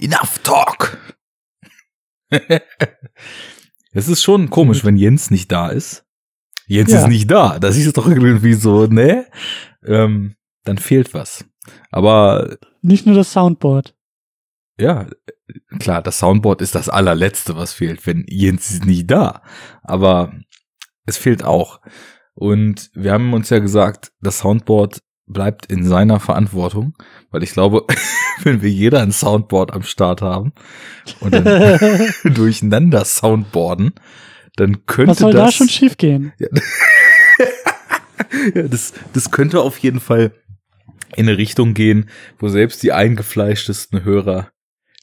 Enough talk! es ist schon komisch, wenn Jens nicht da ist. Jens Ja. ist nicht da. Das ist doch irgendwie so, ne? Ähm, dann fehlt was. Aber Nicht nur das Soundboard. ja, klar, das Soundboard ist das allerletzte, was fehlt, wenn Jens ist nicht da. Aber es fehlt auch. Und wir haben uns ja gesagt, das Soundboard bleibt in seiner Verantwortung, weil ich glaube, wenn wir jeder ein Soundboard am Start haben und dann durcheinander Soundboarden, dann könnte Was soll das da schon schiefgehen? ja, das, das könnte auf jeden Fall in eine Richtung gehen, wo selbst die eingefleischtesten Hörer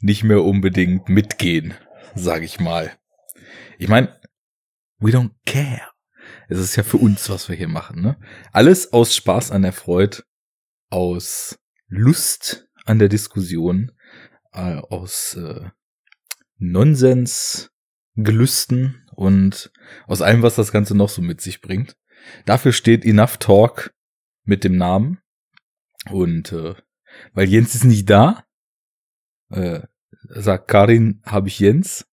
nicht mehr unbedingt mitgehen, sag ich mal. Ich meine, we don't care. Es ist ja für uns, was wir hier machen, ne? Alles aus Spaß an der Freude, aus Lust an der Diskussion, äh, aus äh, Nonsens, Gelüsten und aus allem, was das Ganze noch so mit sich bringt. Dafür steht Enough Talk mit dem Namen. Und äh, weil Jens ist nicht da, äh, sagt Karin, habe ich Jens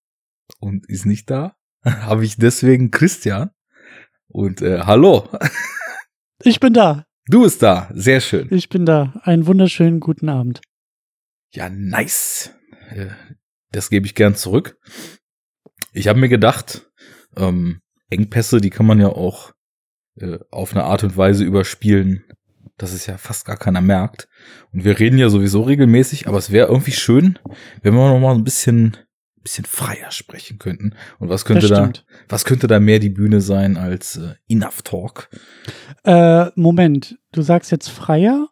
und ist nicht da, habe ich deswegen Christian. Und äh, hallo, Ich bin da. du bist da, sehr schön. Ich bin da. Einen wunderschönen guten Abend. Ja, nice. Äh, Das gebe ich gern zurück. Ich habe mir gedacht, ähm, Engpässe, die kann man ja auch äh, auf eine Art und Weise überspielen, dass es ja fast gar keiner merkt. Und wir reden ja sowieso regelmäßig, aber es wäre irgendwie schön, wenn wir noch mal ein bisschen, bisschen freier sprechen könnten. Und was könnte da, was könnte da mehr die Bühne sein als äh, Enough Talk? Äh, Moment, du sagst jetzt freier?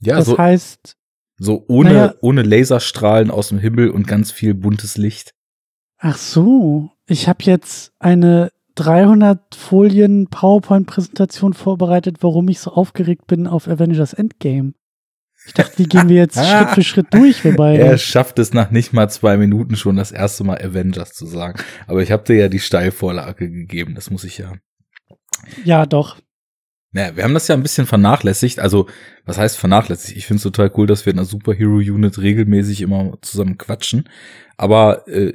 Ja, das so, heißt, so ohne, naja. ohne Laserstrahlen aus dem Himmel und ganz viel buntes Licht. ach so, ich habe jetzt eine 300 Folien PowerPoint-Präsentation vorbereitet, warum ich so aufgeregt bin auf Avengers Endgame. Ich dachte, die gehen wir jetzt Schritt für Schritt durch, wir beide. Er schafft es nach nicht mal zwei Minuten schon das erste Mal Avengers zu sagen. Aber ich habe dir ja die Steilvorlage gegeben, das muss ich ja. Ja, doch. Naja, wir haben das ja ein bisschen vernachlässigt. Also, was heißt vernachlässigt? Ich finde es total cool, dass wir in der Superhero-Unit regelmäßig immer zusammen quatschen. Aber äh,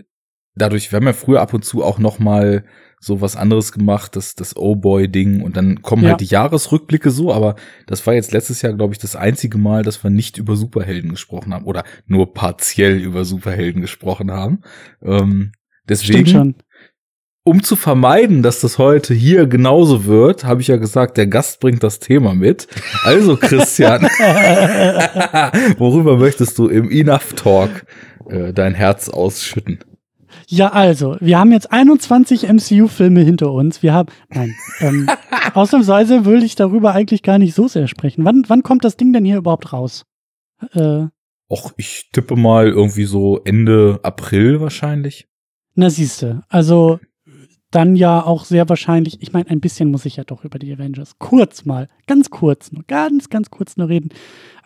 dadurch, wir haben ja früher ab und zu auch noch mal so was anderes gemacht, das, das Oh-Boy-Ding. Und dann kommen Ja. halt die Jahresrückblicke so. Aber das war jetzt letztes Jahr, glaube ich, das einzige Mal, dass wir nicht über Superhelden gesprochen haben. Oder nur partiell über Superhelden gesprochen haben. Ähm, deswegen um zu vermeiden, dass das heute hier genauso wird, habe ich ja gesagt, der Gast bringt das Thema mit. Also Christian, worüber möchtest du im Enough Talk äh, dein Herz ausschütten? Ja, also, wir haben jetzt 21 MCU-Filme hinter uns. Wir haben, nein, ähm, ausnahmsweise würde ich darüber eigentlich gar nicht so sehr sprechen. Wann, wann kommt das Ding denn hier überhaupt raus? Äh, Och, ich tippe mal irgendwie so Ende April wahrscheinlich. na siehste, also dann ja auch sehr wahrscheinlich, ich meine, ein bisschen muss ich ja doch über die Avengers kurz mal, ganz kurz, nur ganz, ganz kurz nur reden.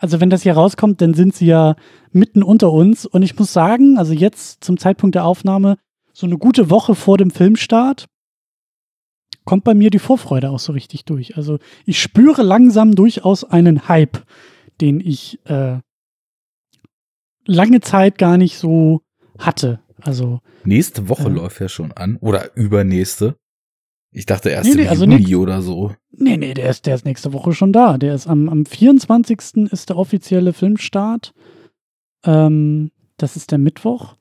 Also wenn das hier rauskommt, dann sind sie ja mitten unter uns und ich muss sagen, also jetzt zum Zeitpunkt der Aufnahme, so eine gute Woche vor dem Filmstart, kommt bei mir die Vorfreude auch so richtig durch. Also ich spüre langsam durchaus einen Hype, den ich äh, lange Zeit gar nicht so hatte. Also Nächste Woche Ja. läuft ja schon an. Oder übernächste. Ich dachte erst Nee, im nee, also Juni nix- oder so. Nee, nee, der ist, der ist nächste Woche schon da. Der ist am, am 24. ist der offizielle Filmstart. Ähm, das ist der Mittwoch.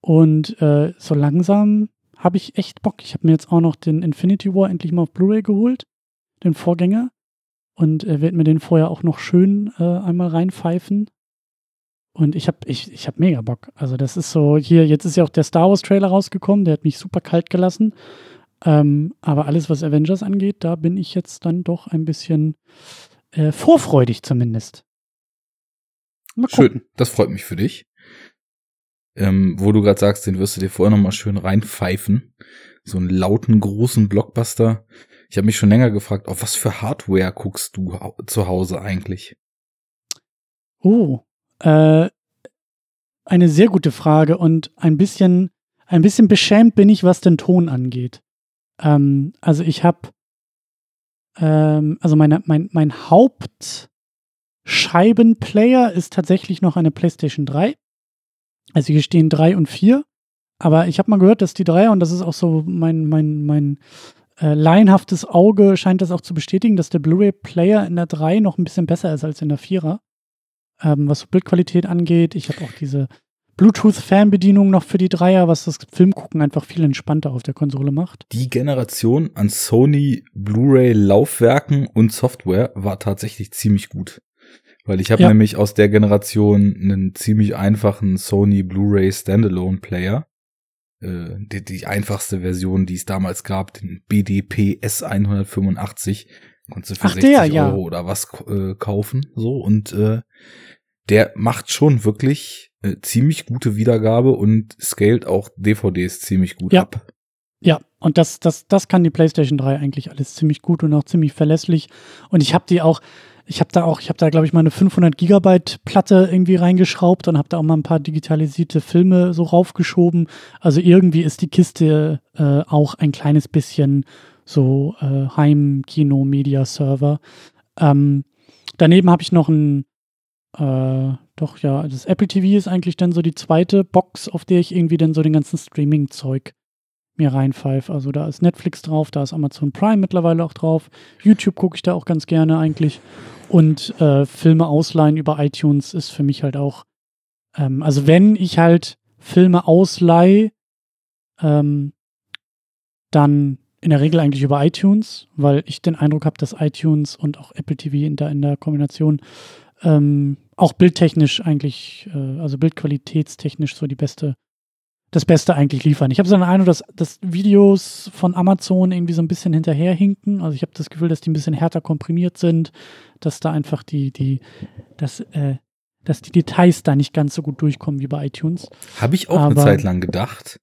Und äh, so langsam habe ich echt Bock. Ich habe mir jetzt auch noch den Infinity War endlich mal auf Blu-ray geholt, den Vorgänger. Und äh, werde mir den vorher auch noch schön äh, einmal reinpfeifen. Und ich habe ich, ich hab mega Bock. Also das ist so, hier, jetzt ist ja auch der Star Wars Trailer rausgekommen, der hat mich super kalt gelassen. Ähm, aber alles, was Avengers angeht, da bin ich jetzt dann doch ein bisschen äh, vorfreudig zumindest. Schön, das freut mich für dich. Ähm, wo du gerade sagst, den wirst du dir vorher noch mal schön reinpfeifen. So einen lauten, großen Blockbuster. Ich habe mich schon länger gefragt, auf was für Hardware guckst du zu Hause eigentlich? Oh, äh, eine sehr gute Frage und ein bisschen, ein bisschen beschämt bin ich, was den Ton angeht. Ähm, also ich habe, ähm, also meine, mein, mein Haupt, Scheibenplayer ist tatsächlich noch eine PlayStation 3. Also hier stehen 3 und 4. Aber ich habe mal gehört, dass die 3, und das ist auch so mein, mein, mein äh, laienhaftes Auge, scheint das auch zu bestätigen, dass der Blu-ray-Player in der 3 noch ein bisschen besser ist als in der 4er. Ähm, was Bildqualität angeht. Ich habe auch diese Bluetooth-Fernbedienung noch für die Dreier, was das Filmgucken einfach viel entspannter auf der Konsole macht. Die Generation an Sony Blu-ray-Laufwerken und Software war tatsächlich ziemlich gut. Weil ich habe ja. nämlich aus der Generation einen ziemlich einfachen Sony Blu-ray Standalone Player. Äh, die, die einfachste Version, die es damals gab, den BDP S185. Konntest du für Ach, 60 der, ja. Euro oder was äh, kaufen. So und äh, der macht schon wirklich äh, ziemlich gute Wiedergabe und scaled auch DVDs ziemlich gut ja. ab. Ja, und das, das, das kann die PlayStation 3 eigentlich alles ziemlich gut und auch ziemlich verlässlich. Und ich habe die auch, ich habe da auch, ich habe da glaube ich mal eine 500 Gigabyte Platte irgendwie reingeschraubt und habe da auch mal ein paar digitalisierte Filme so raufgeschoben. Also irgendwie ist die Kiste äh, auch ein kleines bisschen so äh, Heim-Kino-Media-Server. Ähm, daneben habe ich noch ein, äh, doch ja, das Apple TV ist eigentlich dann so die zweite Box, auf der ich irgendwie dann so den ganzen Streaming-Zeug mir reinpfeife. Also da ist Netflix drauf, da ist Amazon Prime mittlerweile auch drauf. YouTube gucke ich da auch ganz gerne eigentlich. Und äh, Filme ausleihen über iTunes ist für mich halt auch, ähm, also wenn ich halt Filme ausleihe, ähm, dann in der Regel eigentlich über iTunes, weil ich den Eindruck habe, dass iTunes und auch Apple TV in der, in der Kombination ähm, auch bildtechnisch eigentlich, äh, also bildqualitätstechnisch so die beste das Beste eigentlich liefern. Ich habe so den Eindruck, dass, dass Videos von Amazon irgendwie so ein bisschen hinterherhinken. Also ich habe das Gefühl, dass die ein bisschen härter komprimiert sind, dass da einfach die, die, dass, äh, dass die Details da nicht ganz so gut durchkommen wie bei iTunes. Habe ich auch Aber, eine Zeit lang gedacht.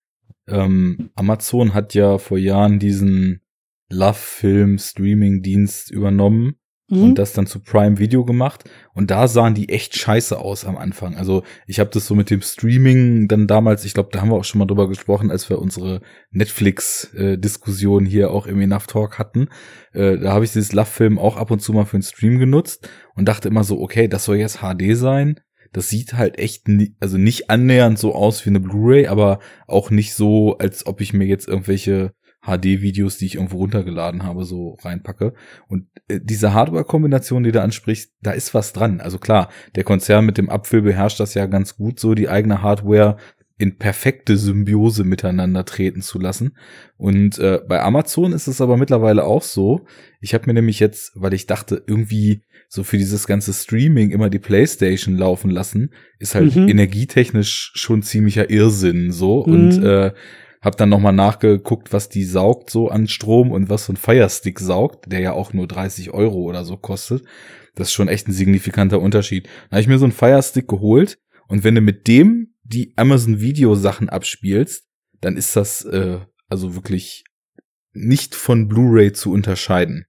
Ähm, Amazon hat ja vor Jahren diesen Love-Film-Streaming-Dienst übernommen mhm. und das dann zu Prime Video gemacht. Und da sahen die echt scheiße aus am Anfang. Also ich habe das so mit dem Streaming dann damals, ich glaube, da haben wir auch schon mal drüber gesprochen, als wir unsere Netflix-Diskussion hier auch im Enough Talk hatten. Äh, da habe ich dieses Love-Film auch ab und zu mal für den Stream genutzt und dachte immer so, okay, das soll jetzt HD sein. Das sieht halt echt, nie, also nicht annähernd so aus wie eine Blu-ray, aber auch nicht so, als ob ich mir jetzt irgendwelche HD-Videos, die ich irgendwo runtergeladen habe, so reinpacke. Und äh, diese Hardware-Kombination, die du ansprichst, da ist was dran. Also klar, der Konzern mit dem Apfel beherrscht das ja ganz gut, so die eigene Hardware in perfekte Symbiose miteinander treten zu lassen. Und äh, bei Amazon ist es aber mittlerweile auch so. Ich habe mir nämlich jetzt, weil ich dachte, irgendwie so für dieses ganze Streaming immer die PlayStation laufen lassen, ist halt mhm. energietechnisch schon ziemlicher Irrsinn so. Mhm. Und äh, hab dann nochmal nachgeguckt, was die saugt so an Strom und was so ein Firestick saugt, der ja auch nur 30 Euro oder so kostet. Das ist schon echt ein signifikanter Unterschied. Dann habe ich mir so einen Firestick geholt und wenn du mit dem die Amazon Video Sachen abspielst, dann ist das äh, also wirklich nicht von Blu-ray zu unterscheiden.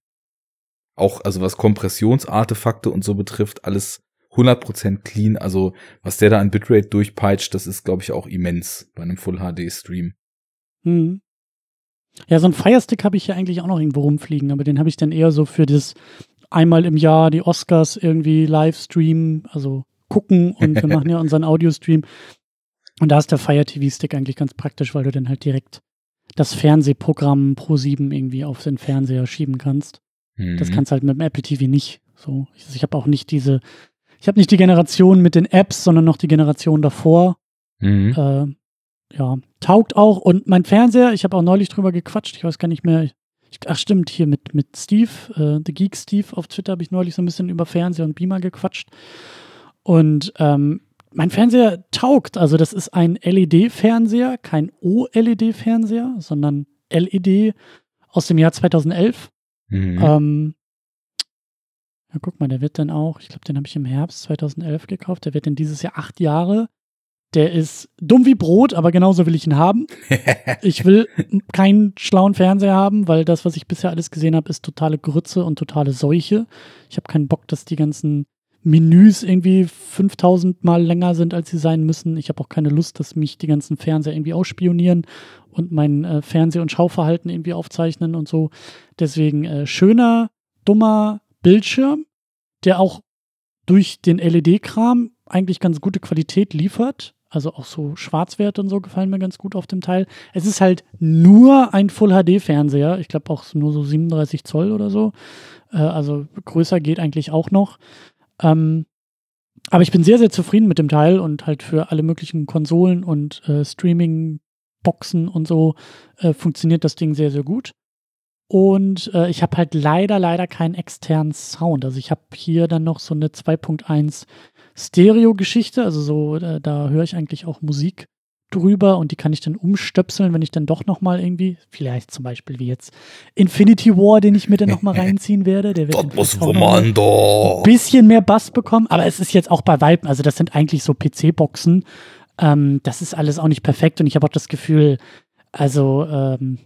Auch also was Kompressionsartefakte und so betrifft, alles 100% clean. Also was der da an Bitrate durchpeitscht, das ist glaube ich auch immens bei einem Full HD Stream. Hm. Ja, so ein Firestick habe ich ja eigentlich auch noch irgendwo rumfliegen, aber den habe ich dann eher so für das einmal im Jahr die Oscars irgendwie Livestream, also gucken und wir machen ja unseren Audio-Stream. Und da ist der Fire TV-Stick eigentlich ganz praktisch, weil du dann halt direkt das Fernsehprogramm Pro 7 irgendwie auf den Fernseher schieben kannst. Mhm. Das kannst halt mit dem Apple TV nicht. So, ich, ich habe auch nicht diese, ich habe nicht die Generation mit den Apps, sondern noch die Generation davor. Mhm. Äh, ja, taugt auch. Und mein Fernseher, ich habe auch neulich drüber gequatscht, ich weiß gar nicht mehr. Ich, ach stimmt, hier mit, mit Steve, äh, The Geek Steve auf Twitter habe ich neulich so ein bisschen über Fernseher und Beamer gequatscht. Und ähm, mein Fernseher taugt. Also das ist ein LED-Fernseher, kein OLED-Fernseher, sondern LED aus dem Jahr 2011. Mhm. Ähm, ja, guck mal, der wird dann auch, ich glaube, den habe ich im Herbst 2011 gekauft. Der wird dann dieses Jahr acht Jahre. Der ist dumm wie Brot, aber genauso will ich ihn haben. ich will keinen schlauen Fernseher haben, weil das, was ich bisher alles gesehen habe, ist totale Grütze und totale Seuche. Ich habe keinen Bock, dass die ganzen Menüs irgendwie 5000 Mal länger sind, als sie sein müssen. Ich habe auch keine Lust, dass mich die ganzen Fernseher irgendwie ausspionieren und mein äh, Fernseh- und Schauverhalten irgendwie aufzeichnen und so. Deswegen äh, schöner, dummer Bildschirm, der auch durch den LED-Kram eigentlich ganz gute Qualität liefert. Also auch so Schwarzwerte und so gefallen mir ganz gut auf dem Teil. Es ist halt nur ein Full-HD-Fernseher. Ich glaube auch nur so 37 Zoll oder so. Äh, also größer geht eigentlich auch noch. Ähm, aber ich bin sehr, sehr zufrieden mit dem Teil und halt für alle möglichen Konsolen und äh, Streaming-Boxen und so äh, funktioniert das Ding sehr, sehr gut. Und äh, ich habe halt leider, leider keinen externen Sound. Also ich habe hier dann noch so eine 2.1 Stereo-Geschichte. Also so, äh, da höre ich eigentlich auch Musik drüber und die kann ich dann umstöpseln, wenn ich dann doch nochmal irgendwie, vielleicht zum Beispiel wie jetzt Infinity War, den ich mir dann nochmal reinziehen werde. Der wird das ein bisschen mehr Bass bekommen, aber es ist jetzt auch bei Weitem, also das sind eigentlich so PC-Boxen. Ähm, das ist alles auch nicht perfekt und ich habe auch das Gefühl, also, ähm,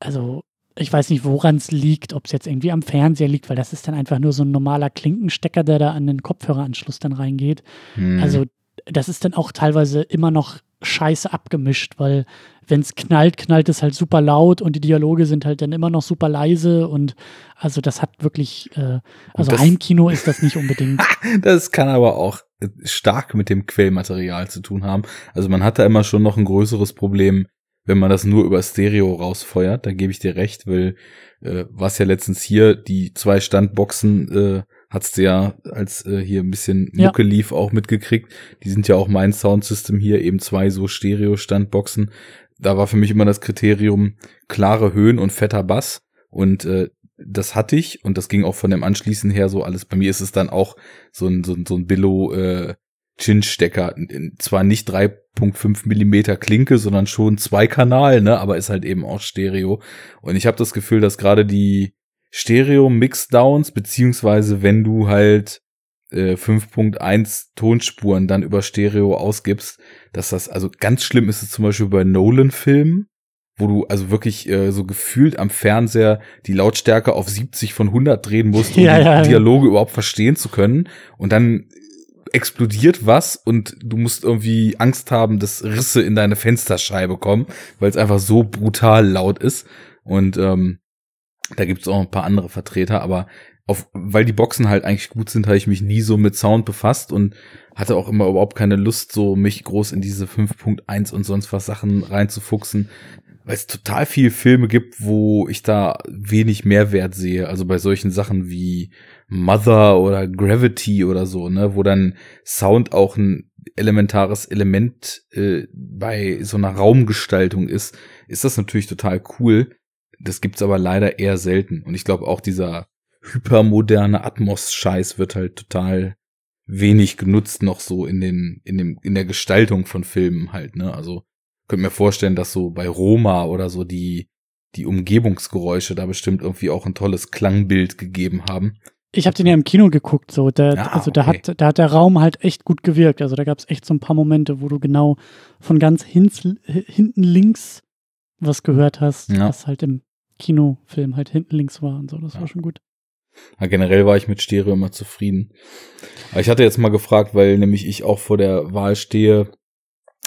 also ich weiß nicht, woran es liegt, ob es jetzt irgendwie am Fernseher liegt, weil das ist dann einfach nur so ein normaler Klinkenstecker, der da an den Kopfhöreranschluss dann reingeht. Hm. Also das ist dann auch teilweise immer noch scheiße abgemischt, weil wenn es knallt, knallt es halt super laut und die Dialoge sind halt dann immer noch super leise und also das hat wirklich, äh, also das, Heimkino ist das nicht unbedingt. das kann aber auch stark mit dem Quellmaterial zu tun haben. Also man hat da immer schon noch ein größeres Problem wenn man das nur über Stereo rausfeuert, da gebe ich dir recht, weil äh, was ja letztens hier, die zwei Standboxen äh, hat's du ja, als äh, hier ein bisschen Mucke ja. lief, auch mitgekriegt. Die sind ja auch mein Soundsystem hier, eben zwei so Stereo-Standboxen. Da war für mich immer das Kriterium klare Höhen und fetter Bass. Und äh, das hatte ich und das ging auch von dem Anschließen her so alles. Bei mir ist es dann auch so ein, so ein, so ein Billo äh, Chin-Stecker. Zwar nicht 3.5 Millimeter Klinke, sondern schon zwei Kanal, ne, aber ist halt eben auch Stereo. Und ich habe das Gefühl, dass gerade die Stereo-Mixdowns, beziehungsweise wenn du halt äh, 5.1 Tonspuren dann über Stereo ausgibst, dass das, also ganz schlimm ist es zum Beispiel bei Nolan-Filmen, wo du also wirklich äh, so gefühlt am Fernseher die Lautstärke auf 70 von 100 drehen musst, um ja, ja, die Dialoge ja. überhaupt verstehen zu können. Und dann explodiert was und du musst irgendwie Angst haben, dass Risse in deine Fensterscheibe kommen, weil es einfach so brutal laut ist. Und ähm, da gibt's auch ein paar andere Vertreter, aber auf, weil die Boxen halt eigentlich gut sind, habe ich mich nie so mit Sound befasst und hatte auch immer überhaupt keine Lust, so mich groß in diese 5.1 und sonst was Sachen reinzufuchsen, weil es total viel Filme gibt, wo ich da wenig Mehrwert sehe. Also bei solchen Sachen wie Mother oder Gravity oder so, ne, wo dann Sound auch ein elementares Element äh, bei so einer Raumgestaltung ist, ist das natürlich total cool. Das gibt's aber leider eher selten. Und ich glaube auch dieser hypermoderne Atmos-Scheiß wird halt total wenig genutzt noch so in den in dem in der Gestaltung von Filmen halt, ne? Also könnt mir vorstellen, dass so bei Roma oder so die die Umgebungsgeräusche da bestimmt irgendwie auch ein tolles Klangbild gegeben haben. Ich habe den ja im Kino geguckt, so der, ja, also da okay. hat, da hat der Raum halt echt gut gewirkt. Also da gab es echt so ein paar Momente, wo du genau von ganz hins, hinten links was gehört hast, ja. was halt im Kinofilm halt hinten links war und so. Das ja. war schon gut. Ja, generell war ich mit Stereo immer zufrieden. Aber ich hatte jetzt mal gefragt, weil nämlich ich auch vor der Wahl stehe,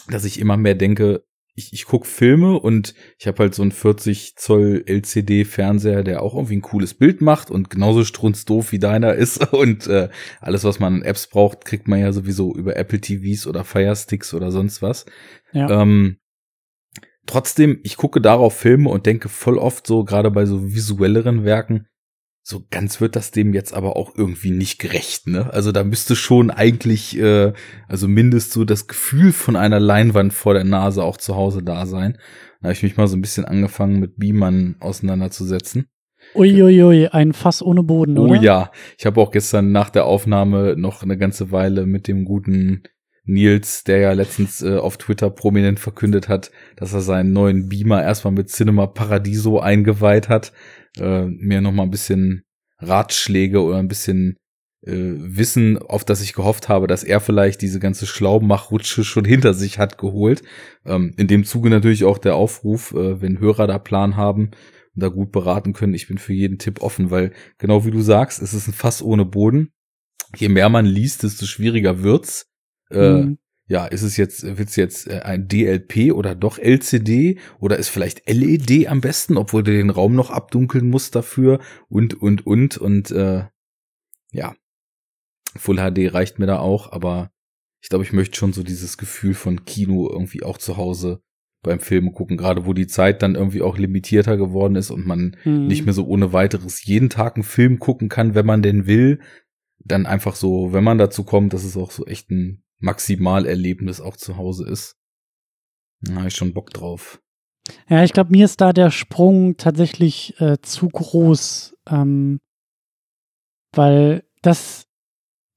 dass ich immer mehr denke, ich, ich guck Filme und ich habe halt so einen 40 Zoll LCD-Fernseher, der auch irgendwie ein cooles Bild macht und genauso strunzdoof wie deiner ist. Und äh, alles, was man an Apps braucht, kriegt man ja sowieso über Apple TVs oder Firesticks oder sonst was. Ja. Ähm, trotzdem, ich gucke darauf Filme und denke voll oft so, gerade bei so visuelleren Werken, so ganz wird das dem jetzt aber auch irgendwie nicht gerecht, ne? Also da müsste schon eigentlich, äh, also mindestens so das Gefühl von einer Leinwand vor der Nase auch zu Hause da sein. Da habe ich mich mal so ein bisschen angefangen mit Beamern auseinanderzusetzen. Uiuiui, ui, ein Fass ohne Boden, oh oder? Oh ja, ich habe auch gestern nach der Aufnahme noch eine ganze Weile mit dem guten Nils, der ja letztens äh, auf Twitter prominent verkündet hat, dass er seinen neuen Beamer erstmal mit Cinema Paradiso eingeweiht hat, äh, mir noch mal ein bisschen Ratschläge oder ein bisschen äh, Wissen, auf das ich gehofft habe, dass er vielleicht diese ganze Schlaubmachrutsche schon hinter sich hat geholt. Ähm, in dem Zuge natürlich auch der Aufruf, äh, wenn Hörer da Plan haben und da gut beraten können. Ich bin für jeden Tipp offen, weil genau wie du sagst, es ist ein Fass ohne Boden. Je mehr man liest, desto schwieriger wird's. Äh, mhm ja, ist es jetzt, wird's jetzt äh, ein DLP oder doch LCD oder ist vielleicht LED am besten, obwohl du den Raum noch abdunkeln musst dafür und, und, und, und, äh, ja. Full HD reicht mir da auch, aber ich glaube, ich möchte schon so dieses Gefühl von Kino irgendwie auch zu Hause beim Film gucken, gerade wo die Zeit dann irgendwie auch limitierter geworden ist und man mhm. nicht mehr so ohne weiteres jeden Tag einen Film gucken kann, wenn man denn will. Dann einfach so, wenn man dazu kommt, dass es auch so echt ein Maximalerlebnis auch zu Hause ist. Da habe ich schon Bock drauf. Ja, ich glaube, mir ist da der Sprung tatsächlich äh, zu groß, ähm, weil das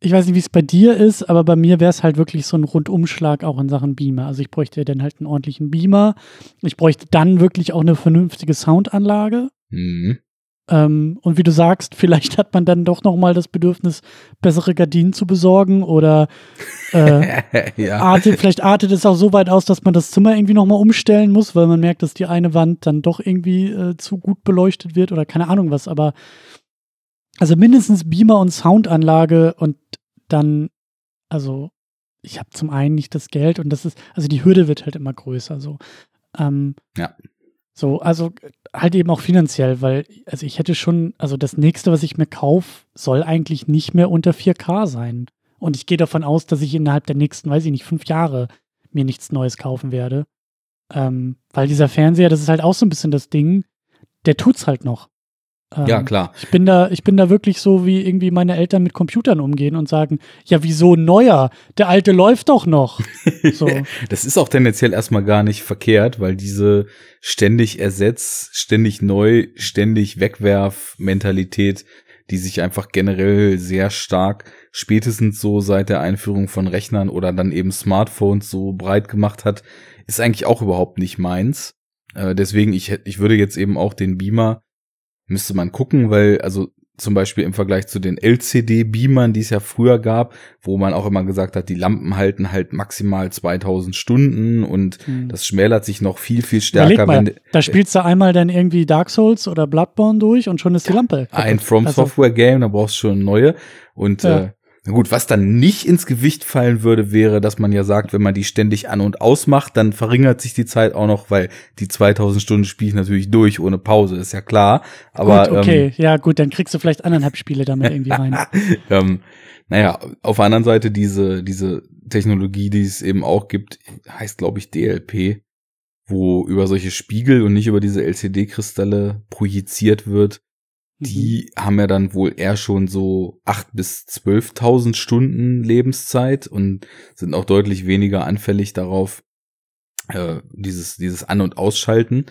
ich weiß nicht, wie es bei dir ist, aber bei mir wäre es halt wirklich so ein Rundumschlag auch in Sachen Beamer. Also ich bräuchte dann halt einen ordentlichen Beamer. Ich bräuchte dann wirklich auch eine vernünftige Soundanlage. Mhm. Ähm, und wie du sagst, vielleicht hat man dann doch noch mal das Bedürfnis, bessere Gardinen zu besorgen oder äh, ja. artet, vielleicht artet es auch so weit aus, dass man das Zimmer irgendwie noch mal umstellen muss, weil man merkt, dass die eine Wand dann doch irgendwie äh, zu gut beleuchtet wird oder keine Ahnung was. Aber also mindestens Beamer und Soundanlage und dann, also ich habe zum einen nicht das Geld und das ist, also die Hürde wird halt immer größer. So. Ähm, ja. So, also halt eben auch finanziell, weil, also ich hätte schon, also das nächste, was ich mir kaufe, soll eigentlich nicht mehr unter 4K sein. Und ich gehe davon aus, dass ich innerhalb der nächsten, weiß ich nicht, fünf Jahre mir nichts Neues kaufen werde. Ähm, weil dieser Fernseher, das ist halt auch so ein bisschen das Ding, der tut's halt noch. Ähm, ja, klar. Ich bin da, ich bin da wirklich so, wie irgendwie meine Eltern mit Computern umgehen und sagen, ja, wieso neuer? Der alte läuft doch noch. So. das ist auch tendenziell erstmal gar nicht verkehrt, weil diese ständig ersetz, ständig neu, ständig wegwerf Mentalität, die sich einfach generell sehr stark spätestens so seit der Einführung von Rechnern oder dann eben Smartphones so breit gemacht hat, ist eigentlich auch überhaupt nicht meins. Äh, deswegen, ich, ich würde jetzt eben auch den Beamer müsste man gucken, weil also zum Beispiel im Vergleich zu den LCD-Beamern, die es ja früher gab, wo man auch immer gesagt hat, die Lampen halten halt maximal 2000 Stunden und hm. das schmälert sich noch viel, viel stärker. Mal, wenn, da spielst du einmal dann irgendwie Dark Souls oder Bloodborne durch und schon ist die Lampe. Ein From also, Software Game, da brauchst du schon neue und ja. äh, na gut, was dann nicht ins Gewicht fallen würde, wäre, dass man ja sagt, wenn man die ständig an und ausmacht, dann verringert sich die Zeit auch noch, weil die 2000 Stunden spiele ich natürlich durch ohne Pause, ist ja klar. Aber gut, okay, ähm, ja gut, dann kriegst du vielleicht anderthalb Spiele damit irgendwie rein. ähm, naja, auf der anderen Seite diese diese Technologie, die es eben auch gibt, heißt glaube ich DLP, wo über solche Spiegel und nicht über diese LCD-Kristalle projiziert wird die mhm. haben ja dann wohl eher schon so acht bis zwölftausend Stunden Lebenszeit und sind auch deutlich weniger anfällig darauf, äh, dieses, dieses An- und Ausschalten.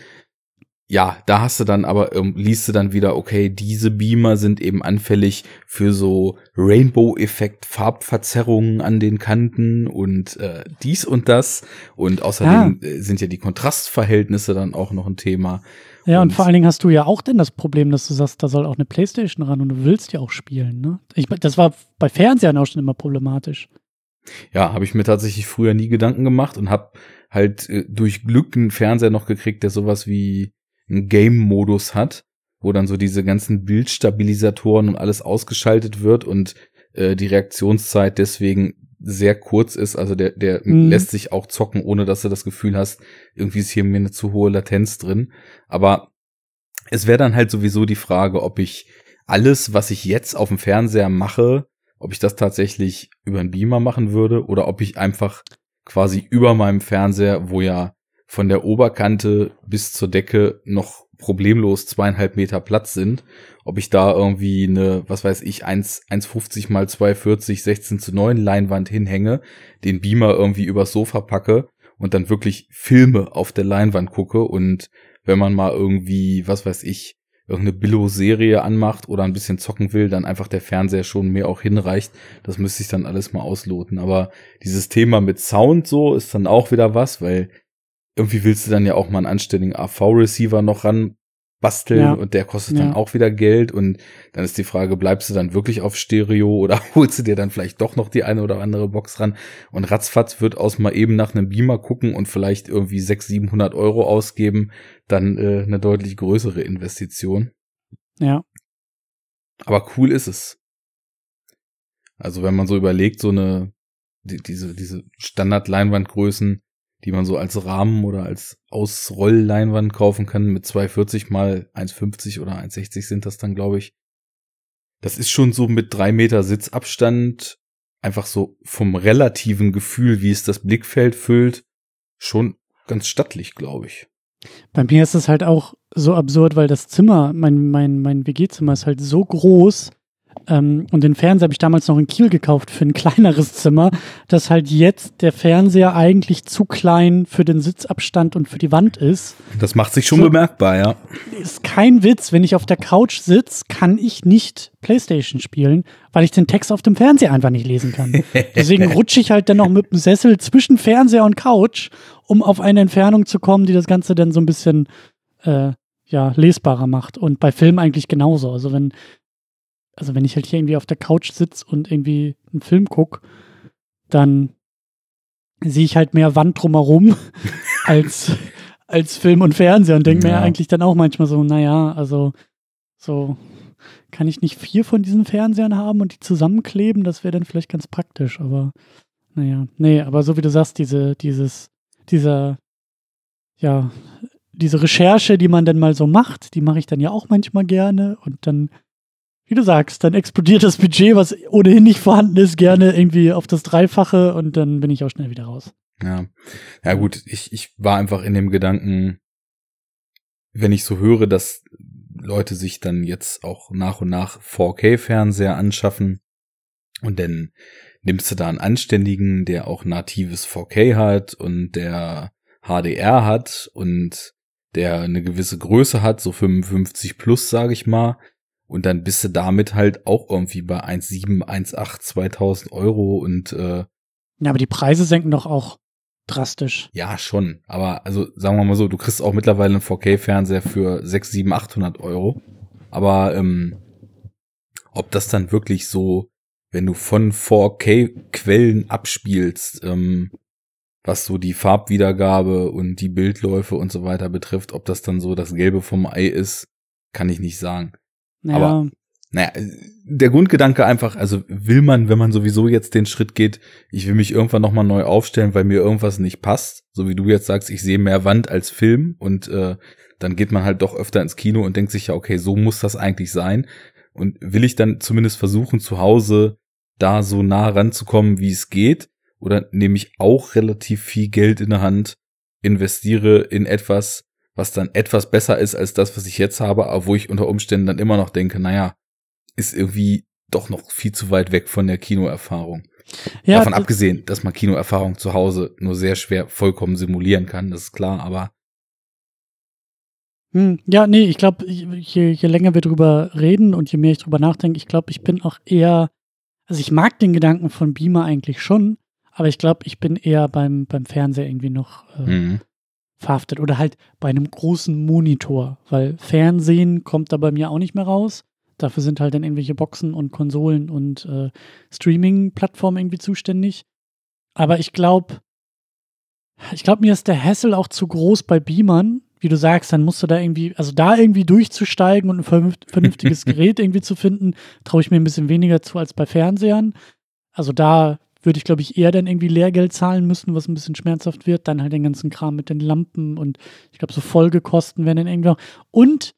Ja, da hast du dann aber, ähm, liest du dann wieder, okay, diese Beamer sind eben anfällig für so Rainbow-Effekt, Farbverzerrungen an den Kanten und äh, dies und das. Und außerdem ja. Äh, sind ja die Kontrastverhältnisse dann auch noch ein Thema. Ja, und, und, vor allen Dingen hast du ja auch denn das Problem, dass du sagst, da soll auch eine Playstation ran und du willst ja auch spielen. Ne? Ich, das war bei Fernsehern auch schon immer problematisch. Ja, habe ich mir tatsächlich früher nie Gedanken gemacht und habe halt äh, durch Glück einen Fernseher noch gekriegt, der sowas wie einen Game-Modus hat, wo dann so diese ganzen Bildstabilisatoren und alles ausgeschaltet wird und äh, die Reaktionszeit deswegen sehr kurz ist. Also der, der mhm. lässt sich auch zocken, ohne dass du das Gefühl hast, irgendwie ist hier mir eine zu hohe Latenz drin. Aber es wäre dann halt sowieso die Frage, ob ich alles, was ich jetzt auf dem Fernseher mache, ob ich das tatsächlich über einen Beamer machen würde oder ob ich einfach quasi über meinem Fernseher, wo ja von der Oberkante bis zur Decke noch problemlos zweieinhalb Meter Platz sind, ob ich da irgendwie eine, was weiß ich, 1,50 mal 2,40, 16 zu 9 Leinwand hinhänge, den Beamer irgendwie übers Sofa packe und dann wirklich Filme auf der Leinwand gucke und wenn man mal irgendwie, was weiß ich, irgendeine Billo-Serie anmacht oder ein bisschen zocken will, dann einfach der Fernseher schon mehr auch hinreicht. Das müsste ich dann alles mal ausloten. Aber dieses Thema mit Sound so ist dann auch wieder was, weil irgendwie willst du dann ja auch mal einen anständigen AV-Receiver noch ran basteln ja. und der kostet ja. dann auch wieder Geld und dann ist die Frage, bleibst du dann wirklich auf Stereo oder holst du dir dann vielleicht doch noch die eine oder andere Box ran und ratzfatz wird aus mal eben nach einem Beamer gucken und vielleicht irgendwie 600, 700 Euro ausgeben, dann äh, eine deutlich größere Investition. Ja. Aber cool ist es. Also wenn man so überlegt, so eine, die, diese, diese Standard-Leinwandgrößen, die man so als Rahmen oder als Ausrollleinwand kaufen kann mit 240 mal 1,50 oder 1,60 sind das dann, glaube ich. das ist schon so mit drei Meter Sitzabstand einfach so vom relativen Gefühl, wie es das Blickfeld füllt, schon ganz stattlich, glaube ich. Bei mir ist es halt auch so absurd, weil das Zimmer, mein, mein, mein WG-Zimmer ist halt so groß, ähm, und den Fernseher habe ich damals noch in Kiel gekauft für ein kleineres Zimmer, dass halt jetzt der Fernseher eigentlich zu klein für den Sitzabstand und für die Wand ist. Das macht sich schon so, bemerkbar, ja. Ist kein Witz, wenn ich auf der Couch sitze, kann ich nicht Playstation spielen, weil ich den Text auf dem Fernseher einfach nicht lesen kann. Deswegen rutsche ich halt dann noch mit dem Sessel zwischen Fernseher und Couch, um auf eine Entfernung zu kommen, die das Ganze dann so ein bisschen äh, ja, lesbarer macht. Und bei Filmen eigentlich genauso. Also wenn also wenn ich halt hier irgendwie auf der Couch sitze und irgendwie einen Film gucke, dann sehe ich halt mehr Wand drumherum als, als Film und Fernseher und denke ja. mir eigentlich dann auch manchmal so, naja, also so kann ich nicht vier von diesen Fernsehern haben und die zusammenkleben, das wäre dann vielleicht ganz praktisch, aber naja, nee, aber so wie du sagst, diese, dieses, dieser, ja, diese Recherche, die man dann mal so macht, die mache ich dann ja auch manchmal gerne und dann wie du sagst, dann explodiert das Budget, was ohnehin nicht vorhanden ist, gerne irgendwie auf das Dreifache und dann bin ich auch schnell wieder raus. Ja, ja gut, ich, ich war einfach in dem Gedanken, wenn ich so höre, dass Leute sich dann jetzt auch nach und nach 4K-Fernseher anschaffen und dann nimmst du da einen anständigen, der auch natives 4K hat und der HDR hat und der eine gewisse Größe hat, so 55 plus, sage ich mal, und dann bist du damit halt auch irgendwie bei 1,7, 1,8, 2000 Euro und äh, Ja, aber die Preise senken doch auch drastisch. Ja, schon. Aber also sagen wir mal so, du kriegst auch mittlerweile einen 4K-Fernseher für 6, 7, 800 Euro. Aber ähm, ob das dann wirklich so, wenn du von 4K-Quellen abspielst, ähm, was so die Farbwiedergabe und die Bildläufe und so weiter betrifft, ob das dann so das Gelbe vom Ei ist, kann ich nicht sagen. Ja. Aber naja, der Grundgedanke einfach, also will man, wenn man sowieso jetzt den Schritt geht, ich will mich irgendwann nochmal neu aufstellen, weil mir irgendwas nicht passt, so wie du jetzt sagst, ich sehe mehr Wand als Film und äh, dann geht man halt doch öfter ins Kino und denkt sich ja, okay, so muss das eigentlich sein. Und will ich dann zumindest versuchen, zu Hause da so nah ranzukommen, wie es geht, oder nehme ich auch relativ viel Geld in der Hand, investiere in etwas, was dann etwas besser ist als das, was ich jetzt habe, aber wo ich unter Umständen dann immer noch denke, naja, ist irgendwie doch noch viel zu weit weg von der Kinoerfahrung. Ja, Davon abgesehen, dass man Kinoerfahrung zu Hause nur sehr schwer vollkommen simulieren kann, das ist klar, aber hm, ja, nee, ich glaube, je, je länger wir drüber reden und je mehr ich drüber nachdenke, ich glaube, ich bin auch eher, also ich mag den Gedanken von Beamer eigentlich schon, aber ich glaube, ich bin eher beim, beim Fernseher irgendwie noch äh, mhm verhaftet oder halt bei einem großen Monitor, weil Fernsehen kommt da bei mir auch nicht mehr raus. Dafür sind halt dann irgendwelche Boxen und Konsolen und äh, Streaming-Plattformen irgendwie zuständig. Aber ich glaube, ich glaube, mir ist der Hassel auch zu groß bei Beamern. Wie du sagst, dann musst du da irgendwie, also da irgendwie durchzusteigen und ein vernünftiges Gerät irgendwie zu finden, traue ich mir ein bisschen weniger zu als bei Fernsehern. Also da würde ich, glaube ich, eher dann irgendwie Lehrgeld zahlen müssen, was ein bisschen schmerzhaft wird. Dann halt den ganzen Kram mit den Lampen und ich glaube, so Folgekosten werden dann irgendwann. Und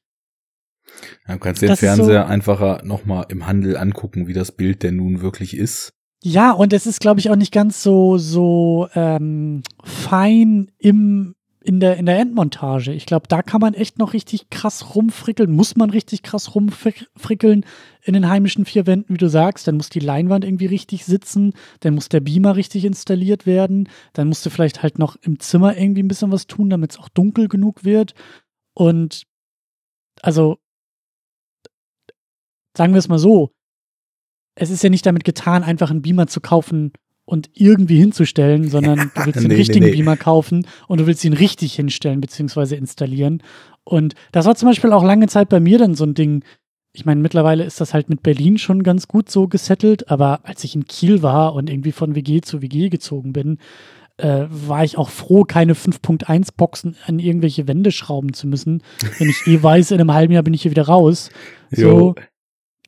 du kannst den Fernseher so, einfacher nochmal im Handel angucken, wie das Bild denn nun wirklich ist. Ja, und es ist, glaube ich, auch nicht ganz so, so ähm, fein im in der, in der Endmontage. Ich glaube, da kann man echt noch richtig krass rumfrickeln, muss man richtig krass rumfrickeln in den heimischen vier Wänden, wie du sagst. Dann muss die Leinwand irgendwie richtig sitzen, dann muss der Beamer richtig installiert werden, dann musst du vielleicht halt noch im Zimmer irgendwie ein bisschen was tun, damit es auch dunkel genug wird. Und also, sagen wir es mal so, es ist ja nicht damit getan, einfach einen Beamer zu kaufen, und irgendwie hinzustellen, sondern du willst den nee, richtigen nee, nee. Beamer kaufen und du willst ihn richtig hinstellen bzw. installieren. Und das war zum Beispiel auch lange Zeit bei mir dann so ein Ding. Ich meine, mittlerweile ist das halt mit Berlin schon ganz gut so gesettelt, aber als ich in Kiel war und irgendwie von WG zu WG gezogen bin, äh, war ich auch froh, keine 5.1 Boxen an irgendwelche Wände schrauben zu müssen. Wenn ich eh weiß, in einem halben Jahr bin ich hier wieder raus. So, jo.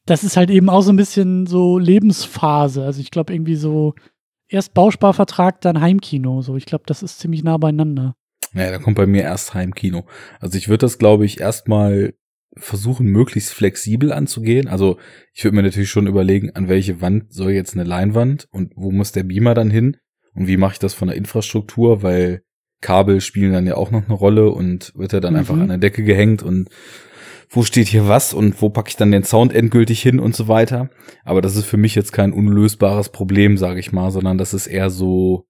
das ist halt eben auch so ein bisschen so Lebensphase. Also ich glaube irgendwie so, erst Bausparvertrag, dann Heimkino. So, ich glaube, das ist ziemlich nah beieinander. Naja, da kommt bei mir erst Heimkino. Also ich würde das, glaube ich, erstmal versuchen, möglichst flexibel anzugehen. Also ich würde mir natürlich schon überlegen, an welche Wand soll jetzt eine Leinwand und wo muss der Beamer dann hin und wie mache ich das von der Infrastruktur, weil Kabel spielen dann ja auch noch eine Rolle und wird er dann mhm. einfach an der Decke gehängt und wo steht hier was und wo packe ich dann den Sound endgültig hin und so weiter. Aber das ist für mich jetzt kein unlösbares Problem, sage ich mal, sondern das ist eher so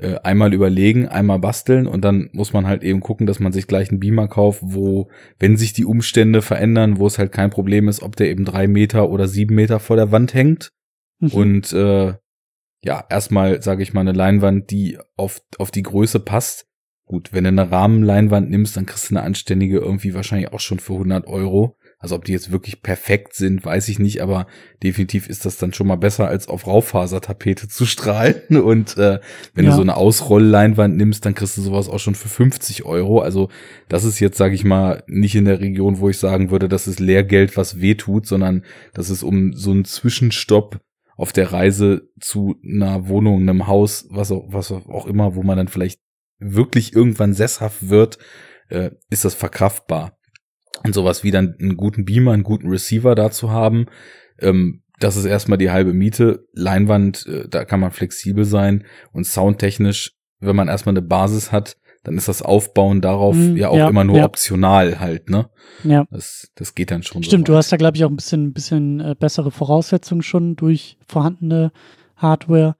äh, einmal überlegen, einmal basteln und dann muss man halt eben gucken, dass man sich gleich einen Beamer kauft, wo, wenn sich die Umstände verändern, wo es halt kein Problem ist, ob der eben drei Meter oder sieben Meter vor der Wand hängt. Mhm. Und äh, ja, erstmal, sage ich mal, eine Leinwand, die auf, auf die Größe passt. Gut, wenn du eine Rahmenleinwand nimmst, dann kriegst du eine anständige irgendwie wahrscheinlich auch schon für 100 Euro. Also ob die jetzt wirklich perfekt sind, weiß ich nicht, aber definitiv ist das dann schon mal besser, als auf Raufasertapete zu strahlen. Und äh, wenn ja. du so eine Ausrollleinwand nimmst, dann kriegst du sowas auch schon für 50 Euro. Also das ist jetzt, sage ich mal, nicht in der Region, wo ich sagen würde, das ist Lehrgeld, was weh tut, sondern das ist um so einen Zwischenstopp auf der Reise zu einer Wohnung, einem Haus, was auch, was auch immer, wo man dann vielleicht wirklich irgendwann sesshaft wird, äh, ist das verkraftbar. Und sowas wie dann einen guten Beamer, einen guten Receiver dazu haben, ähm, das ist erstmal die halbe Miete. Leinwand, äh, da kann man flexibel sein und soundtechnisch, wenn man erstmal eine Basis hat, dann ist das Aufbauen darauf mm, ja auch ja, immer nur ja. optional halt, ne? Ja. Das, das geht dann schon. Stimmt, so du hast da, glaube ich, auch ein bisschen, bisschen äh, bessere Voraussetzungen schon durch vorhandene Hardware.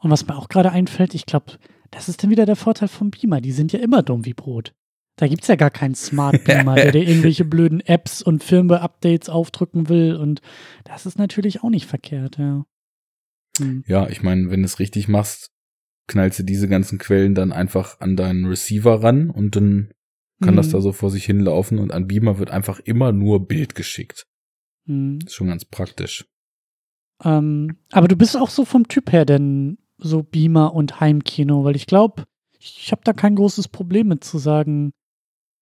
Und was mir auch gerade einfällt, ich glaube, das ist dann wieder der Vorteil vom Beamer. Die sind ja immer dumm wie Brot. Da gibt es ja gar keinen Smart Beamer, der dir irgendwelche blöden Apps und Firmware-Updates aufdrücken will. Und das ist natürlich auch nicht verkehrt, ja. Hm. Ja, ich meine, wenn du es richtig machst, knallst du diese ganzen Quellen dann einfach an deinen Receiver ran und dann kann mhm. das da so vor sich hinlaufen und an Beamer wird einfach immer nur Bild geschickt. Mhm. Ist schon ganz praktisch. Ähm, aber du bist auch so vom Typ her denn so Beamer und Heimkino, weil ich glaube, ich habe da kein großes Problem mit zu sagen,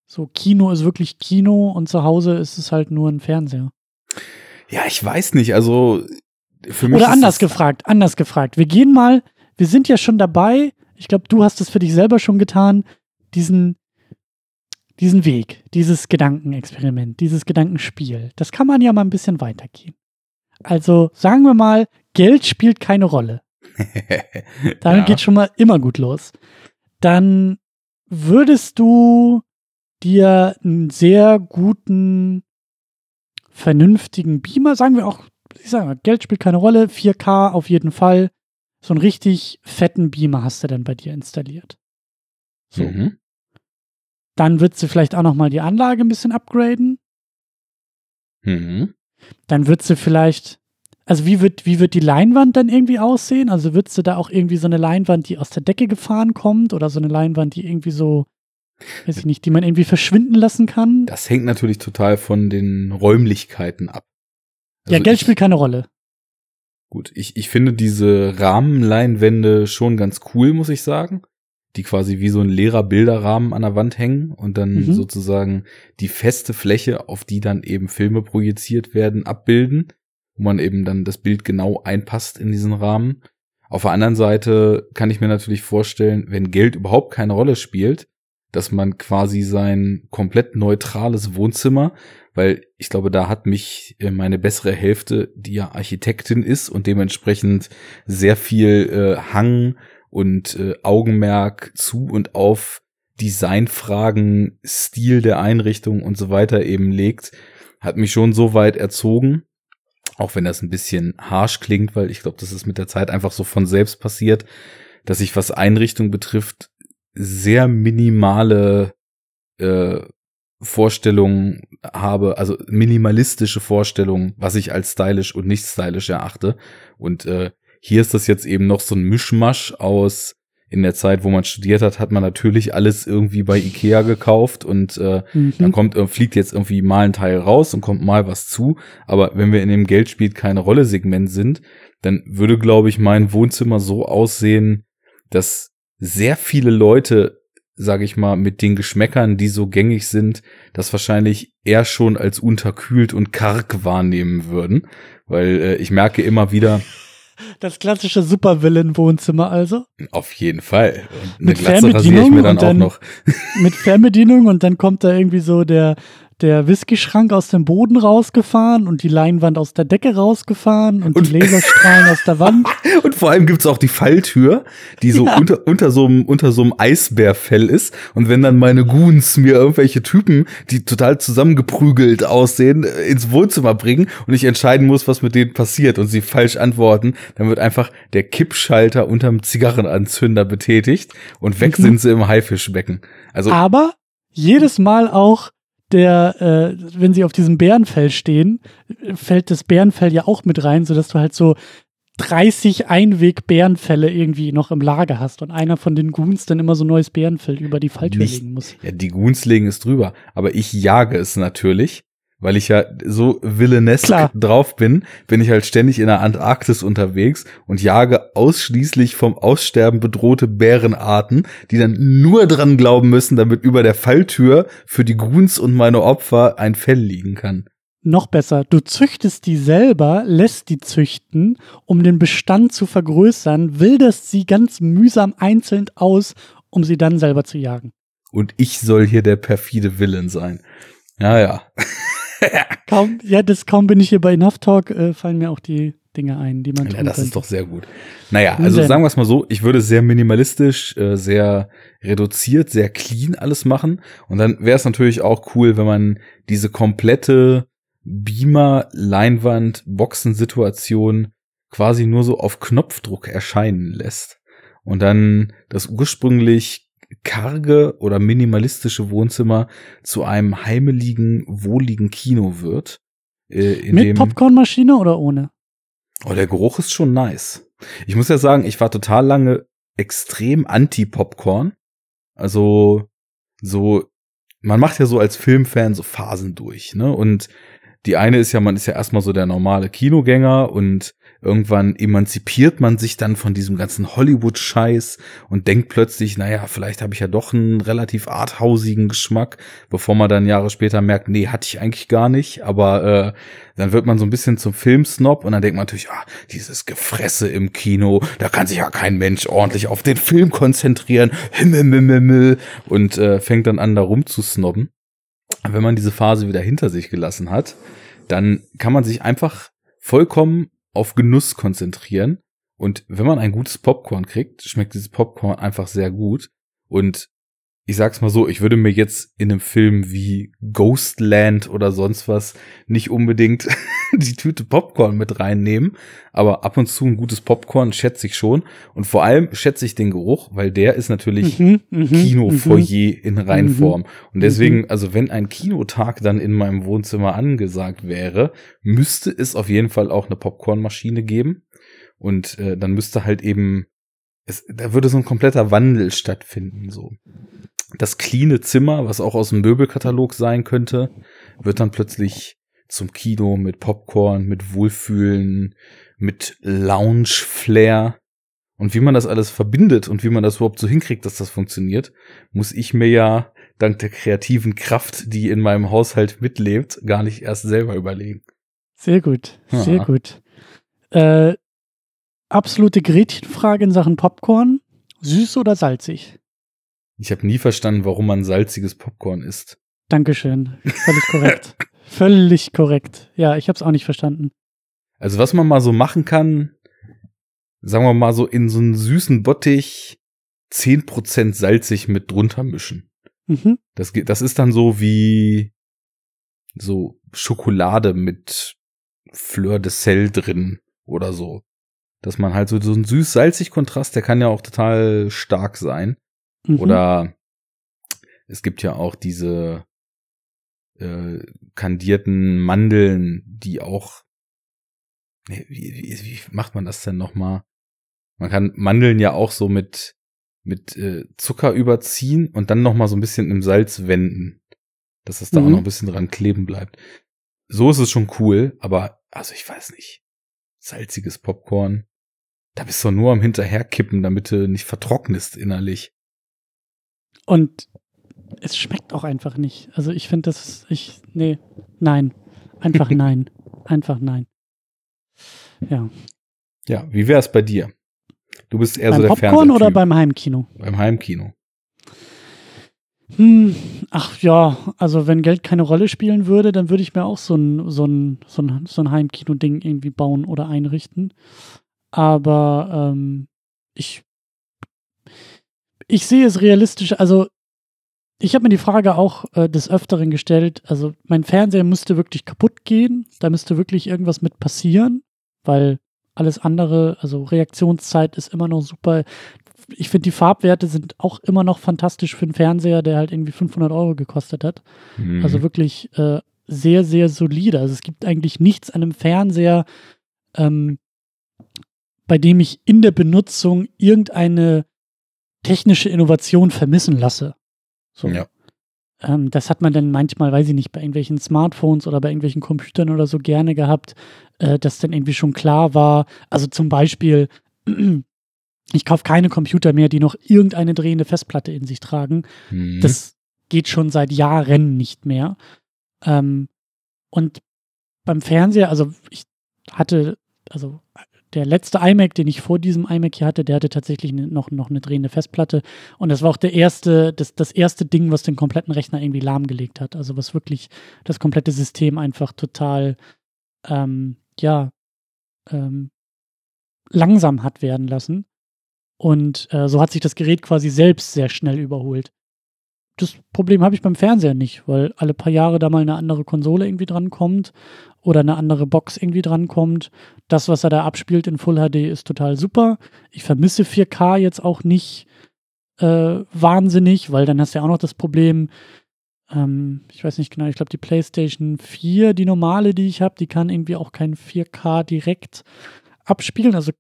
so Kino ist wirklich Kino und zu Hause ist es halt nur ein Fernseher. Ja, ich weiß nicht, also für mich Oder anders gefragt, anders gefragt. Wir gehen mal wir sind ja schon dabei, ich glaube, du hast es für dich selber schon getan, diesen, diesen Weg, dieses Gedankenexperiment, dieses Gedankenspiel. Das kann man ja mal ein bisschen weitergehen. Also sagen wir mal, Geld spielt keine Rolle. Damit ja. geht schon mal immer gut los. Dann würdest du dir einen sehr guten, vernünftigen Beamer, sagen wir auch, ich sage mal, Geld spielt keine Rolle, 4K auf jeden Fall, so einen richtig fetten Beamer hast du dann bei dir installiert. So. Mhm. Dann würdest du vielleicht auch noch mal die Anlage ein bisschen upgraden. Mhm. Dann würdest du vielleicht, also wie wird, wie wird die Leinwand dann irgendwie aussehen? Also würdest du da auch irgendwie so eine Leinwand, die aus der Decke gefahren kommt oder so eine Leinwand, die irgendwie so, weiß ich nicht, die man irgendwie verschwinden lassen kann? Das hängt natürlich total von den Räumlichkeiten ab. Also ja, Geld spielt keine Rolle. Gut, ich, ich finde diese Rahmenleinwände schon ganz cool, muss ich sagen. Die quasi wie so ein leerer Bilderrahmen an der Wand hängen und dann mhm. sozusagen die feste Fläche, auf die dann eben Filme projiziert werden, abbilden, wo man eben dann das Bild genau einpasst in diesen Rahmen. Auf der anderen Seite kann ich mir natürlich vorstellen, wenn Geld überhaupt keine Rolle spielt, dass man quasi sein komplett neutrales Wohnzimmer weil ich glaube, da hat mich äh, meine bessere Hälfte, die ja Architektin ist und dementsprechend sehr viel äh, Hang und äh, Augenmerk zu und auf Designfragen, Stil der Einrichtung und so weiter eben legt, hat mich schon so weit erzogen, auch wenn das ein bisschen harsh klingt, weil ich glaube, das ist mit der Zeit einfach so von selbst passiert, dass ich was Einrichtung betrifft sehr minimale äh, Vorstellungen habe, also minimalistische Vorstellungen, was ich als stylisch und nicht stylisch erachte. Und äh, hier ist das jetzt eben noch so ein Mischmasch aus in der Zeit, wo man studiert hat, hat man natürlich alles irgendwie bei Ikea gekauft und äh, mhm. dann kommt, äh, fliegt jetzt irgendwie mal ein Teil raus und kommt mal was zu. Aber wenn wir in dem Geldspiel keine Rolle Segment sind, dann würde, glaube ich, mein Wohnzimmer so aussehen, dass sehr viele Leute sage ich mal, mit den Geschmäckern, die so gängig sind, das wahrscheinlich eher schon als unterkühlt und karg wahrnehmen würden. Weil äh, ich merke immer wieder. Das klassische Supervillain-Wohnzimmer also? Auf jeden Fall. Und mit Fernbedienung ich mir dann, noch. mit Fernbedienung und dann kommt da irgendwie so der, der Whisky-Schrank aus dem Boden rausgefahren und die Leinwand aus der Decke rausgefahren und, Und- die Laserstrahlen aus der Wand. Und vor allem gibt's auch die Falltür, die so Ja. unter, unter so einem, unter so einem Eisbärfell ist. Und wenn dann meine Goons mir irgendwelche Typen, die total zusammengeprügelt aussehen, äh, ins Wohnzimmer bringen und ich entscheiden muss, was mit denen passiert und sie falsch antworten, dann wird einfach der Kippschalter unterm Zigarrenanzünder betätigt und weg Mhm. sind sie im Haifischbecken. Also, Aber jedes Mal auch der, äh, wenn sie auf diesem Bärenfell stehen, fällt das Bärenfell ja auch mit rein, sodass du halt so 30 Einweg-Bärenfälle irgendwie noch im Lager hast und einer von den Goons dann immer so ein neues Bärenfell über die Falltür Nicht- legen muss. ja, die Goons legen es drüber, aber ich jage es natürlich. Weil ich ja so villainesk Klar. drauf bin, bin ich halt ständig in der Antarktis unterwegs und jage ausschließlich vom Aussterben bedrohte Bärenarten, die dann nur dran glauben müssen, damit über der Falltür für die Goons und meine Opfer ein Fell liegen kann. Noch besser, du züchtest die selber, lässt die züchten, um den Bestand zu vergrößern, wilderst sie ganz mühsam einzeln aus, um sie dann selber zu jagen. Und ich soll hier der perfide Villain sein. Ja, ja. Kaum, ja, das kaum bin ich hier bei Enough Talk, äh, fallen mir auch die Dinge ein, die man Ja, das könnte. ist doch sehr gut. Naja, also sagen wir es mal so, ich würde sehr minimalistisch, äh, sehr reduziert, sehr clean alles machen. Und dann wäre es natürlich auch cool, wenn man diese komplette Beamer, Leinwand, Boxen-Situation quasi nur so auf Knopfdruck erscheinen lässt. Und dann das ursprünglich karge oder minimalistische Wohnzimmer zu einem heimeligen, wohligen Kino wird. Äh, Mit Popcornmaschine oder ohne? Oh, der Geruch ist schon nice. Ich muss ja sagen, ich war total lange extrem anti-Popcorn. Also, so, man macht ja so als Filmfan so Phasen durch, ne? Und die eine ist ja, man ist ja erstmal so der normale Kinogänger und irgendwann emanzipiert man sich dann von diesem ganzen Hollywood-Scheiß und denkt plötzlich, naja, vielleicht habe ich ja doch einen relativ arthausigen Geschmack, bevor man dann Jahre später merkt, nee, hatte ich eigentlich gar nicht, aber äh, dann wird man so ein bisschen zum Filmsnob und dann denkt man natürlich, ah, dieses Gefresse im Kino, da kann sich ja kein Mensch ordentlich auf den Film konzentrieren, Himmel, und äh, fängt dann an, da rumzusnobben. Wenn man diese Phase wieder hinter sich gelassen hat, dann kann man sich einfach vollkommen auf Genuss konzentrieren. Und wenn man ein gutes Popcorn kriegt, schmeckt dieses Popcorn einfach sehr gut. Und ich sag's mal so, ich würde mir jetzt in einem Film wie Ghostland oder sonst was nicht unbedingt die Tüte Popcorn mit reinnehmen, aber ab und zu ein gutes Popcorn schätze ich schon und vor allem schätze ich den Geruch, weil der ist natürlich Mhm, mhm, Kinofoyer in Reinform. Mhm. Und deswegen, also wenn ein Kinotag dann in meinem Wohnzimmer angesagt wäre, müsste es auf jeden Fall auch eine Popcornmaschine geben. Und äh, dann müsste halt eben, es, da würde so ein kompletter Wandel stattfinden. So das cleane Zimmer, was auch aus dem Möbelkatalog sein könnte, wird dann plötzlich zum Kino mit Popcorn, mit Wohlfühlen, mit Lounge-Flair. Und wie man das alles verbindet und wie man das überhaupt so hinkriegt, dass das funktioniert, muss ich mir ja dank der kreativen Kraft, die in meinem Haushalt mitlebt, gar nicht erst selber überlegen. Sehr gut, sehr Ja. gut. Äh, absolute Gretchenfrage in Sachen Popcorn. Süß oder salzig? Ich habe nie verstanden, warum man salziges Popcorn isst. Dankeschön. Völlig korrekt. Völlig korrekt. Ja, ich habe es auch nicht verstanden. Also was man mal so machen kann, sagen wir mal so in so einen süßen Bottich 10% salzig mit drunter mischen. Mhm. Das, das ist dann so wie so Schokolade mit Fleur de Sel drin oder so. Dass man halt so, so einen süß-salzig Kontrast, der kann ja auch total stark sein. Mhm. Oder es gibt ja auch diese äh, kandierten Mandeln, die auch. Nee, wie, wie, wie macht man das denn nochmal? Man kann Mandeln ja auch so mit, mit äh, Zucker überziehen und dann nochmal so ein bisschen im Salz wenden. Dass es da Mhm. auch noch ein bisschen dran kleben bleibt. So ist es schon cool, aber also ich weiß nicht. Salziges Popcorn. Da bist du nur am Hinterherkippen, damit du nicht vertrocknest innerlich. Und es schmeckt auch einfach nicht. Also ich finde das, ich, nee, nein. Einfach nein. Einfach nein. Ja. Ja, wie wär's bei dir? Du bist eher beim so der Popcorn Fernsehtyp. oder beim Heimkino? beim Heimkino. Hm, ach ja, also wenn Geld keine Rolle spielen würde, dann würde ich mir auch so ein, so ein, so ein, so ein Heimkino-Ding irgendwie bauen oder einrichten. Aber ähm, ich, ich sehe es realistisch, also ich habe mir die Frage auch äh, des Öfteren gestellt, also mein Fernseher müsste wirklich kaputt gehen, da müsste wirklich irgendwas mit passieren, weil alles andere, also Reaktionszeit ist immer noch super ich finde, die Farbwerte sind auch immer noch fantastisch für einen Fernseher, der halt irgendwie 500 Euro gekostet hat. Mhm. Also wirklich äh, sehr, sehr solide. Also es gibt eigentlich nichts an einem Fernseher, ähm, bei dem ich in der Benutzung irgendeine technische Innovation vermissen lasse. So. Ja. Ähm, das hat man dann manchmal, weiß ich nicht, bei irgendwelchen Smartphones oder bei irgendwelchen Computern oder so gerne gehabt, äh, dass dann irgendwie schon klar war. Also zum Beispiel, ich kaufe keine Computer mehr, die noch irgendeine drehende Festplatte in sich tragen. Mhm. Das geht schon seit Jahren nicht mehr. Ähm, und beim Fernseher, also ich hatte, also der letzte iMac, den ich vor diesem iMac hier hatte, der hatte tatsächlich noch, noch eine drehende Festplatte. Und das war auch der erste, das, das erste Ding, was den kompletten Rechner irgendwie lahmgelegt hat. Also was wirklich das komplette System einfach total, ähm, ja, ähm, langsam hat werden lassen. Und äh, so hat sich das Gerät quasi selbst sehr schnell überholt. Das Problem habe ich beim Fernseher nicht, weil alle paar Jahre da mal eine andere Konsole irgendwie drankommt oder eine andere Box irgendwie drankommt. Das, was er da abspielt in Full HD, ist total super. Ich vermisse 4K jetzt auch nicht äh, wahnsinnig, weil dann hast du ja auch noch das Problem, ähm, ich weiß nicht genau, ich glaube die PlayStation 4, die normale, die ich habe, die kann irgendwie auch kein 4K direkt abspielen. Also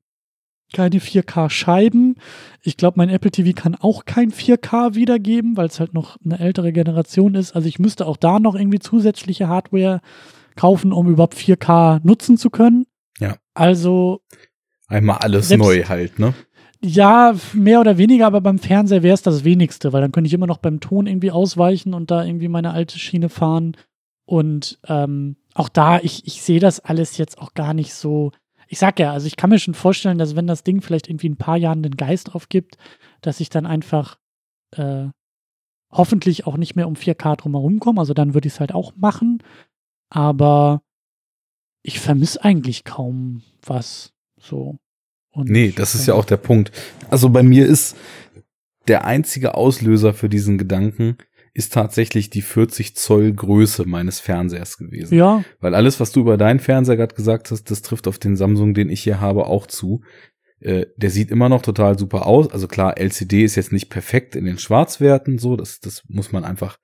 keine 4K-Scheiben. Ich glaube, mein Apple TV kann auch kein 4K wiedergeben, weil es halt noch eine ältere Generation ist. Also ich müsste auch da noch irgendwie zusätzliche Hardware kaufen, um überhaupt 4K nutzen zu können. Ja. Also einmal alles selbst, neu halt, ne? Ja, mehr oder weniger, aber beim Fernseher wäre es das wenigste, weil dann könnte ich immer noch beim Ton irgendwie ausweichen und da irgendwie meine alte Schiene fahren. Und ähm, auch da, ich, ich sehe das alles jetzt auch gar nicht so ich sag ja, also ich kann mir schon vorstellen, dass wenn das Ding vielleicht irgendwie ein paar Jahren den Geist aufgibt, dass ich dann einfach äh, hoffentlich auch nicht mehr um 4K drumherum komme. Also dann würde ich es halt auch machen. Aber ich vermisse eigentlich kaum was so. Und nee, das ist ja auch der Punkt. Also bei mir ist der einzige Auslöser für diesen Gedanken, ist tatsächlich die 40 Zoll Größe meines Fernsehers gewesen. Ja. Weil alles, was du über deinen Fernseher gerade gesagt hast, das trifft auf den Samsung, den ich hier habe, auch zu. Äh, der sieht immer noch total super aus. Also klar, LCD ist jetzt nicht perfekt in den Schwarzwerten, so, das, das muss man einfach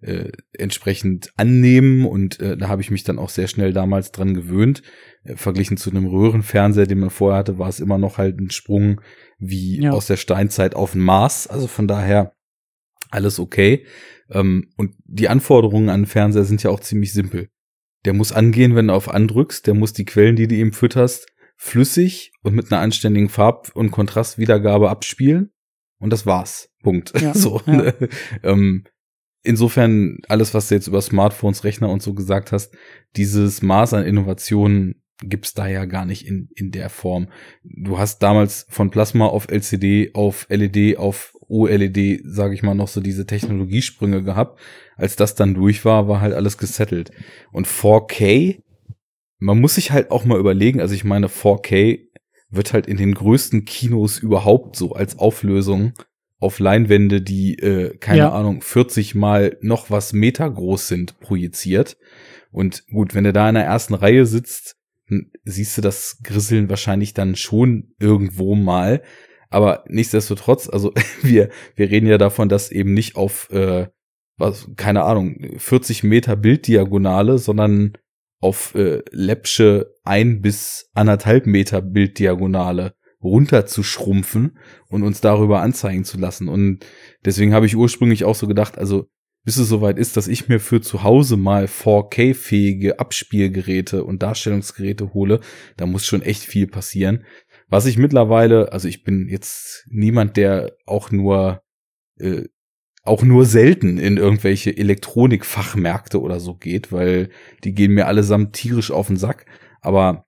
äh, entsprechend annehmen und äh, da habe ich mich dann auch sehr schnell damals dran gewöhnt. Äh, verglichen zu einem Röhrenfernseher, den man vorher hatte, war es immer noch halt ein Sprung wie ja. aus der Steinzeit auf den Mars. Also von daher alles okay. Ähm, und die Anforderungen an Fernseher sind ja auch ziemlich simpel. Der muss angehen, wenn du auf andrückst, der muss die Quellen, die du ihm fütterst, flüssig und mit einer anständigen Farb- und Kontrastwiedergabe abspielen. Und das war's. Punkt. Ja, so. Ja. Ne? ähm, insofern, alles, was du jetzt über Smartphones, Rechner und so gesagt hast, dieses Maß an Innovationen gibt's da ja gar nicht in, in der Form. Du hast damals von Plasma auf LCD, auf LED, auf OLED, sage ich mal, noch so diese Technologiesprünge gehabt. Als das dann durch war, war halt alles gesettelt. Und 4K, man muss sich halt auch mal überlegen, also ich meine, 4K wird halt in den größten Kinos überhaupt so als Auflösung auf Leinwände, die, äh, keine ja. Ahnung, 40 mal noch was Meter groß sind, projiziert. Und gut, wenn du da in der ersten Reihe sitzt, siehst du das Grisseln wahrscheinlich dann schon irgendwo mal. Aber nichtsdestotrotz, also wir, wir reden ja davon, dass eben nicht auf, äh, was, keine Ahnung, 40 Meter Bilddiagonale, sondern auf äh, läppsche ein bis anderthalb Meter Bilddiagonale runterzuschrumpfen und uns darüber anzeigen zu lassen. Und deswegen habe ich ursprünglich auch so gedacht, also bis es soweit ist, dass ich mir für zu Hause mal 4K-fähige Abspielgeräte und Darstellungsgeräte hole, da muss schon echt viel passieren. Was ich mittlerweile, also ich bin jetzt niemand, der auch nur äh, auch nur selten in irgendwelche Elektronikfachmärkte oder so geht, weil die gehen mir allesamt tierisch auf den Sack. Aber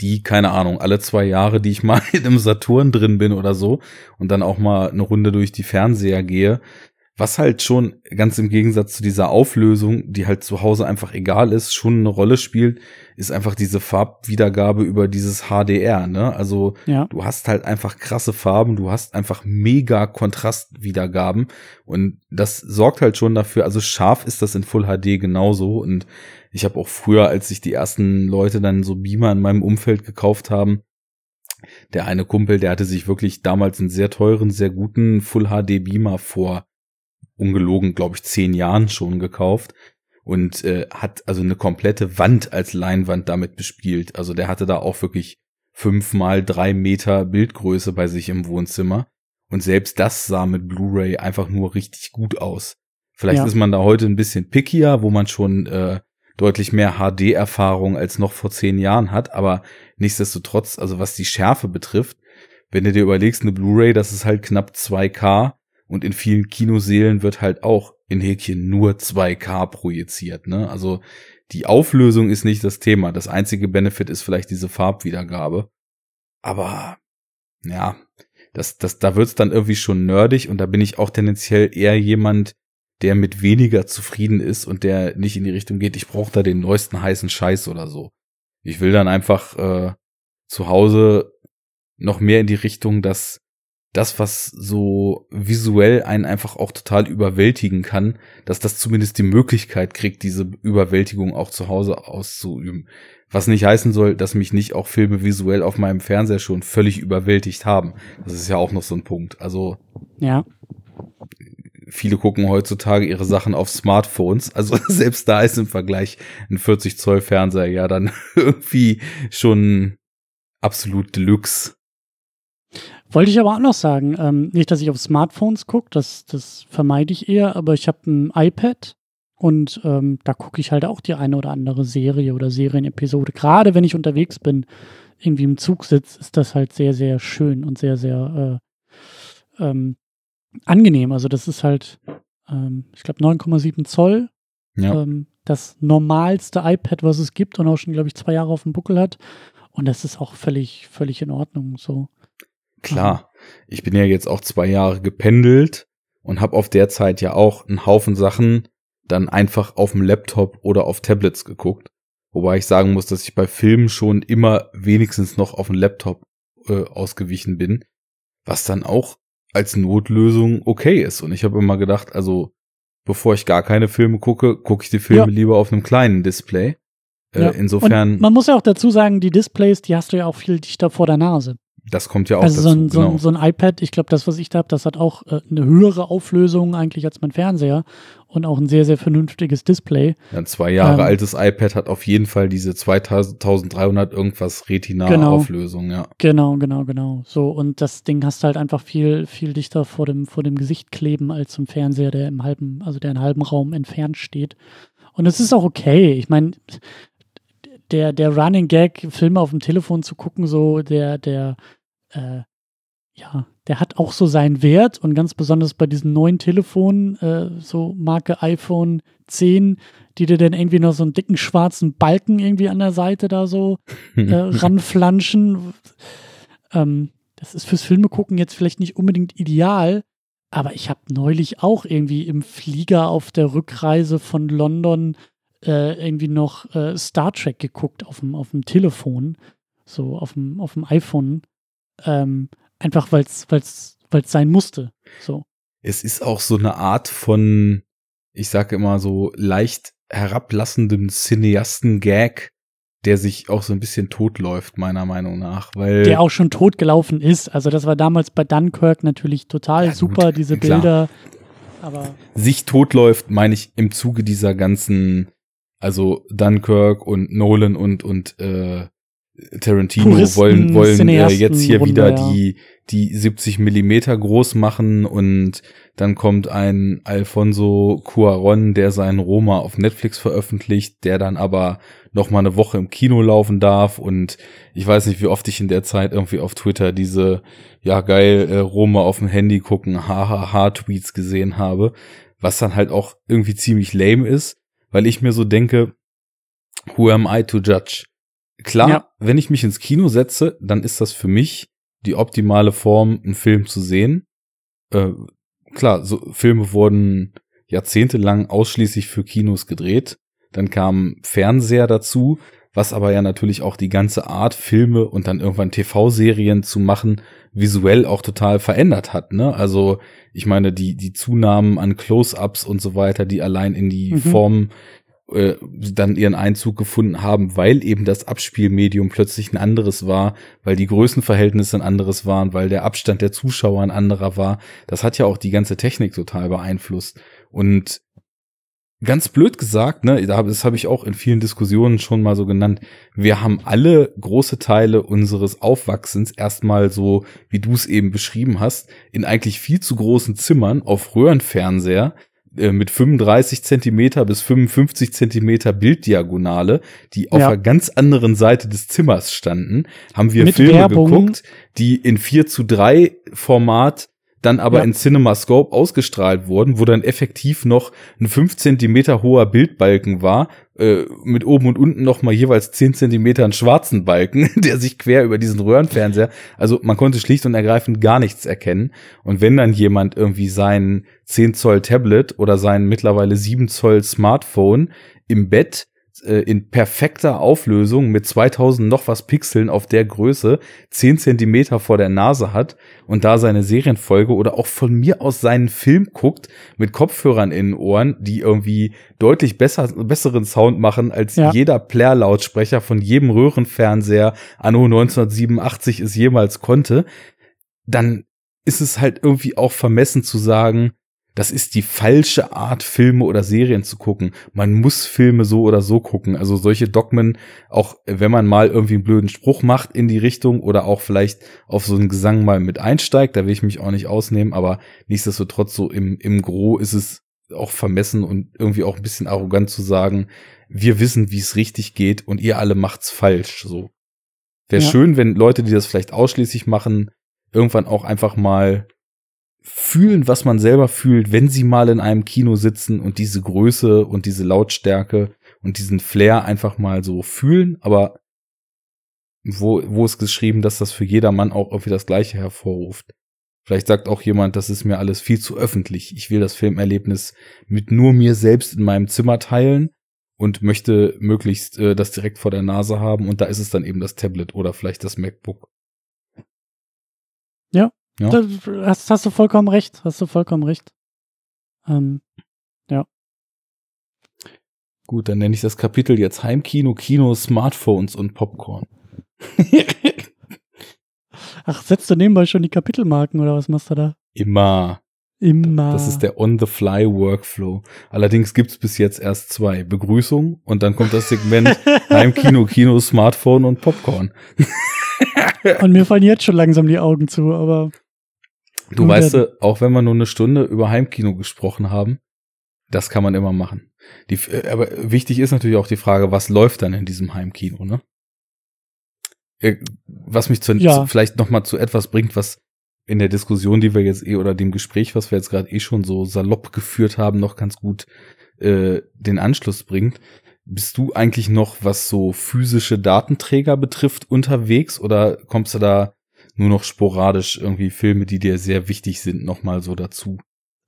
die, keine Ahnung, alle zwei Jahre, die ich mal in einem Saturn drin bin oder so und dann auch mal eine Runde durch die Fernseher gehe, Was halt schon ganz im Gegensatz zu dieser Auflösung, die halt zu Hause einfach egal ist, schon eine Rolle spielt, ist einfach diese Farbwiedergabe über dieses HDR, ne? Also Ja. du hast halt einfach krasse Farben, du hast einfach mega Kontrastwiedergaben und das sorgt halt schon dafür, also scharf ist das in Full HD genauso und ich habe auch früher, als sich die ersten Leute dann so Beamer in meinem Umfeld gekauft haben, der eine Kumpel, der hatte sich wirklich damals einen sehr teuren, sehr guten Full HD Beamer vor ungelogen, glaube ich, zehn Jahren schon gekauft und äh, hat also eine komplette Wand als Leinwand damit bespielt. Also der hatte da auch wirklich fünf mal drei Meter Bildgröße bei sich im Wohnzimmer. Und selbst das sah mit Blu-ray einfach nur richtig gut aus. Vielleicht Ja. ist man da heute ein bisschen pickier, wo man schon äh, deutlich mehr HD-Erfahrung als noch vor zehn Jahren hat, aber nichtsdestotrotz, also was die Schärfe betrifft, wenn du dir überlegst, eine Blu-ray, das ist halt knapp 2K und in vielen Kinoseelen wird halt auch in Häkchen nur 2K projiziert, ne? Also die Auflösung ist nicht das Thema. Das einzige Benefit ist vielleicht diese Farbwiedergabe. Aber ja, das, das, da wird's dann irgendwie schon nerdig und da bin ich auch tendenziell eher jemand, der mit weniger zufrieden ist und der nicht in die Richtung geht, ich brauche da den neuesten heißen Scheiß oder so. Ich will dann einfach äh, zu Hause noch mehr in die Richtung, dass das, was so visuell einen einfach auch total überwältigen kann, dass das zumindest die Möglichkeit kriegt, diese Überwältigung auch zu Hause auszuüben. Was nicht heißen soll, dass mich nicht auch Filme visuell auf meinem Fernseher schon völlig überwältigt haben. Das ist ja auch noch so ein Punkt. Also Ja. viele gucken heutzutage ihre Sachen auf Smartphones. Also selbst da ist im Vergleich ein 40 Zoll Fernseher ja dann irgendwie schon absolut Deluxe. Wollte ich aber auch noch sagen, ähm, nicht, dass ich auf Smartphones gucke, das, das vermeide ich eher, aber ich habe ein iPad und ähm, da gucke ich halt auch die eine oder andere Serie oder Serienepisode. Gerade wenn ich unterwegs bin, irgendwie im Zug sitze, ist das halt sehr, sehr schön und sehr, sehr äh, ähm, angenehm. Also das ist halt, ähm, ich glaube, 9,7 Zoll Ja. ähm, das normalste iPad, was es gibt und auch schon, glaube ich, zwei Jahre auf dem Buckel hat. Und das ist auch völlig, völlig in Ordnung. So. Klar, ich bin ja jetzt auch zwei Jahre gependelt und habe auf der Zeit ja auch einen Haufen Sachen dann einfach auf dem Laptop oder auf Tablets geguckt. Wobei ich sagen muss, dass ich bei Filmen schon immer wenigstens noch auf den Laptop äh, ausgewichen bin, was dann auch als Notlösung okay ist. Und ich habe immer gedacht, also bevor ich gar keine Filme gucke, gucke ich die Filme Ja. lieber auf einem kleinen Display. Äh, Ja. Insofern, Und man muss ja auch dazu sagen, die Displays, die hast du ja auch viel dichter vor der Nase. Das kommt ja auch also so dazu. ein, so, genau. ein, so ein iPad, ich glaube, das, was ich da habe, das hat auch äh, eine höhere Auflösung eigentlich als mein Fernseher und auch ein sehr, sehr vernünftiges Display. Ein zwei Jahre Ähm, altes iPad hat auf jeden Fall diese 2300 irgendwas Genau. Retina-Auflösung, ja. Genau, genau, genau. So, und das Ding hast du halt einfach viel, viel dichter vor dem, vor dem Gesicht kleben als im Fernseher, der im halben, also der in halben Raum entfernt steht. Und es ist auch okay. Ich meine, der, der Running Gag, Filme auf dem Telefon zu gucken, so, der, der, äh, ja, der hat auch so seinen Wert und ganz besonders bei diesen neuen Telefonen, äh, so Marke iPhone 10, die dir dann irgendwie noch so einen dicken schwarzen Balken irgendwie an der Seite da so äh, ranflanschen. Ähm, das ist fürs Filme gucken jetzt vielleicht nicht unbedingt ideal, aber ich habe neulich auch irgendwie im Flieger auf der Rückreise von London äh, irgendwie noch äh, Star Trek geguckt auf dem, auf dem Telefon, so auf dem, auf dem iPhone. Ähm, einfach weil es weil's, weil's sein musste. So. Es ist auch so eine Art von, ich sage immer so leicht herablassendem Cineasten-Gag, der sich auch so ein bisschen totläuft, meiner Meinung nach, weil Der auch schon tot gelaufen ist. Also das war damals bei Dunkirk natürlich total Ja, gut, super, diese klar. Bilder. Aber sich totläuft, meine ich im Zuge dieser ganzen, also Dunkirk und Nolan und und äh, Tarantino Puristen, wollen wollen äh, jetzt hier Runde, wieder ja. die die 70 Millimeter groß machen und dann kommt ein Alfonso Cuaron, der seinen Roma auf Netflix veröffentlicht, der dann aber noch mal eine Woche im Kino laufen darf und ich weiß nicht, wie oft ich in der Zeit irgendwie auf Twitter diese ja geil äh, Roma auf dem Handy gucken hahaha Tweets gesehen habe, was dann halt auch irgendwie ziemlich lame ist, weil ich mir so denke, who am I to judge? Klar, Ja. wenn ich mich ins Kino setze, dann ist das für mich die optimale Form, einen Film zu sehen. Äh, klar, so Filme wurden jahrzehntelang ausschließlich für Kinos gedreht. Dann kam Fernseher dazu, was aber ja natürlich auch die ganze Art, Filme und dann irgendwann TV-Serien zu machen, visuell auch total verändert hat. Ne? Also ich meine, die, die Zunahmen an Close-ups und so weiter, die allein in die mhm. Form äh, dann ihren Einzug gefunden haben, weil eben das Abspielmedium plötzlich ein anderes war, weil die Größenverhältnisse ein anderes waren, weil der Abstand der Zuschauer ein anderer war. Das hat ja auch die ganze Technik total beeinflusst. Und ganz blöd gesagt, ne, das habe ich auch in vielen Diskussionen schon mal so genannt, wir haben alle große Teile unseres Aufwachsens erstmal so, wie du es eben beschrieben hast, in eigentlich viel zu großen Zimmern auf Röhrenfernseher äh, mit 35 Zentimeter bis 55 Zentimeter Bilddiagonale, die auf ja. einer ganz anderen Seite des Zimmers standen, haben wir mit Filme Werbung. geguckt, die in 4 zu 3 Format dann aber ja. in CinemaScope ausgestrahlt wurden, wo dann effektiv noch ein 5 Zentimeter hoher Bildbalken war, äh, mit oben und unten noch mal jeweils 10 Zentimeter einen schwarzen Balken, der sich quer über diesen Röhrenfernseher, also man konnte schlicht und ergreifend gar nichts erkennen. Und wenn dann jemand irgendwie sein 10 Zoll Tablet oder sein mittlerweile 7 Zoll Smartphone im Bett äh, in perfekter Auflösung mit 2000 noch was Pixeln auf der Größe 10 Zentimeter vor der Nase hat und da seine Serienfolge oder auch von mir aus seinen Film guckt mit Kopfhörern in den Ohren, die irgendwie deutlich besser, besseren Sound machen als ja. jeder Player-Lautsprecher von jedem Röhrenfernseher anno 1987 es jemals konnte, dann ist es halt irgendwie auch vermessen zu sagen, das ist die falsche Art, Filme oder Serien zu gucken. Man muss Filme so oder so gucken. Also solche Dogmen, auch wenn man mal irgendwie einen blöden Spruch macht in die Richtung oder auch vielleicht auf so einen Gesang mal mit einsteigt, da will ich mich auch nicht ausnehmen, aber nichtsdestotrotz so im, im Gro ist es auch vermessen und irgendwie auch ein bisschen arrogant zu sagen, wir wissen, wie es richtig geht und ihr alle macht's falsch, so. Wäre ja. schön, wenn Leute, die das vielleicht ausschließlich machen, irgendwann auch einfach mal fühlen, was man selber fühlt, wenn sie mal in einem Kino sitzen und diese Größe und diese Lautstärke und diesen Flair einfach mal so fühlen, aber wo, wo ist geschrieben, dass das für jedermann auch irgendwie das Gleiche hervorruft. Vielleicht sagt auch jemand, das ist mir alles viel zu öffentlich. Ich will das Filmerlebnis mit nur mir selbst in meinem Zimmer teilen und möchte möglichst äh, das direkt vor der Nase haben und da ist es dann eben das Tablet oder vielleicht das MacBook. Ja, ja. Da hast, hast, du vollkommen recht. Hast du vollkommen recht. Ähm, ja. Gut, dann nenne ich das Kapitel jetzt Heimkino, Kino, Smartphones und Popcorn. Ach, setzt du nebenbei schon die Kapitelmarken oder was machst du da? Immer. Immer. Das ist der On-the-Fly-Workflow. Allerdings gibt's bis jetzt erst zwei. Begrüßung und dann kommt das Segment Heimkino, Kino, Smartphone und Popcorn. und mir fallen jetzt schon langsam die Augen zu, aber Du weißt, du, auch wenn wir nur eine Stunde über Heimkino gesprochen haben, das kann man immer machen. Die, äh, aber wichtig ist natürlich auch die Frage, was läuft dann in diesem Heimkino, ne? Äh, was mich zu, ja. zu, vielleicht noch mal zu etwas bringt, was in der Diskussion, die wir jetzt eh oder dem Gespräch, was wir jetzt gerade eh schon so salopp geführt haben, noch ganz gut äh, den Anschluss bringt. Bist du eigentlich noch, was so physische Datenträger betrifft, unterwegs oder kommst du da nur noch sporadisch irgendwie Filme, die dir sehr wichtig sind, nochmal so dazu.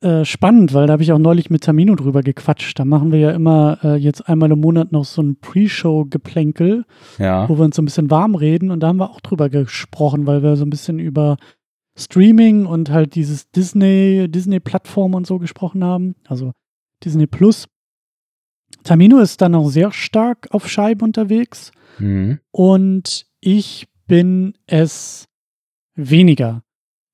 Äh, spannend, weil da habe ich auch neulich mit Tamino drüber gequatscht. Da machen wir ja immer äh, jetzt einmal im Monat noch so ein Pre-Show-Geplänkel, ja. wo wir uns so ein bisschen warm reden und da haben wir auch drüber gesprochen, weil wir so ein bisschen über Streaming und halt dieses Disney, Disney-Plattform und so gesprochen haben. Also Disney Plus. Tamino ist dann auch sehr stark auf Scheibe unterwegs. Mhm. Und ich bin es weniger.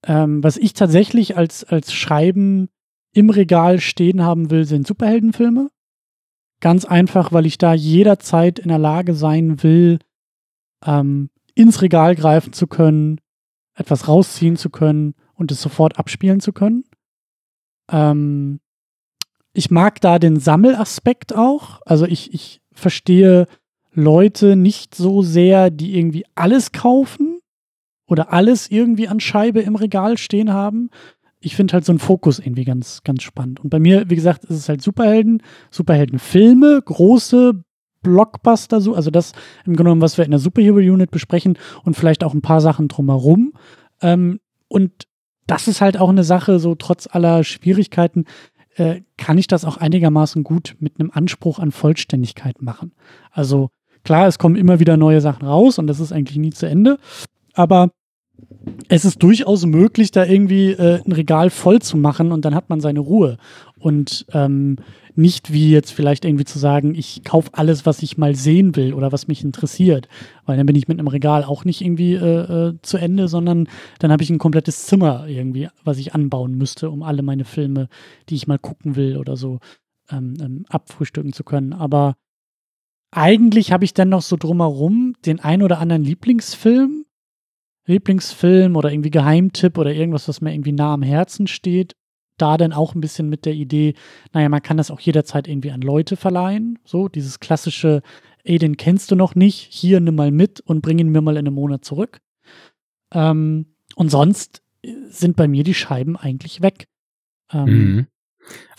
Ähm, was ich tatsächlich als, als Scheiben im Regal stehen haben will, sind Superheldenfilme. Ganz einfach, weil ich da jederzeit in der Lage sein will, ähm, ins Regal greifen zu können, etwas rausziehen zu können und es sofort abspielen zu können. Ähm, ich mag da den Sammelaspekt auch. Also ich, ich verstehe Leute nicht so sehr, die irgendwie alles kaufen, oder alles irgendwie an Scheibe im Regal stehen haben. Ich finde halt so einen Fokus irgendwie ganz, ganz spannend. Und bei mir, wie gesagt, ist es halt Superhelden, Superheldenfilme, große Blockbuster, so, also das im genommen, was wir in der Superhero Unit besprechen und vielleicht auch ein paar Sachen drumherum. Ähm, und das ist halt auch eine Sache, so trotz aller Schwierigkeiten, äh, kann ich das auch einigermaßen gut mit einem Anspruch an Vollständigkeit machen. Also klar, es kommen immer wieder neue Sachen raus und das ist eigentlich nie zu Ende, aber es ist durchaus möglich, da irgendwie äh, ein Regal voll zu machen und dann hat man seine Ruhe. Und ähm, nicht wie jetzt vielleicht irgendwie zu sagen, ich kaufe alles, was ich mal sehen will oder was mich interessiert. Weil dann bin ich mit einem Regal auch nicht irgendwie äh, äh, zu Ende, sondern dann habe ich ein komplettes Zimmer irgendwie, was ich anbauen müsste, um alle meine Filme, die ich mal gucken will oder so, ähm, ähm, abfrühstücken zu können. Aber eigentlich habe ich dann noch so drumherum den ein oder anderen Lieblingsfilm, Lieblingsfilm oder irgendwie Geheimtipp oder irgendwas, was mir irgendwie nah am Herzen steht. Da dann auch ein bisschen mit der Idee, naja, man kann das auch jederzeit irgendwie an Leute verleihen. So, dieses klassische, ey, den kennst du noch nicht, hier nimm mal mit und bring ihn mir mal in einem Monat zurück. Ähm, und sonst sind bei mir die Scheiben eigentlich weg. Ähm, mhm.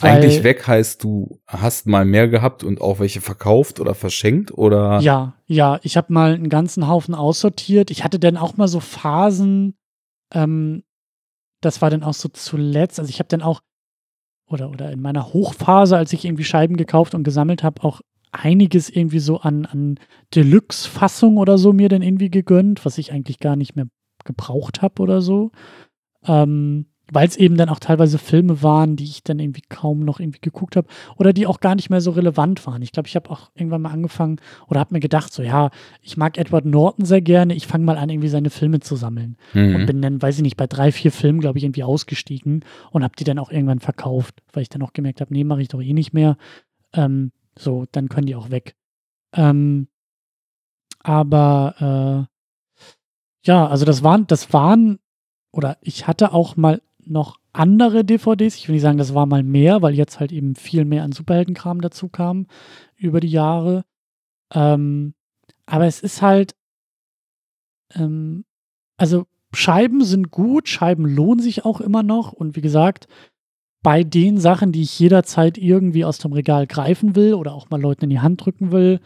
Eigentlich weg heißt, du hast mal mehr gehabt und auch welche verkauft oder verschenkt oder? Ja, ja, ich habe mal einen ganzen Haufen aussortiert. Ich hatte dann auch mal so Phasen, ähm, das war dann auch so zuletzt, also ich habe dann auch, oder, oder in meiner Hochphase, als ich irgendwie Scheiben gekauft und gesammelt habe, auch einiges irgendwie so an, an Deluxe-Fassung oder so mir dann irgendwie gegönnt, was ich eigentlich gar nicht mehr gebraucht habe oder so. Ähm, weil es eben dann auch teilweise Filme waren, die ich dann irgendwie kaum noch irgendwie geguckt habe oder die auch gar nicht mehr so relevant waren. Ich glaube, ich habe auch irgendwann mal angefangen oder habe mir gedacht, so ja, ich mag Edward Norton sehr gerne, ich fange mal an, irgendwie seine Filme zu sammeln. Mhm. Und bin dann, weiß ich nicht, bei drei, vier Filmen, glaube ich, irgendwie ausgestiegen und habe die dann auch irgendwann verkauft, weil ich dann auch gemerkt habe, nee, mache ich doch eh nicht mehr. Ähm, so, dann können die auch weg. Ähm, aber äh, ja, also das waren, das waren, oder ich hatte auch mal noch andere DVDs. Ich will nicht sagen, das war mal mehr, weil jetzt halt eben viel mehr an Superheldenkram dazu kam über die Jahre. Ähm, aber es ist halt, ähm, also Scheiben sind gut, Scheiben lohnen sich auch immer noch. Und wie gesagt, bei den Sachen, die ich jederzeit irgendwie aus dem Regal greifen will oder auch mal Leuten in die Hand drücken will,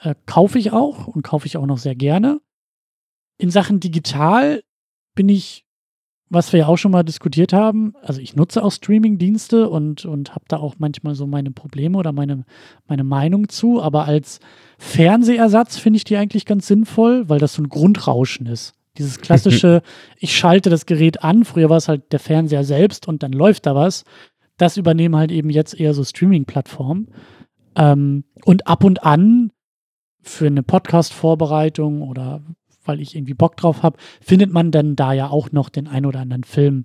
äh, kaufe ich auch und kaufe ich auch noch sehr gerne. In Sachen digital bin ich was wir ja auch schon mal diskutiert haben, also ich nutze auch Streaming-Dienste und, und habe da auch manchmal so meine Probleme oder meine, meine Meinung zu, aber als Fernsehersatz finde ich die eigentlich ganz sinnvoll, weil das so ein Grundrauschen ist. Dieses klassische, ich schalte das Gerät an, früher war es halt der Fernseher selbst und dann läuft da was. Das übernehmen halt eben jetzt eher so Streaming-Plattformen. Ähm, und ab und an für eine Podcast-Vorbereitung oder weil ich irgendwie Bock drauf habe, findet man dann da ja auch noch den ein oder anderen Film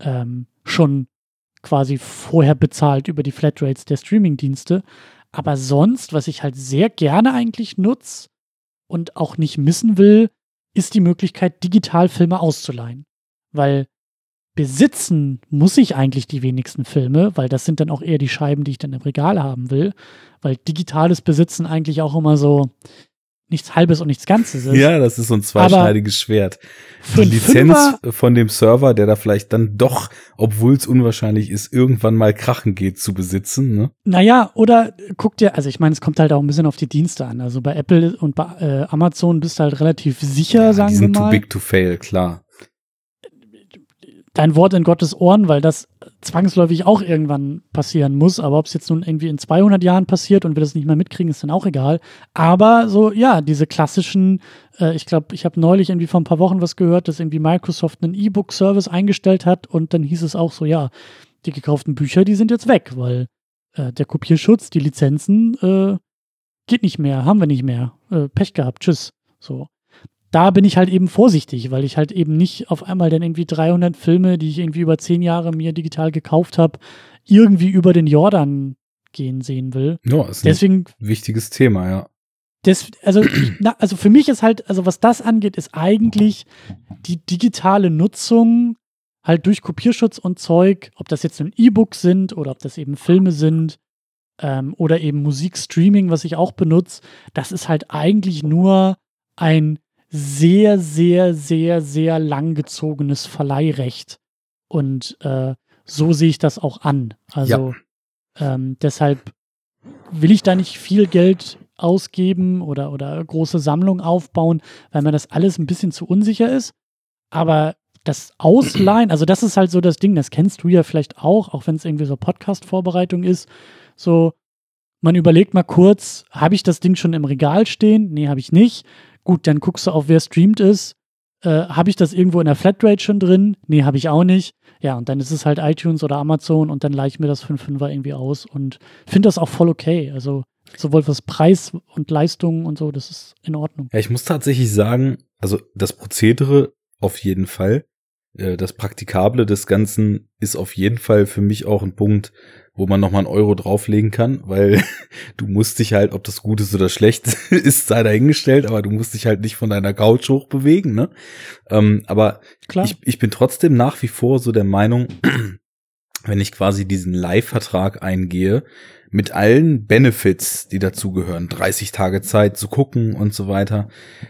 ähm, schon quasi vorher bezahlt über die Flatrates der Streamingdienste. Aber sonst, was ich halt sehr gerne eigentlich nutze und auch nicht missen will, ist die Möglichkeit, digital Filme auszuleihen. Weil besitzen muss ich eigentlich die wenigsten Filme, weil das sind dann auch eher die Scheiben, die ich dann im Regal haben will. Weil digitales Besitzen eigentlich auch immer so, nichts Halbes und nichts Ganzes ist. Ja, das ist so ein zweischneidiges Schwert. Die Lizenz von dem Server, der da vielleicht dann doch, obwohl es unwahrscheinlich ist, irgendwann mal krachen geht, zu besitzen. Ne? Naja, oder guck dir, also ich meine, es kommt halt auch ein bisschen auf die Dienste an. Also bei Apple und bei äh, Amazon bist du halt relativ sicher, ja, sagen die sind wir mal. too big to fail, klar dein Wort in Gottes Ohren, weil das zwangsläufig auch irgendwann passieren muss. Aber ob es jetzt nun irgendwie in 200 Jahren passiert und wir das nicht mehr mitkriegen, ist dann auch egal. Aber so, ja, diese klassischen, äh, ich glaube, ich habe neulich irgendwie vor ein paar Wochen was gehört, dass irgendwie Microsoft einen E-Book-Service eingestellt hat und dann hieß es auch so, ja, die gekauften Bücher, die sind jetzt weg, weil äh, der Kopierschutz, die Lizenzen, äh, geht nicht mehr, haben wir nicht mehr. Äh, Pech gehabt, tschüss. So da bin ich halt eben vorsichtig, weil ich halt eben nicht auf einmal dann irgendwie 300 Filme, die ich irgendwie über zehn Jahre mir digital gekauft habe, irgendwie über den Jordan gehen sehen will. Ja, ist Deswegen, ein wichtiges Thema, ja. Das, also, na, also für mich ist halt, also was das angeht, ist eigentlich die digitale Nutzung halt durch Kopierschutz und Zeug, ob das jetzt ein E-Book sind oder ob das eben Filme sind ähm, oder eben Musikstreaming, was ich auch benutze, das ist halt eigentlich nur ein sehr, sehr, sehr, sehr langgezogenes Verleihrecht. Und äh, so sehe ich das auch an. Also ja. ähm, deshalb will ich da nicht viel Geld ausgeben oder, oder große Sammlung aufbauen, weil mir das alles ein bisschen zu unsicher ist. Aber das Ausleihen, also das ist halt so das Ding, das kennst du ja vielleicht auch, auch wenn es irgendwie so Podcast-Vorbereitung ist. So, man überlegt mal kurz, habe ich das Ding schon im Regal stehen? Nee, habe ich nicht. Gut, dann guckst du auf, wer streamt ist. Äh, habe ich das irgendwo in der Flatrate schon drin? Nee, habe ich auch nicht. Ja, und dann ist es halt iTunes oder Amazon und dann leihe ich mir das 5.5er irgendwie aus und finde das auch voll okay. Also sowohl was Preis und Leistung und so, das ist in Ordnung. Ja, ich muss tatsächlich sagen, also das Prozedere auf jeden Fall. Äh, das Praktikable des Ganzen ist auf jeden Fall für mich auch ein Punkt, wo man nochmal einen Euro drauflegen kann, weil du musst dich halt, ob das gut ist oder schlecht ist, sei dahingestellt, aber du musst dich halt nicht von deiner Couch hochbewegen, ne? Ähm, aber Klar. Ich, ich bin trotzdem nach wie vor so der Meinung, wenn ich quasi diesen Live-Vertrag eingehe, mit allen Benefits, die dazugehören, 30 Tage Zeit zu gucken und so weiter,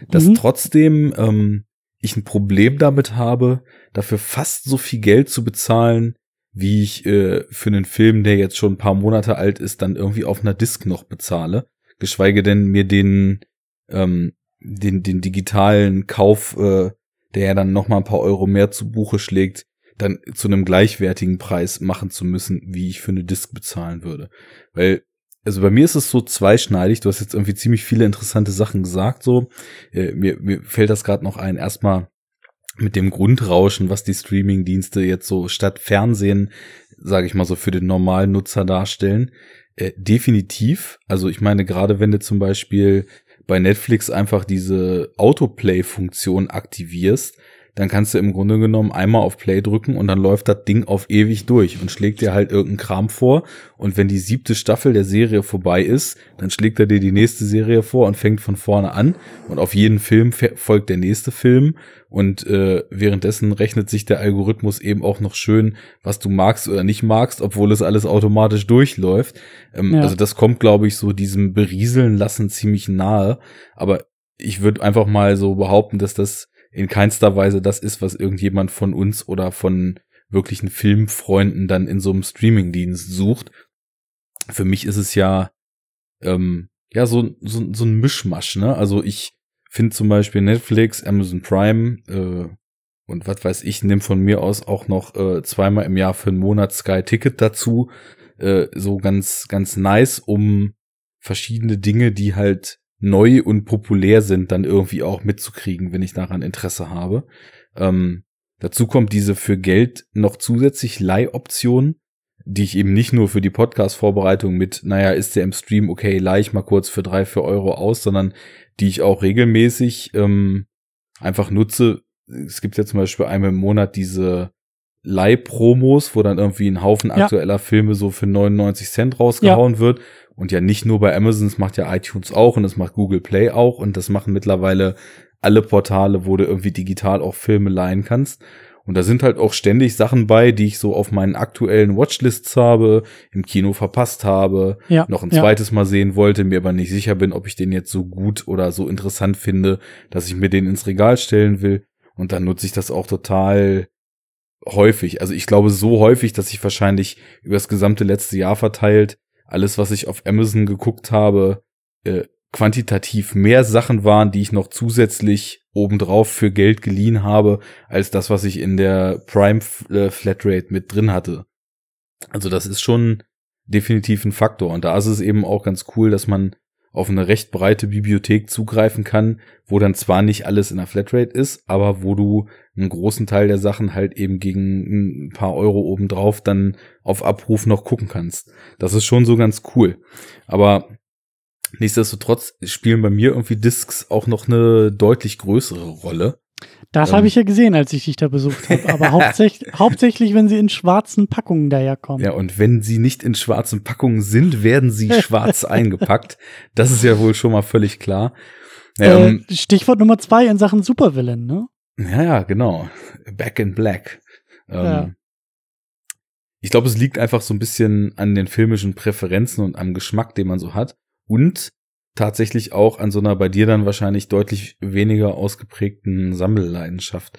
dass mhm. trotzdem ähm, ich ein Problem damit habe, dafür fast so viel Geld zu bezahlen, wie ich äh, für einen Film, der jetzt schon ein paar Monate alt ist, dann irgendwie auf einer Disk noch bezahle. Geschweige denn mir den, ähm, den, den digitalen Kauf, äh, der ja dann noch mal ein paar Euro mehr zu Buche schlägt, dann zu einem gleichwertigen Preis machen zu müssen, wie ich für eine Disk bezahlen würde. Weil, also bei mir ist es so zweischneidig. Du hast jetzt irgendwie ziemlich viele interessante Sachen gesagt. So, äh, mir, mir fällt das gerade noch ein. Erstmal mit dem Grundrauschen, was die Streaming-Dienste jetzt so statt Fernsehen, sage ich mal so, für den normalen Nutzer darstellen. Äh, definitiv. Also ich meine, gerade wenn du zum Beispiel bei Netflix einfach diese Autoplay-Funktion aktivierst, dann kannst du im Grunde genommen einmal auf Play drücken und dann läuft das Ding auf ewig durch und schlägt dir halt irgendeinen Kram vor. Und wenn die siebte Staffel der Serie vorbei ist, dann schlägt er dir die nächste Serie vor und fängt von vorne an. Und auf jeden Film folgt der nächste Film. Und äh, währenddessen rechnet sich der Algorithmus eben auch noch schön, was du magst oder nicht magst, obwohl es alles automatisch durchläuft. Ähm, ja. Also das kommt, glaube ich, so diesem Berieseln lassen ziemlich nahe. Aber ich würde einfach mal so behaupten, dass das in keinster Weise das ist, was irgendjemand von uns oder von wirklichen Filmfreunden dann in so einem Streamingdienst sucht. Für mich ist es ja ähm, ja so, so, so ein Mischmasch, ne? Also ich finde zum Beispiel Netflix, Amazon Prime äh, und was weiß ich, nimm von mir aus auch noch äh, zweimal im Jahr für einen Monat Sky Ticket dazu. Äh, so ganz, ganz nice, um verschiedene Dinge, die halt neu und populär sind, dann irgendwie auch mitzukriegen, wenn ich daran Interesse habe. Ähm, dazu kommt diese für Geld noch zusätzlich Leihoption, die ich eben nicht nur für die Podcast-Vorbereitung mit, naja, ist der im Stream, okay, leih ich mal kurz für drei, vier Euro aus, sondern die ich auch regelmäßig ähm, einfach nutze. Es gibt ja zum Beispiel einmal im Monat diese Leih-Promos, wo dann irgendwie ein Haufen ja. aktueller Filme so für 99 Cent rausgehauen ja. wird. Und ja nicht nur bei Amazon, das macht ja iTunes auch und das macht Google Play auch und das machen mittlerweile alle Portale, wo du irgendwie digital auch Filme leihen kannst. Und da sind halt auch ständig Sachen bei, die ich so auf meinen aktuellen Watchlists habe, im Kino verpasst habe, ja, noch ein ja. zweites Mal sehen wollte, mir aber nicht sicher bin, ob ich den jetzt so gut oder so interessant finde, dass ich mir den ins Regal stellen will. Und dann nutze ich das auch total häufig. Also ich glaube so häufig, dass ich wahrscheinlich über das gesamte letzte Jahr verteilt alles, was ich auf Amazon geguckt habe, äh, quantitativ mehr Sachen waren, die ich noch zusätzlich obendrauf für Geld geliehen habe, als das, was ich in der Prime äh, Flatrate mit drin hatte. Also das ist schon definitiv ein Faktor. Und da ist es eben auch ganz cool, dass man auf eine recht breite Bibliothek zugreifen kann, wo dann zwar nicht alles in der Flatrate ist, aber wo du einen großen Teil der Sachen halt eben gegen ein paar Euro obendrauf dann auf Abruf noch gucken kannst. Das ist schon so ganz cool. Aber nichtsdestotrotz spielen bei mir irgendwie Discs auch noch eine deutlich größere Rolle. Das ähm, habe ich ja gesehen, als ich dich da besucht habe. Aber hauptsächlich, hauptsächlich, wenn sie in schwarzen Packungen daherkommen. Ja, und wenn sie nicht in schwarzen Packungen sind, werden sie schwarz eingepackt. Das ist ja wohl schon mal völlig klar. Äh, ähm, Stichwort Nummer zwei in Sachen Supervillain, ne? Ja, ja, genau. Back in Black. Ähm, ja. Ich glaube, es liegt einfach so ein bisschen an den filmischen Präferenzen und am Geschmack, den man so hat. Und tatsächlich auch an so einer bei dir dann wahrscheinlich deutlich weniger ausgeprägten Sammelleidenschaft.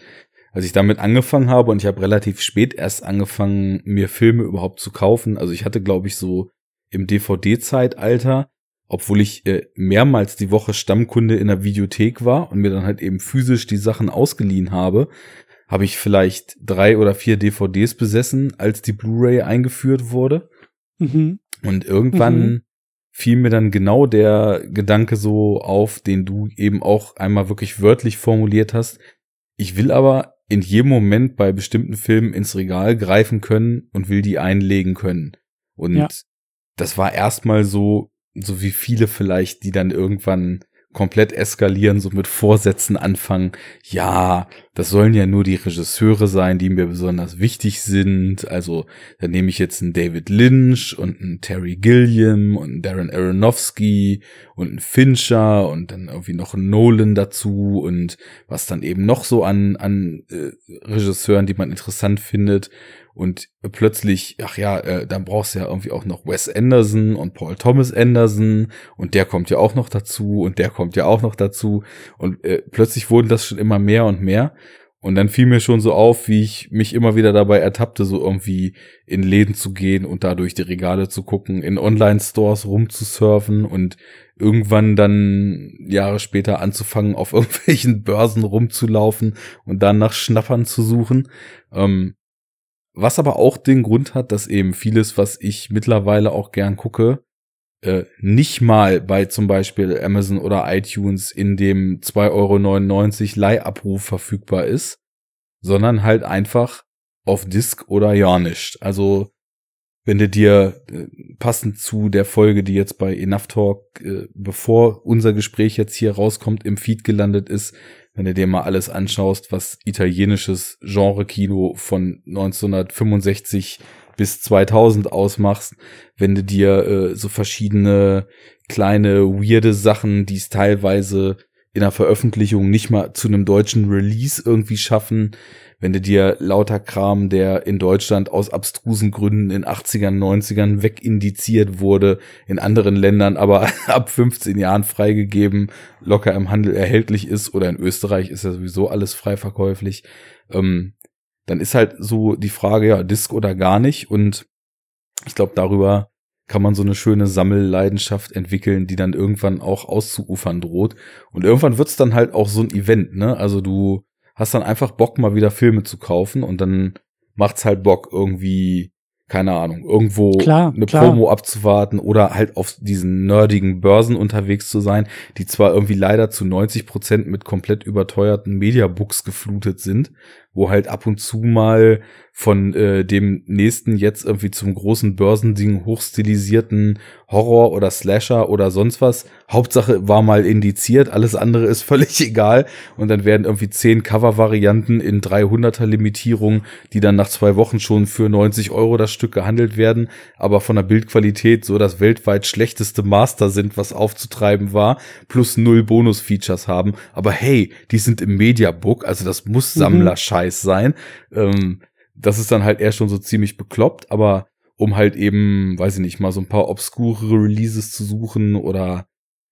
Als ich damit angefangen habe und ich habe relativ spät erst angefangen, mir Filme überhaupt zu kaufen. Also ich hatte, glaube ich, so im DVD-Zeitalter, obwohl ich äh, mehrmals die Woche Stammkunde in der Videothek war und mir dann halt eben physisch die Sachen ausgeliehen habe, habe ich vielleicht drei oder vier DVDs besessen, als die Blu-ray eingeführt wurde. Mhm. Und irgendwann mhm. fiel mir dann genau der Gedanke so auf, den du eben auch einmal wirklich wörtlich formuliert hast. Ich will aber in jedem Moment bei bestimmten Filmen ins Regal greifen können und will die einlegen können. Und ja. das war erstmal so, so wie viele vielleicht, die dann irgendwann komplett eskalieren, so mit Vorsätzen anfangen. Ja, das sollen ja nur die Regisseure sein, die mir besonders wichtig sind. Also, da nehme ich jetzt einen David Lynch und einen Terry Gilliam und einen Darren Aronofsky und einen Fincher und dann irgendwie noch einen Nolan dazu und was dann eben noch so an, an äh, Regisseuren, die man interessant findet und plötzlich, ach ja, äh, dann brauchst du ja irgendwie auch noch Wes Anderson und Paul Thomas Anderson und der kommt ja auch noch dazu und der kommt ja auch noch dazu und äh, plötzlich wurden das schon immer mehr und mehr und dann fiel mir schon so auf, wie ich mich immer wieder dabei ertappte, so irgendwie in Läden zu gehen und da durch die Regale zu gucken, in Online-Stores rumzusurfen und irgendwann dann Jahre später anzufangen, auf irgendwelchen Börsen rumzulaufen und dann nach Schnappern zu suchen. Ähm, was aber auch den Grund hat, dass eben vieles, was ich mittlerweile auch gern gucke, äh, nicht mal bei zum Beispiel Amazon oder iTunes in dem 2,99 Euro Leihabruf verfügbar ist, sondern halt einfach auf Disk oder ja. Also wenn du dir äh, passend zu der Folge, die jetzt bei Enough Talk, äh, bevor unser Gespräch jetzt hier rauskommt, im Feed gelandet ist, wenn du dir mal alles anschaust, was italienisches Genre-Kino von 1965 bis 2000 ausmachst, wenn du dir äh, so verschiedene kleine weirde Sachen, die es teilweise in der Veröffentlichung nicht mal zu einem deutschen Release irgendwie schaffen, wenn du dir lauter Kram, der in Deutschland aus abstrusen Gründen in 80ern, 90ern wegindiziert wurde, in anderen Ländern aber ab 15 Jahren freigegeben, locker im Handel erhältlich ist oder in Österreich ist ja sowieso alles frei verkäuflich, ähm, dann ist halt so die Frage, ja, Disc oder gar nicht und ich glaube, darüber kann man so eine schöne Sammelleidenschaft entwickeln, die dann irgendwann auch auszuufern droht. Und irgendwann wird's dann halt auch so ein Event, ne? Also du hast dann einfach Bock, mal wieder Filme zu kaufen und dann macht's halt Bock, irgendwie, keine Ahnung, irgendwo klar, eine klar. Promo abzuwarten oder halt auf diesen nerdigen Börsen unterwegs zu sein, die zwar irgendwie leider zu 90 Prozent mit komplett überteuerten Mediabooks geflutet sind, wo halt ab und zu mal von äh, dem nächsten jetzt irgendwie zum großen Börsending hochstilisierten Horror oder Slasher oder sonst was. Hauptsache war mal indiziert, alles andere ist völlig egal. Und dann werden irgendwie zehn Cover-Varianten in 300er Limitierung, die dann nach zwei Wochen schon für 90 Euro das Stück gehandelt werden, aber von der Bildqualität so das weltweit schlechteste Master sind, was aufzutreiben war, plus null Bonus-Features haben. Aber hey, die sind im Mediabook, also das muss mhm. Scheiß sein. Ähm, das ist dann halt eher schon so ziemlich bekloppt, aber um halt eben, weiß ich nicht, mal so ein paar obskure Releases zu suchen oder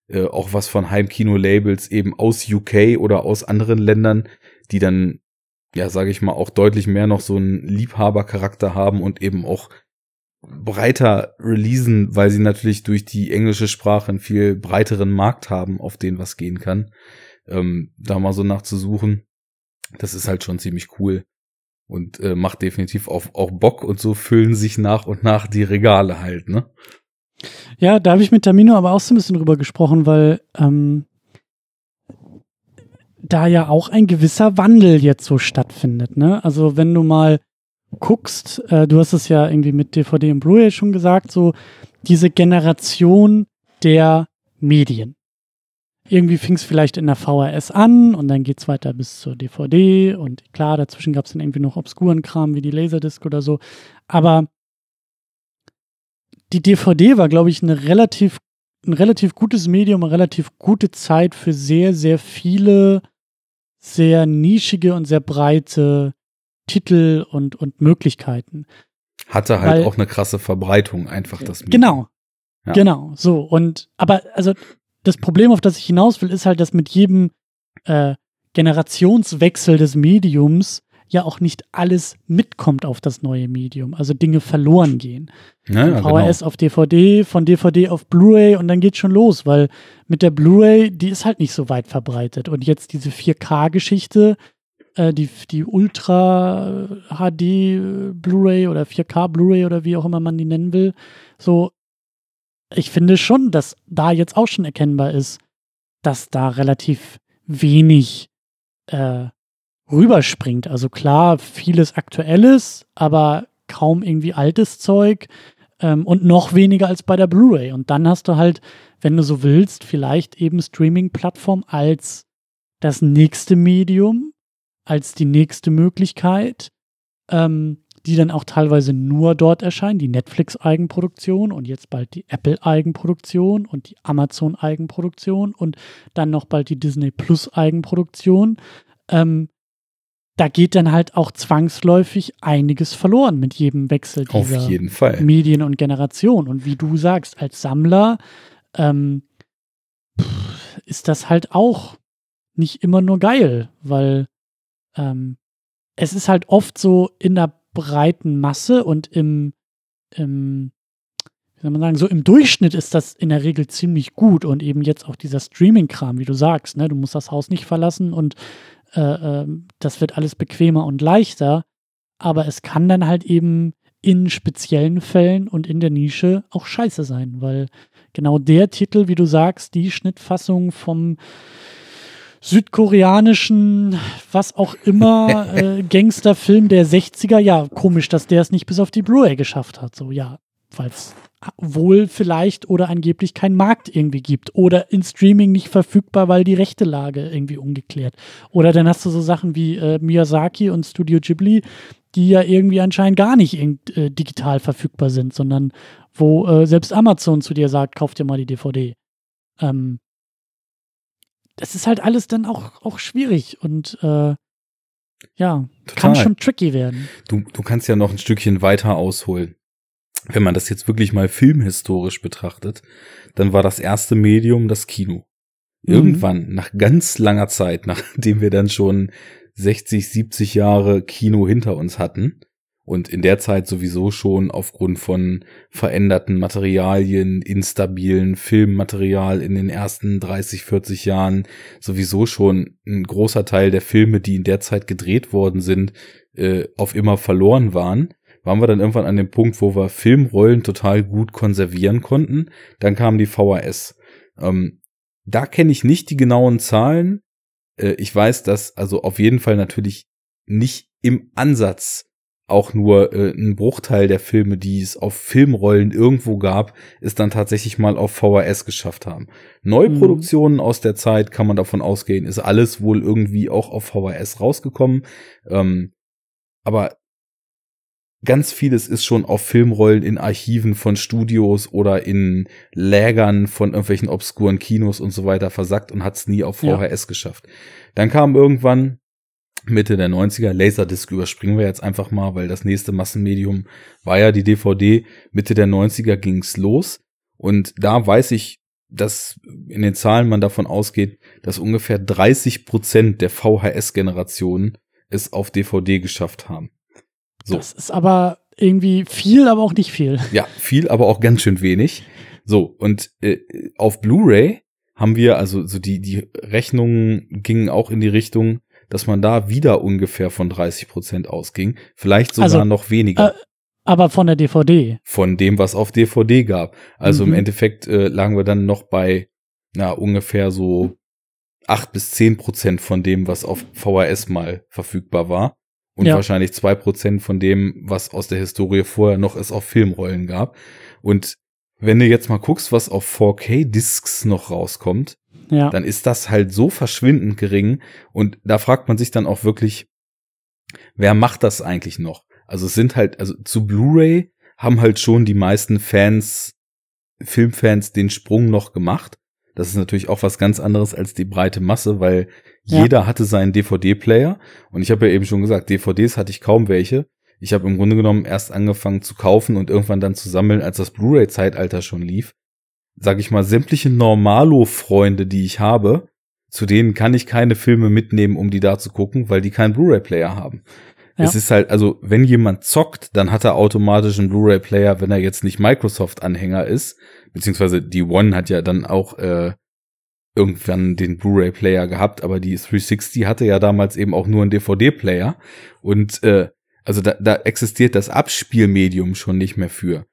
äh, auch was von Heimkino-Labels eben aus UK oder aus anderen Ländern, die dann, ja, sage ich mal, auch deutlich mehr noch so einen Liebhabercharakter haben und eben auch breiter releasen, weil sie natürlich durch die englische Sprache einen viel breiteren Markt haben, auf den was gehen kann. Ähm, da mal so nachzusuchen. Das ist halt schon ziemlich cool und äh, macht definitiv auch, auch Bock und so füllen sich nach und nach die Regale halt, ne? Ja, da habe ich mit Tamino aber auch so ein bisschen drüber gesprochen, weil ähm, da ja auch ein gewisser Wandel jetzt so stattfindet, ne? Also wenn du mal guckst, äh, du hast es ja irgendwie mit DVD und Blu-ray schon gesagt, so diese Generation der Medien irgendwie fing es vielleicht in der VHS an und dann geht es weiter bis zur DVD und klar, dazwischen gab es dann irgendwie noch obskuren Kram wie die Laserdisc oder so. Aber die DVD war, glaube ich, eine relativ, ein relativ gutes Medium, eine relativ gute Zeit für sehr, sehr viele sehr nischige und sehr breite Titel und, und Möglichkeiten. Hatte halt Weil, auch eine krasse Verbreitung, einfach das Medium. Genau. Ja. Genau, so. Und, aber, also, das Problem, auf das ich hinaus will, ist halt, dass mit jedem äh, Generationswechsel des Mediums ja auch nicht alles mitkommt auf das neue Medium. Also Dinge verloren gehen. Ja, von VHS genau. auf DVD, von DVD auf Blu-ray und dann geht's schon los, weil mit der Blu-ray, die ist halt nicht so weit verbreitet. Und jetzt diese 4K-Geschichte, äh, die, die Ultra HD Blu-ray oder 4K Blu-ray oder wie auch immer man die nennen will. So, ich finde schon, dass da jetzt auch schon erkennbar ist, dass da relativ wenig äh, rüberspringt. Also klar, vieles Aktuelles, aber kaum irgendwie altes Zeug ähm, und noch weniger als bei der Blu-ray. Und dann hast du halt, wenn du so willst, vielleicht eben Streaming-Plattform als das nächste Medium, als die nächste Möglichkeit, ähm, die dann auch teilweise nur dort erscheinen, die Netflix-Eigenproduktion und jetzt bald die Apple-Eigenproduktion und die Amazon-Eigenproduktion und dann noch bald die Disney Plus-Eigenproduktion. Ähm, da geht dann halt auch zwangsläufig einiges verloren mit jedem Wechsel dieser Medien und Generation. Und wie du sagst, als Sammler ähm, ist das halt auch nicht immer nur geil, weil ähm, es ist halt oft so in der breiten Masse und im, im wie soll man sagen, so im Durchschnitt ist das in der Regel ziemlich gut und eben jetzt auch dieser Streaming-Kram, wie du sagst, ne, du musst das Haus nicht verlassen und äh, äh, das wird alles bequemer und leichter, aber es kann dann halt eben in speziellen Fällen und in der Nische auch scheiße sein, weil genau der Titel, wie du sagst, die Schnittfassung vom südkoreanischen, was auch immer, äh, Gangsterfilm der 60er, ja, komisch, dass der es nicht bis auf die Blu-ray geschafft hat. So, ja, weil es wohl vielleicht oder angeblich keinen Markt irgendwie gibt oder in Streaming nicht verfügbar, weil die rechte Lage irgendwie ungeklärt. Oder dann hast du so Sachen wie äh, Miyazaki und Studio Ghibli, die ja irgendwie anscheinend gar nicht äh, digital verfügbar sind, sondern wo äh, selbst Amazon zu dir sagt, kauf dir mal die DVD. Ähm, das ist halt alles dann auch, auch schwierig und äh, ja, Total. kann schon tricky werden. Du, du kannst ja noch ein Stückchen weiter ausholen wenn man das jetzt wirklich mal filmhistorisch betrachtet, dann war das erste Medium das Kino. Mhm. Irgendwann, mhm. nach ganz langer Zeit, nachdem wir dann schon 60, 70 Jahre Kino hinter uns hatten und in der Zeit sowieso schon aufgrund von veränderten Materialien, instabilen Filmmaterial in den ersten 30, 40 Jahren sowieso schon ein großer Teil der Filme, die in der Zeit gedreht worden sind, äh, auf immer verloren waren waren wir dann irgendwann an dem Punkt, wo wir Filmrollen total gut konservieren konnten. Dann kam die VHS. Ähm, da kenne ich nicht die genauen Zahlen. Äh, ich weiß, dass also auf jeden Fall natürlich nicht im Ansatz auch nur äh, ein Bruchteil der Filme, die es auf Filmrollen irgendwo gab, es dann tatsächlich mal auf VHS geschafft haben. Neuproduktionen mhm. aus der Zeit kann man davon ausgehen, ist alles wohl irgendwie auch auf VHS rausgekommen. Ähm, aber ganz vieles ist schon auf Filmrollen in Archiven von Studios oder in Lägern von irgendwelchen obskuren Kinos und so weiter versackt und hat es nie auf VHS ja. geschafft. Dann kam irgendwann Mitte der 90er, Laserdisc überspringen wir jetzt einfach mal, weil das nächste Massenmedium war ja die DVD. Mitte der 90er ging's los und da weiß ich, dass in den Zahlen man davon ausgeht, dass ungefähr 30 Prozent der VHS-Generationen es auf DVD geschafft haben. So. Das ist aber irgendwie viel, aber auch nicht viel. Ja, viel, aber auch ganz schön wenig. So, und äh, auf Blu-ray haben wir, also so die, die Rechnungen gingen auch in die Richtung, dass man da wieder ungefähr von 30 Prozent ausging. Vielleicht sogar also, noch weniger. Äh, aber von der DVD. Von dem, was auf DVD gab. Also mhm. im Endeffekt äh, lagen wir dann noch bei, na, ungefähr so acht bis zehn Prozent von dem, was auf VHS mal verfügbar war und ja. wahrscheinlich zwei Prozent von dem, was aus der Historie vorher noch es auf Filmrollen gab. Und wenn du jetzt mal guckst, was auf 4K-Discs noch rauskommt, ja. dann ist das halt so verschwindend gering. Und da fragt man sich dann auch wirklich, wer macht das eigentlich noch? Also es sind halt, also zu Blu-ray haben halt schon die meisten Fans, Filmfans den Sprung noch gemacht. Das ist natürlich auch was ganz anderes als die breite Masse, weil ja. jeder hatte seinen DVD-Player. Und ich habe ja eben schon gesagt, DVDs hatte ich kaum welche. Ich habe im Grunde genommen erst angefangen zu kaufen und irgendwann dann zu sammeln, als das Blu-ray-Zeitalter schon lief. Sag ich mal, sämtliche Normalo-Freunde, die ich habe, zu denen kann ich keine Filme mitnehmen, um die da zu gucken, weil die keinen Blu-ray-Player haben. Ja. Es ist halt, also wenn jemand zockt, dann hat er automatisch einen Blu-ray-Player, wenn er jetzt nicht Microsoft-Anhänger ist beziehungsweise die One hat ja dann auch äh, irgendwann den Blu-ray-Player gehabt, aber die 360 hatte ja damals eben auch nur einen DVD-Player und äh, also da, da existiert das Abspielmedium schon nicht mehr für.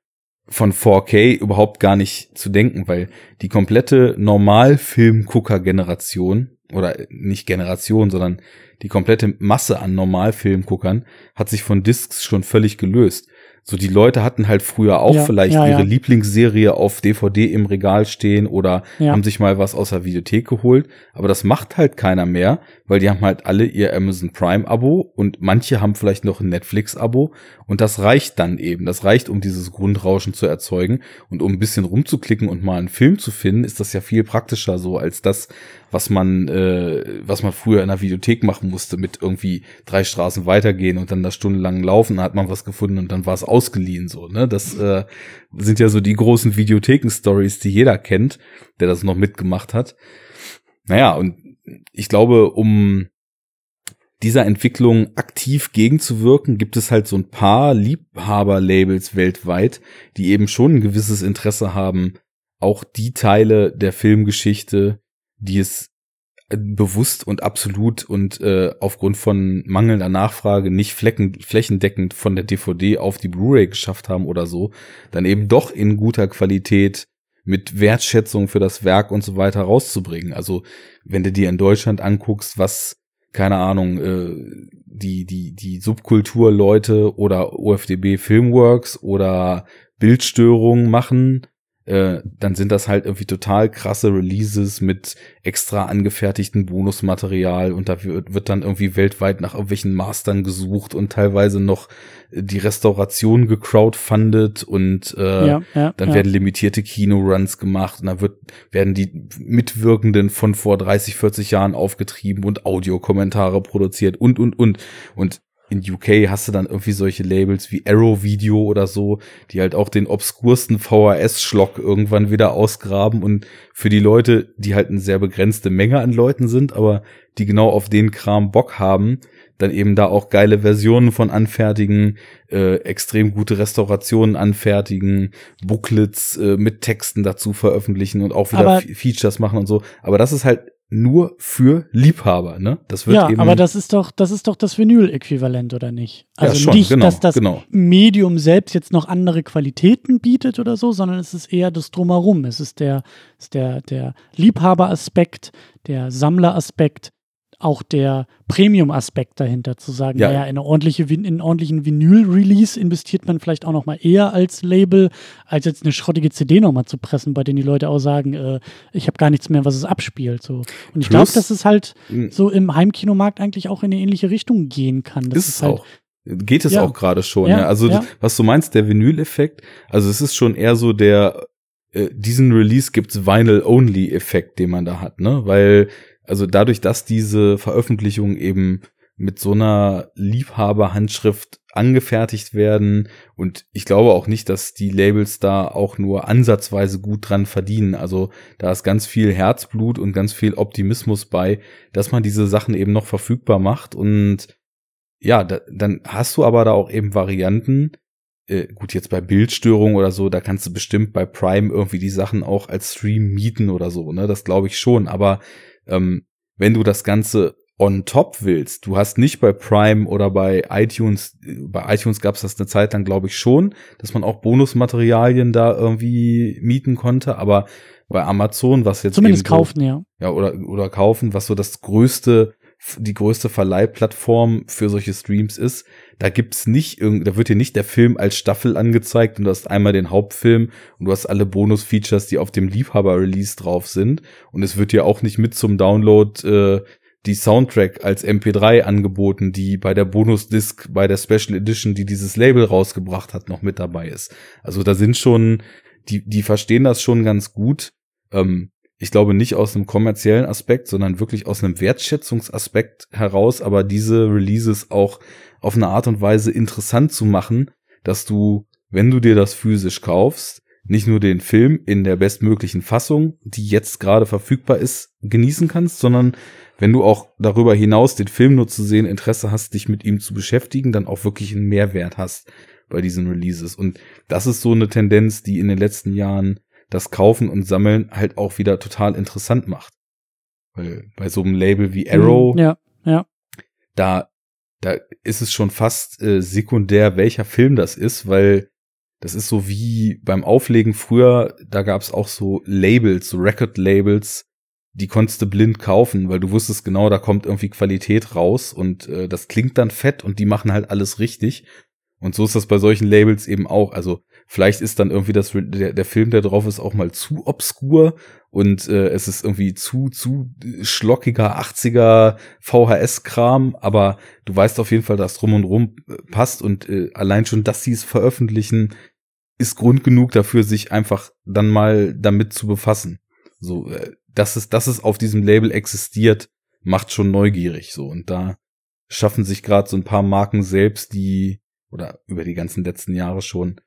Von 4K überhaupt gar nicht zu denken, weil die komplette Normalfilmgucker-Generation oder nicht Generation, sondern die komplette Masse an Normalfilmguckern hat sich von Discs schon völlig gelöst. So, die Leute hatten halt früher auch Ja, vielleicht ja, ihre ja. Lieblingsserie auf DVD im Regal stehen oder haben sich mal was aus der Videothek geholt. Aber das macht halt keiner mehr, weil die haben halt alle ihr Amazon Prime Abo und manche haben vielleicht noch ein Netflix Abo und das reicht dann eben. Das reicht, um dieses Grundrauschen zu erzeugen und um ein bisschen rumzuklicken und mal einen Film zu finden, ist das ja viel praktischer so als das, was man, äh, was man früher in der Videothek machen musste, mit irgendwie drei Straßen weitergehen und dann da stundenlang laufen, dann hat man was gefunden und dann war es ausgeliehen so, ne? Das äh, sind ja so die großen Videotheken-Stories, die jeder kennt, der das noch mitgemacht hat. Naja, und ich glaube, um dieser Entwicklung aktiv gegenzuwirken, gibt es halt so ein paar Liebhaber-Labels weltweit, die eben schon ein gewisses Interesse haben, auch die Teile der Filmgeschichte, die es äh, bewusst und absolut und äh, aufgrund von mangelnder Nachfrage nicht flecken, flächendeckend von der DVD auf die Blu-ray geschafft haben oder so, dann eben doch in guter Qualität mit Wertschätzung für das Werk und so weiter rauszubringen. Also wenn du dir in Deutschland anguckst, was keine Ahnung, äh, die, die, die Subkulturleute oder OFDB Filmworks oder Bildstörungen machen, äh, dann sind das halt irgendwie total krasse Releases mit extra angefertigten Bonusmaterial und da wird, wird dann irgendwie weltweit nach irgendwelchen Mastern gesucht und teilweise noch die Restauration gecrowdfundet und äh, ja, ja, dann ja. werden limitierte Kinoruns gemacht und dann wird, werden die Mitwirkenden von vor 30, 40 Jahren aufgetrieben und Audiokommentare produziert und, und, und. Und in UK hast du dann irgendwie solche Labels wie Arrow Video oder so, die halt auch den obskursten VHS-Schlock irgendwann wieder ausgraben und für die Leute, die halt eine sehr begrenzte Menge an Leuten sind, aber die genau auf den Kram Bock haben, dann eben da auch geile Versionen von anfertigen, äh, extrem gute Restaurationen anfertigen, Booklets äh, mit Texten dazu veröffentlichen und auch wieder Aber- Features machen und so. Aber das ist halt nur für Liebhaber, ne? Das wird ja, eben aber das ist doch, das ist doch das Vinyl-Äquivalent, oder nicht? Ja, Also schon, nicht, genau, dass das genau. Medium selbst jetzt noch andere Qualitäten bietet oder so, sondern es ist eher das Drumherum. Es ist der, ist der, der Liebhaberaspekt, der Sammleraspekt, auch der Premium-Aspekt dahinter, zu sagen, Ja. naja, in, eine ordentliche, in einen ordentlichen Vinyl-Release investiert man vielleicht auch noch mal eher als Label, als jetzt eine schrottige CD noch mal zu pressen, bei denen die Leute auch sagen, äh, ich habe gar nichts mehr, was es abspielt. So. Und ich glaube, dass es halt Mhm. so im Heimkinomarkt eigentlich auch in eine ähnliche Richtung gehen kann. Das ist es halt, auch. Geht es Ja. auch gerade schon, Ja, ja. Also was du meinst, der Vinyl-Effekt, also es ist schon eher so der, äh, diesen Release gibt's Vinyl-Only-Effekt, den man da hat, ne? Weil, also dadurch, dass diese Veröffentlichungen eben mit so einer Liebhaberhandschrift angefertigt werden und ich glaube auch nicht, dass die Labels da auch nur ansatzweise gut dran verdienen. Also da ist ganz viel Herzblut und ganz viel Optimismus bei, dass man diese Sachen eben noch verfügbar macht und ja, da, dann hast du aber da auch eben Varianten. Äh, gut, jetzt bei Bildstörungen oder so, da kannst du bestimmt bei Prime irgendwie die Sachen auch als Stream mieten oder so, ne? Das glaube ich schon. Aber ähm, wenn du das Ganze on top willst, du hast nicht bei Prime oder bei iTunes, bei iTunes gab es das eine Zeit lang, glaube ich, schon, dass man auch Bonusmaterialien da irgendwie mieten konnte, aber bei Amazon, was jetzt zumindest eben so- kaufen, ja. ja, oder, oder kaufen, was so das größte, die größte Verleihplattform für solche Streams ist. Da gibt's nicht irgend, da wird dir nicht der Film als Staffel angezeigt und du hast einmal den Hauptfilm und du hast alle Bonus-Features, die auf dem Liebhaber-Release drauf sind. Und es wird dir auch nicht mit zum Download äh, die Soundtrack als MP3 angeboten, die bei der Bonus-Disc, bei der Special Edition, die dieses Label rausgebracht hat, noch mit dabei ist. Also da sind schon, die, die verstehen das schon ganz gut. Ähm, ich glaube nicht aus einem kommerziellen Aspekt, sondern wirklich aus einem Wertschätzungsaspekt heraus, aber diese Releases auch auf eine Art und Weise interessant zu machen, dass du, wenn du dir das physisch kaufst, nicht nur den Film in der bestmöglichen Fassung, die jetzt gerade verfügbar ist, genießen kannst, sondern wenn du auch darüber hinaus den Film nur zu sehen Interesse hast, dich mit ihm zu beschäftigen, dann auch wirklich einen Mehrwert hast bei diesen Releases. Und das ist so eine Tendenz, die in den letzten Jahren das Kaufen und Sammeln halt auch wieder total interessant macht. Weil bei so einem Label wie Arrow, Mhm, Ja, ja. da, da ist es schon fast äh, sekundär, welcher Film das ist, weil das ist so wie beim Auflegen früher, da gab es auch so Labels, so Record-Labels, die konntest du blind kaufen, weil du wusstest genau, da kommt irgendwie Qualität raus und äh, das klingt dann fett und die machen halt alles richtig. Und so ist das bei solchen Labels eben auch. Also vielleicht ist dann irgendwie das der, der Film, der drauf ist, auch mal zu obskur und äh, es ist irgendwie zu zu schlockiger 80er VHS-Kram, aber du weißt auf jeden Fall, dass drum und rum äh, passt und äh, allein schon, dass sie es veröffentlichen, ist Grund genug dafür, sich einfach dann mal damit zu befassen. So, äh, dass es, dass es auf diesem Label existiert, macht schon neugierig so und da schaffen sich gerade so ein paar Marken selbst, die oder über die ganzen letzten Jahre schon,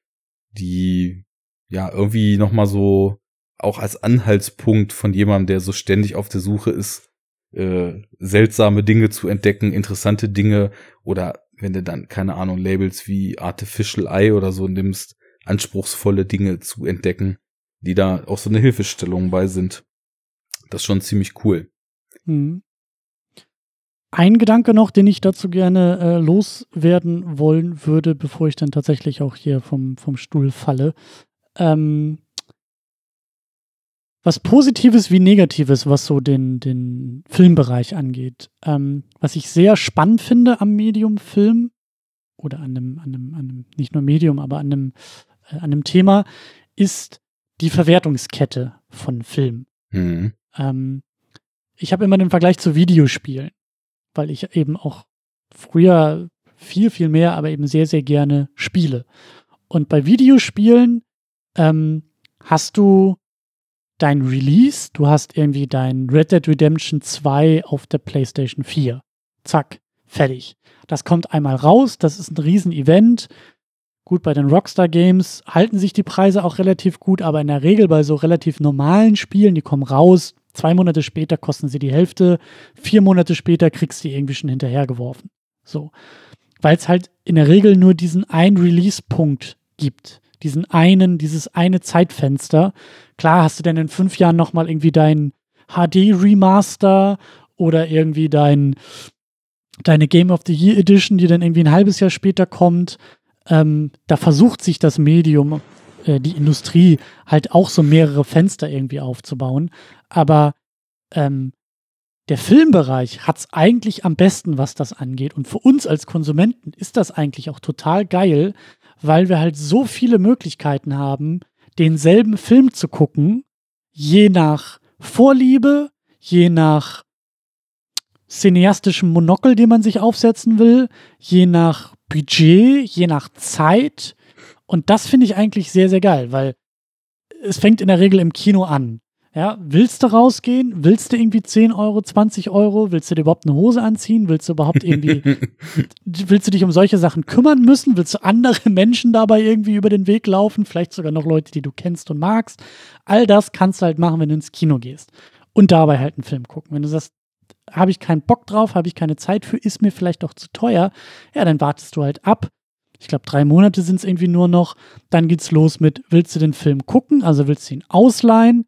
die ja irgendwie noch mal so auch als Anhaltspunkt von jemandem, der so ständig auf der Suche ist, äh, seltsame Dinge zu entdecken, interessante Dinge oder wenn du dann keine Ahnung Labels wie Artificial Eye oder so nimmst, anspruchsvolle Dinge zu entdecken, die da auch so eine Hilfestellung bei sind. Das ist schon ziemlich cool. Mhm. Ein Gedanke noch, den ich dazu gerne äh, loswerden wollen würde, bevor ich dann tatsächlich auch hier vom, vom Stuhl falle. Ähm, was Positives wie Negatives, was so den, den Filmbereich angeht. Ähm, was ich sehr spannend finde am Medium Film oder an einem, an einem, an einem nicht nur Medium, aber an einem, äh, an einem Thema, ist die Verwertungskette von Film. Mhm. Ähm, ich habe immer den Vergleich zu Videospielen, weil ich eben auch früher viel, viel mehr, aber eben sehr, sehr gerne spiele. Und bei Videospielen ähm, hast du dein Release, du hast irgendwie dein Red Dead Redemption 2 auf der PlayStation 4. Zack, fertig. Das kommt einmal raus, das ist ein Riesen-Event. Gut, bei den Rockstar Games halten sich die Preise auch relativ gut, aber in der Regel bei so relativ normalen Spielen, die kommen raus, zwei Monate später kosten sie die Hälfte, vier Monate später kriegst du die irgendwie schon hinterhergeworfen. So. Weil es halt in der Regel nur diesen einen Release-Punkt gibt. Diesen einen, dieses eine Zeitfenster. Klar hast du dann in fünf Jahren nochmal irgendwie dein HD-Remaster oder irgendwie dein, deine Game of the Year Edition, die dann irgendwie ein halbes Jahr später kommt. Ähm, da versucht sich das Medium, äh, die Industrie, halt auch so mehrere Fenster irgendwie aufzubauen. Aber ähm, der Filmbereich hat es eigentlich am besten, was das angeht. Und für uns als Konsumenten ist das eigentlich auch total geil, weil wir halt so viele Möglichkeiten haben, denselben Film zu gucken, je nach Vorliebe, je nach cineastischem Monokel, den man sich aufsetzen will, je nach Budget, je nach Zeit. Und das finde ich eigentlich sehr, sehr geil, weil es fängt in der Regel im Kino an. Ja, willst du rausgehen? Willst du irgendwie 10 Euro, 20 Euro? Willst du dir überhaupt eine Hose anziehen? Willst du überhaupt irgendwie, willst du dich um solche Sachen kümmern müssen? Willst du andere Menschen dabei irgendwie über den Weg laufen? Vielleicht sogar noch Leute, die du kennst und magst. All das kannst du halt machen, wenn du ins Kino gehst. Und dabei halt einen Film gucken. Wenn du sagst, habe ich keinen Bock drauf, habe ich keine Zeit für, ist mir vielleicht auch zu teuer, ja, dann wartest du halt ab. Ich glaube, drei Monate sind es irgendwie nur noch. Dann geht's los mit, willst du den Film gucken? Also willst du ihn ausleihen?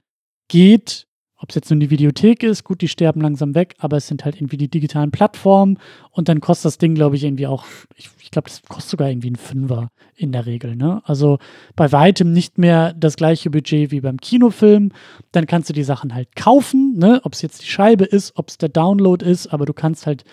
Geht, ob es jetzt nur die Videothek ist, gut, die sterben langsam weg, aber es sind halt irgendwie die digitalen Plattformen und dann kostet das Ding, glaube ich, irgendwie auch, ich, ich glaube, das kostet sogar irgendwie ein Fünfer in der Regel, ne? Also bei weitem nicht mehr das gleiche Budget wie beim Kinofilm. Dann kannst du die Sachen halt kaufen, ne? Ob es jetzt die Scheibe ist, ob es der Download ist, aber du kannst halt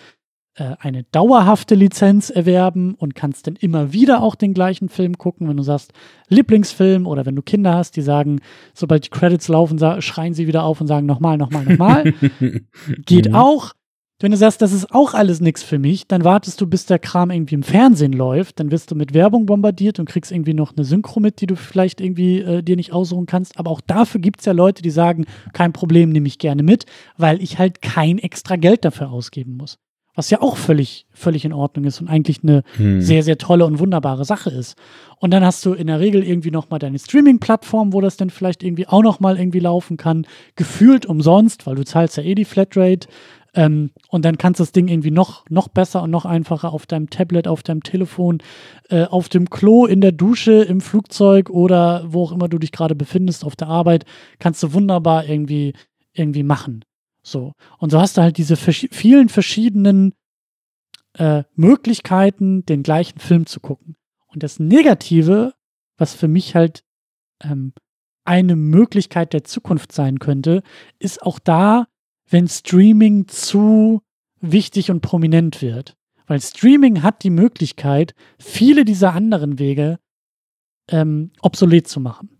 eine dauerhafte Lizenz erwerben und kannst dann immer wieder auch den gleichen Film gucken, wenn du sagst Lieblingsfilm oder wenn du Kinder hast, die sagen, sobald die Credits laufen, schreien sie wieder auf und sagen nochmal, nochmal, nochmal. Geht Mhm. auch. Wenn du sagst, das ist auch alles nichts für mich, dann wartest du, bis der Kram irgendwie im Fernsehen läuft, dann wirst du mit Werbung bombardiert und kriegst irgendwie noch eine Synchro mit, die du vielleicht irgendwie äh, dir nicht aussuchen kannst. Aber auch dafür gibt es ja Leute, die sagen, kein Problem, nehme ich gerne mit, weil ich halt kein extra Geld dafür ausgeben muss. Was ja auch völlig, völlig in Ordnung ist und eigentlich eine Hm. sehr, sehr tolle und wunderbare Sache ist. Und dann hast du in der Regel irgendwie nochmal deine Streaming-Plattform, wo das dann vielleicht irgendwie auch nochmal irgendwie laufen kann, gefühlt umsonst, weil du zahlst ja eh die Flatrate. Ähm, und dann kannst du das Ding irgendwie noch, noch besser und noch einfacher auf deinem Tablet, auf deinem Telefon, äh, auf dem Klo, in der Dusche, im Flugzeug oder wo auch immer du dich gerade befindest, auf der Arbeit, kannst du wunderbar irgendwie, irgendwie machen. So. Und so hast du halt diese vers vielen verschiedenen äh, Möglichkeiten, den gleichen Film zu gucken. Und das Negative, was für mich halt ähm, eine Möglichkeit der Zukunft sein könnte, ist auch da, wenn Streaming zu wichtig und prominent wird. Weil Streaming hat die Möglichkeit, viele dieser anderen Wege ähm, obsolet zu machen.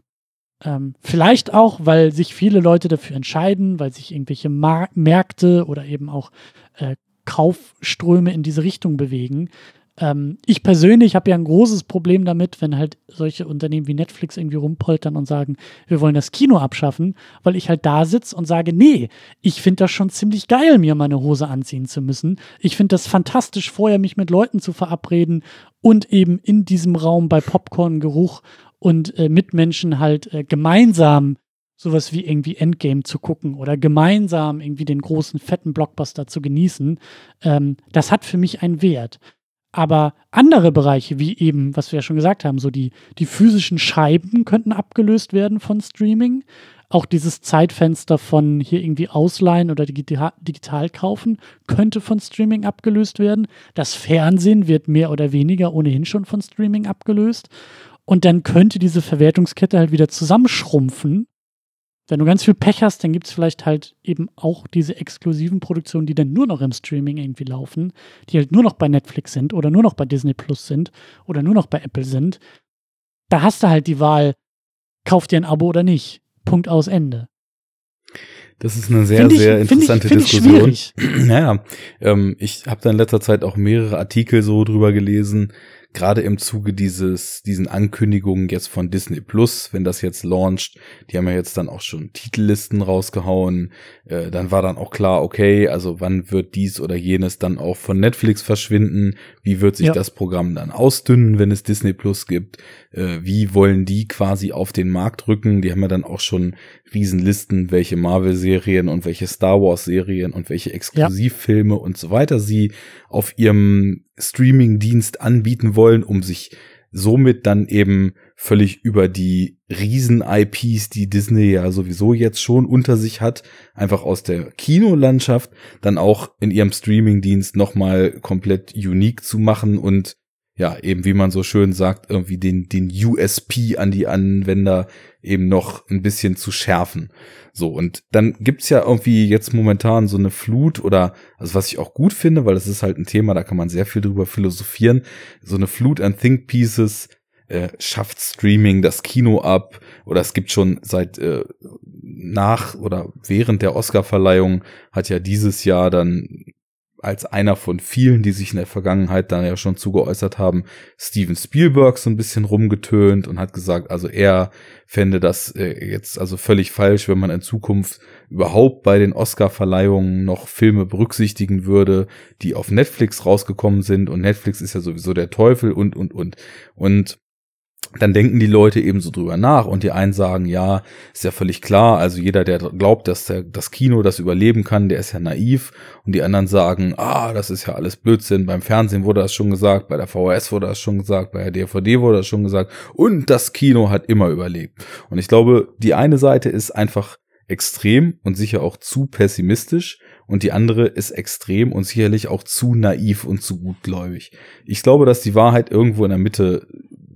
Ähm, vielleicht auch, weil sich viele Leute dafür entscheiden, weil sich irgendwelche Mar Märkte oder eben auch äh, Kaufströme in diese Richtung bewegen. Ähm, ich persönlich habe ja ein großes Problem damit, wenn halt solche Unternehmen wie Netflix irgendwie rumpoltern und sagen, wir wollen das Kino abschaffen, weil ich halt da sitze und sage, nee, ich finde das schon ziemlich geil, mir meine Hose anziehen zu müssen. Ich finde das fantastisch, vorher mich mit Leuten zu verabreden und eben in diesem Raum bei Popcorn-Geruch und äh, Mitmenschen halt äh, gemeinsam sowas wie irgendwie Endgame zu gucken oder gemeinsam irgendwie den großen fetten Blockbuster zu genießen, ähm, das hat für mich einen Wert. Aber andere Bereiche, wie eben, was wir ja schon gesagt haben, so die, die physischen Scheiben könnten abgelöst werden von Streaming. Auch dieses Zeitfenster von hier irgendwie ausleihen oder digital, digital kaufen könnte von Streaming abgelöst werden. Das Fernsehen wird mehr oder weniger ohnehin schon von Streaming abgelöst. Und dann könnte diese Verwertungskette halt wieder zusammenschrumpfen wenn du ganz viel Pech hast, dann gibt es vielleicht halt eben auch diese exklusiven Produktionen, die dann nur noch im Streaming irgendwie laufen, die halt nur noch bei Netflix sind oder nur noch bei Disney Plus sind oder nur noch bei Apple sind. Da hast du halt die Wahl, kauf dir ein Abo oder nicht. Punkt aus Ende. Das ist eine sehr, ich, sehr interessante ich, Diskussion. Ich naja, ähm, ich habe da in letzter Zeit auch mehrere Artikel so drüber gelesen, gerade im Zuge dieses, diesen Ankündigungen jetzt von Disney Plus, wenn das jetzt launcht, die haben ja jetzt dann auch schon Titellisten rausgehauen, äh, dann war dann auch klar, okay, also wann wird dies oder jenes dann auch von Netflix verschwinden, wie wird sich ja. das Programm dann ausdünnen, wenn es Disney Plus gibt, äh, wie wollen die quasi auf den Markt rücken, die haben ja dann auch schon Riesenlisten, welche Marvel-Serien und welche Star Wars-Serien und welche Exklusivfilme ja. und so weiter sie auf ihrem Streaming-Dienst anbieten wollen, um sich somit dann eben völlig über die Riesen-IPs, die Disney ja sowieso jetzt schon unter sich hat, einfach aus der Kinolandschaft, dann auch in ihrem Streaming-Dienst nochmal komplett unique zu machen und ja, eben wie man so schön sagt, irgendwie den, den USP an die Anwender eben noch ein bisschen zu schärfen. So, und dann gibt's ja irgendwie jetzt momentan so eine Flut oder, also was ich auch gut finde, weil das ist halt ein Thema, da kann man sehr viel drüber philosophieren, so eine Flut an Think Pieces, äh, schafft Streaming das Kino ab oder es gibt schon seit äh, nach oder während der Oscarverleihung hat ja dieses Jahr dann als einer von vielen, die sich in der Vergangenheit dann ja schon zugeäußert haben, Steven Spielberg so ein bisschen rumgetönt und hat gesagt, also er fände das äh, jetzt also völlig falsch, wenn man in Zukunft überhaupt bei den Oscar-Verleihungen noch Filme berücksichtigen würde, die auf Netflix rausgekommen sind und Netflix ist ja sowieso der Teufel und, und, und. Und dann denken die Leute eben so drüber nach und die einen sagen, ja, ist ja völlig klar, also jeder, der glaubt, dass der, das Kino das überleben kann, der ist ja naiv und die anderen sagen, ah, das ist ja alles Blödsinn, beim Fernsehen wurde das schon gesagt, bei der VHS wurde das schon gesagt, bei der DVD wurde das schon gesagt und das Kino hat immer überlebt. Und ich glaube, die eine Seite ist einfach extrem und sicher auch zu pessimistisch und die andere ist extrem und sicherlich auch zu naiv und zu gutgläubig. Ich glaube, dass die Wahrheit irgendwo in der Mitte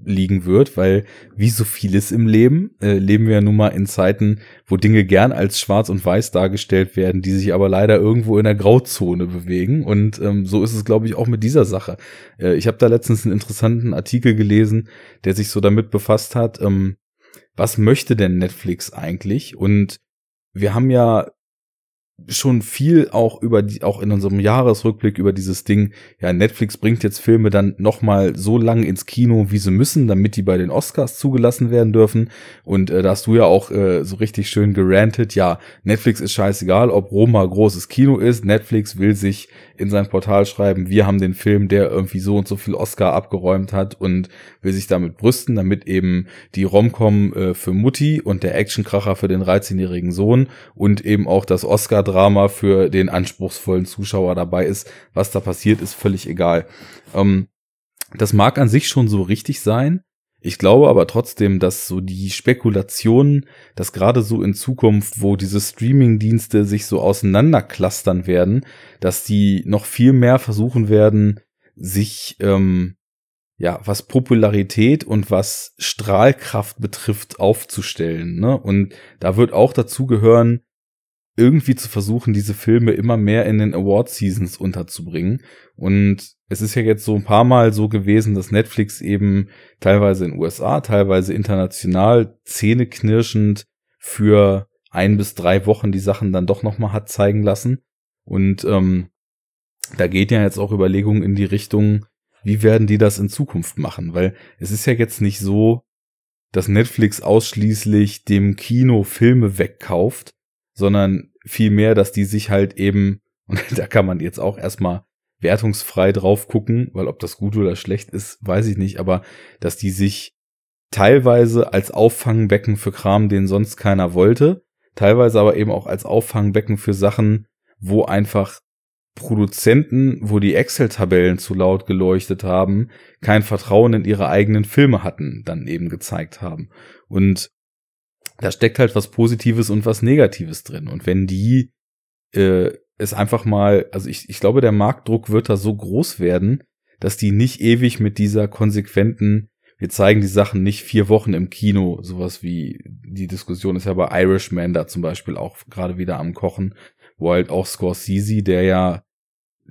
liegen wird, weil wie so vieles im Leben äh, leben wir ja nun mal in Zeiten, wo Dinge gern als schwarz und weiß dargestellt werden, die sich aber leider irgendwo in der Grauzone bewegen. Und ähm, so ist es, glaube ich, auch mit dieser Sache. Äh, ich habe da letztens einen interessanten Artikel gelesen, der sich so damit befasst hat, ähm, was möchte denn Netflix eigentlich? Und wir haben ja schon viel auch über die, auch in unserem Jahresrückblick über dieses Ding, ja, Netflix bringt jetzt Filme dann nochmal so lang ins Kino, wie sie müssen, damit die bei den Oscars zugelassen werden dürfen. Und äh, da hast du ja auch äh, so richtig schön gerantet, ja, Netflix ist scheißegal, ob Roma großes Kino ist, Netflix will sich in sein Portal schreiben, wir haben den Film, der irgendwie so und so viel Oscar abgeräumt hat und will sich damit brüsten, damit eben die Romcom äh, für Mutti und der Actionkracher für den 13-jährigen Sohn und eben auch das Oscar-Drama für den anspruchsvollen Zuschauer dabei ist. Was da passiert, ist völlig egal. Ähm, das mag an sich schon so richtig sein. Ich glaube aber trotzdem, dass so die Spekulationen, dass gerade so in Zukunft, wo diese Streaming-Dienste sich so auseinanderklustern werden, dass die noch viel mehr versuchen werden, sich ähm, ja, was Popularität und was Strahlkraft betrifft, aufzustellen. Ne? Und da wird auch dazu gehören, irgendwie zu versuchen, diese Filme immer mehr in den Award Seasons unterzubringen. Und es ist ja jetzt so ein paar Mal so gewesen, dass Netflix eben teilweise in USA, teilweise international zähneknirschend für ein bis drei Wochen die Sachen dann doch nochmal hat zeigen lassen. Und ähm, da geht ja jetzt auch Überlegungen in die Richtung, wie werden die das in Zukunft machen? Weil es ist ja jetzt nicht so, dass Netflix ausschließlich dem Kino Filme wegkauft, sondern vielmehr, dass die sich halt eben, und da kann man jetzt auch erstmal wertungsfrei drauf gucken, weil ob das gut oder schlecht ist, weiß ich nicht, aber dass die sich teilweise als Auffangbecken für Kram, den sonst keiner wollte, teilweise aber eben auch als Auffangbecken für Sachen, wo einfach Produzenten, wo die Excel-Tabellen zu laut geleuchtet haben, kein Vertrauen in ihre eigenen Filme hatten, dann eben gezeigt haben. Und da steckt halt was Positives und was Negatives drin. Und wenn die äh, es einfach mal, also ich, ich glaube, der Marktdruck wird da so groß werden, dass die nicht ewig mit dieser konsequenten, wir zeigen die Sachen nicht vier Wochen im Kino, sowas wie die Diskussion ist ja bei Irishman da zum Beispiel auch gerade wieder am Kochen, wo halt auch Scorsese, der ja,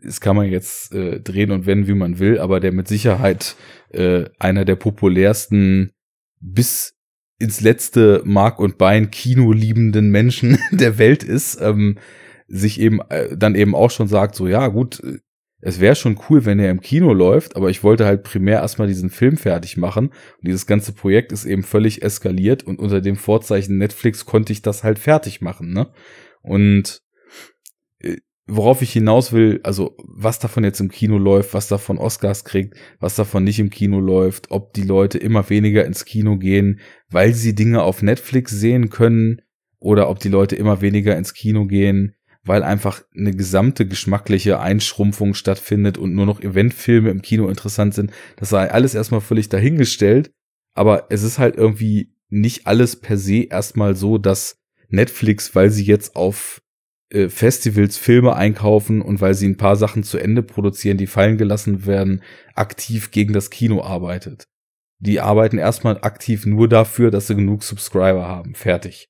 das kann man jetzt äh, drehen und wenden, wie man will, aber der mit Sicherheit äh, einer der populärsten bis ins letzte Mark und Bein Kino liebenden Menschen der Welt ist, ähm, sich eben äh, dann eben auch schon sagt, so ja gut, es wäre schon cool, wenn er im Kino läuft, aber ich wollte halt primär erstmal diesen Film fertig machen. Und dieses ganze Projekt ist eben völlig eskaliert und unter dem Vorzeichen Netflix konnte ich das halt fertig machen, ne? Und worauf ich hinaus will, also was davon jetzt im Kino läuft, was davon Oscars kriegt, was davon nicht im Kino läuft, ob die Leute immer weniger ins Kino gehen, weil sie Dinge auf Netflix sehen können, oder ob die Leute immer weniger ins Kino gehen, weil einfach eine gesamte geschmackliche Einschrumpfung stattfindet und nur noch Eventfilme im Kino interessant sind. Das sei alles erstmal völlig dahingestellt, aber es ist halt irgendwie nicht alles per se erstmal so, dass Netflix, weil sie jetzt auf Festivals Filme einkaufen und weil sie ein paar Sachen zu Ende produzieren, die fallen gelassen werden, aktiv gegen das Kino arbeitet. Die arbeiten erstmal aktiv nur dafür, dass sie genug Subscriber haben. Fertig.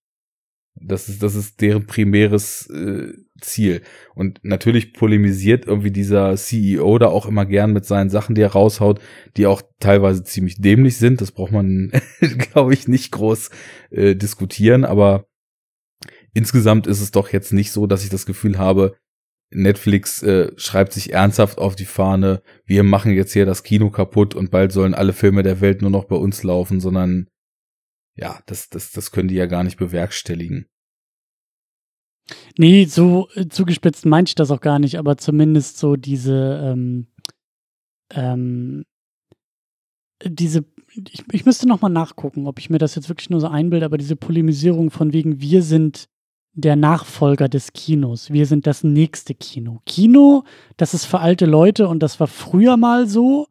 Das ist, das ist deren primäres äh, Ziel. Und natürlich polemisiert irgendwie dieser CEO da auch immer gern mit seinen Sachen, die er raushaut, die auch teilweise ziemlich dämlich sind. Das braucht man, glaube ich, nicht groß äh, diskutieren. Aber insgesamt ist es doch jetzt nicht so, dass ich das Gefühl habe, Netflix äh, schreibt sich ernsthaft auf die Fahne, wir machen jetzt hier das Kino kaputt und bald sollen alle Filme der Welt nur noch bei uns laufen, sondern ja, das, das, das können die ja gar nicht bewerkstelligen. Nee, so äh, zugespitzt meinte ich das auch gar nicht, aber zumindest so diese, ähm, ähm, diese, ich, ich müsste nochmal nachgucken, ob ich mir das jetzt wirklich nur so einbilde, aber diese Polemisierung von wegen, wir sind der Nachfolger des Kinos, wir sind das nächste Kino. Kino, das ist für alte Leute und das war früher mal so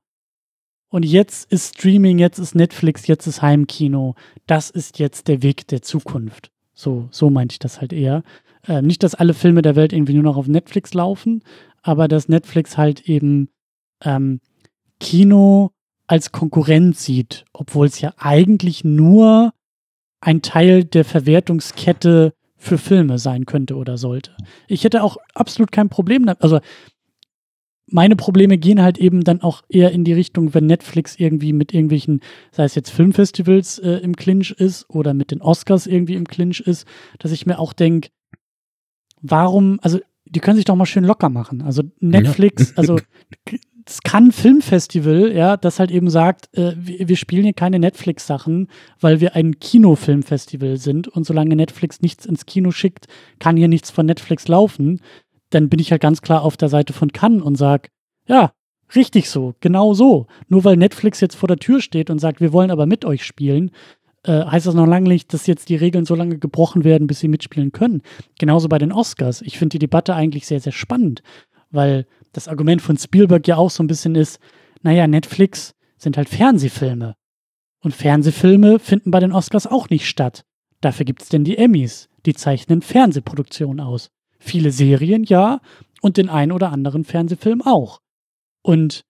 und jetzt ist Streaming, jetzt ist Netflix, jetzt ist Heimkino. Das ist jetzt der Weg der Zukunft. So, so meinte ich das halt eher. Äh, nicht, dass alle Filme der Welt irgendwie nur noch auf Netflix laufen, aber dass Netflix halt eben ähm, Kino als Konkurrent sieht, obwohl es ja eigentlich nur ein Teil der Verwertungskette für Filme sein könnte oder sollte. Ich hätte auch absolut kein Problem damit. Also meine Probleme gehen halt eben dann auch eher in die Richtung, wenn Netflix irgendwie mit irgendwelchen, sei es jetzt Filmfestivals äh, im Clinch ist oder mit den Oscars irgendwie im Clinch ist, dass ich mir auch denke, warum, also die können sich doch mal schön locker machen. Also Netflix, ja. also kann Filmfestival, ja, das halt eben sagt, äh, wir, wir, spielen hier keine Netflix-Sachen, weil wir ein Kinofilmfestival sind und solange Netflix nichts ins Kino schickt, kann hier nichts von Netflix laufen dann bin ich halt ganz klar auf der Seite von Cannes und sag, ja, richtig so, genau so. Nur weil Netflix jetzt vor der Tür steht und sagt, wir wollen aber mit euch spielen, äh, heißt das noch lange nicht, dass jetzt die Regeln so lange gebrochen werden, bis sie mitspielen können. Genauso bei den Oscars. Ich finde die Debatte eigentlich sehr, sehr spannend, weil das Argument von Spielberg ja auch so ein bisschen ist, naja, Netflix sind halt Fernsehfilme. Und Fernsehfilme finden bei den Oscars auch nicht statt. Dafür gibt es denn die Emmys, die zeichnen Fernsehproduktionen aus. Viele Serien ja und den ein oder anderen Fernsehfilm auch. Und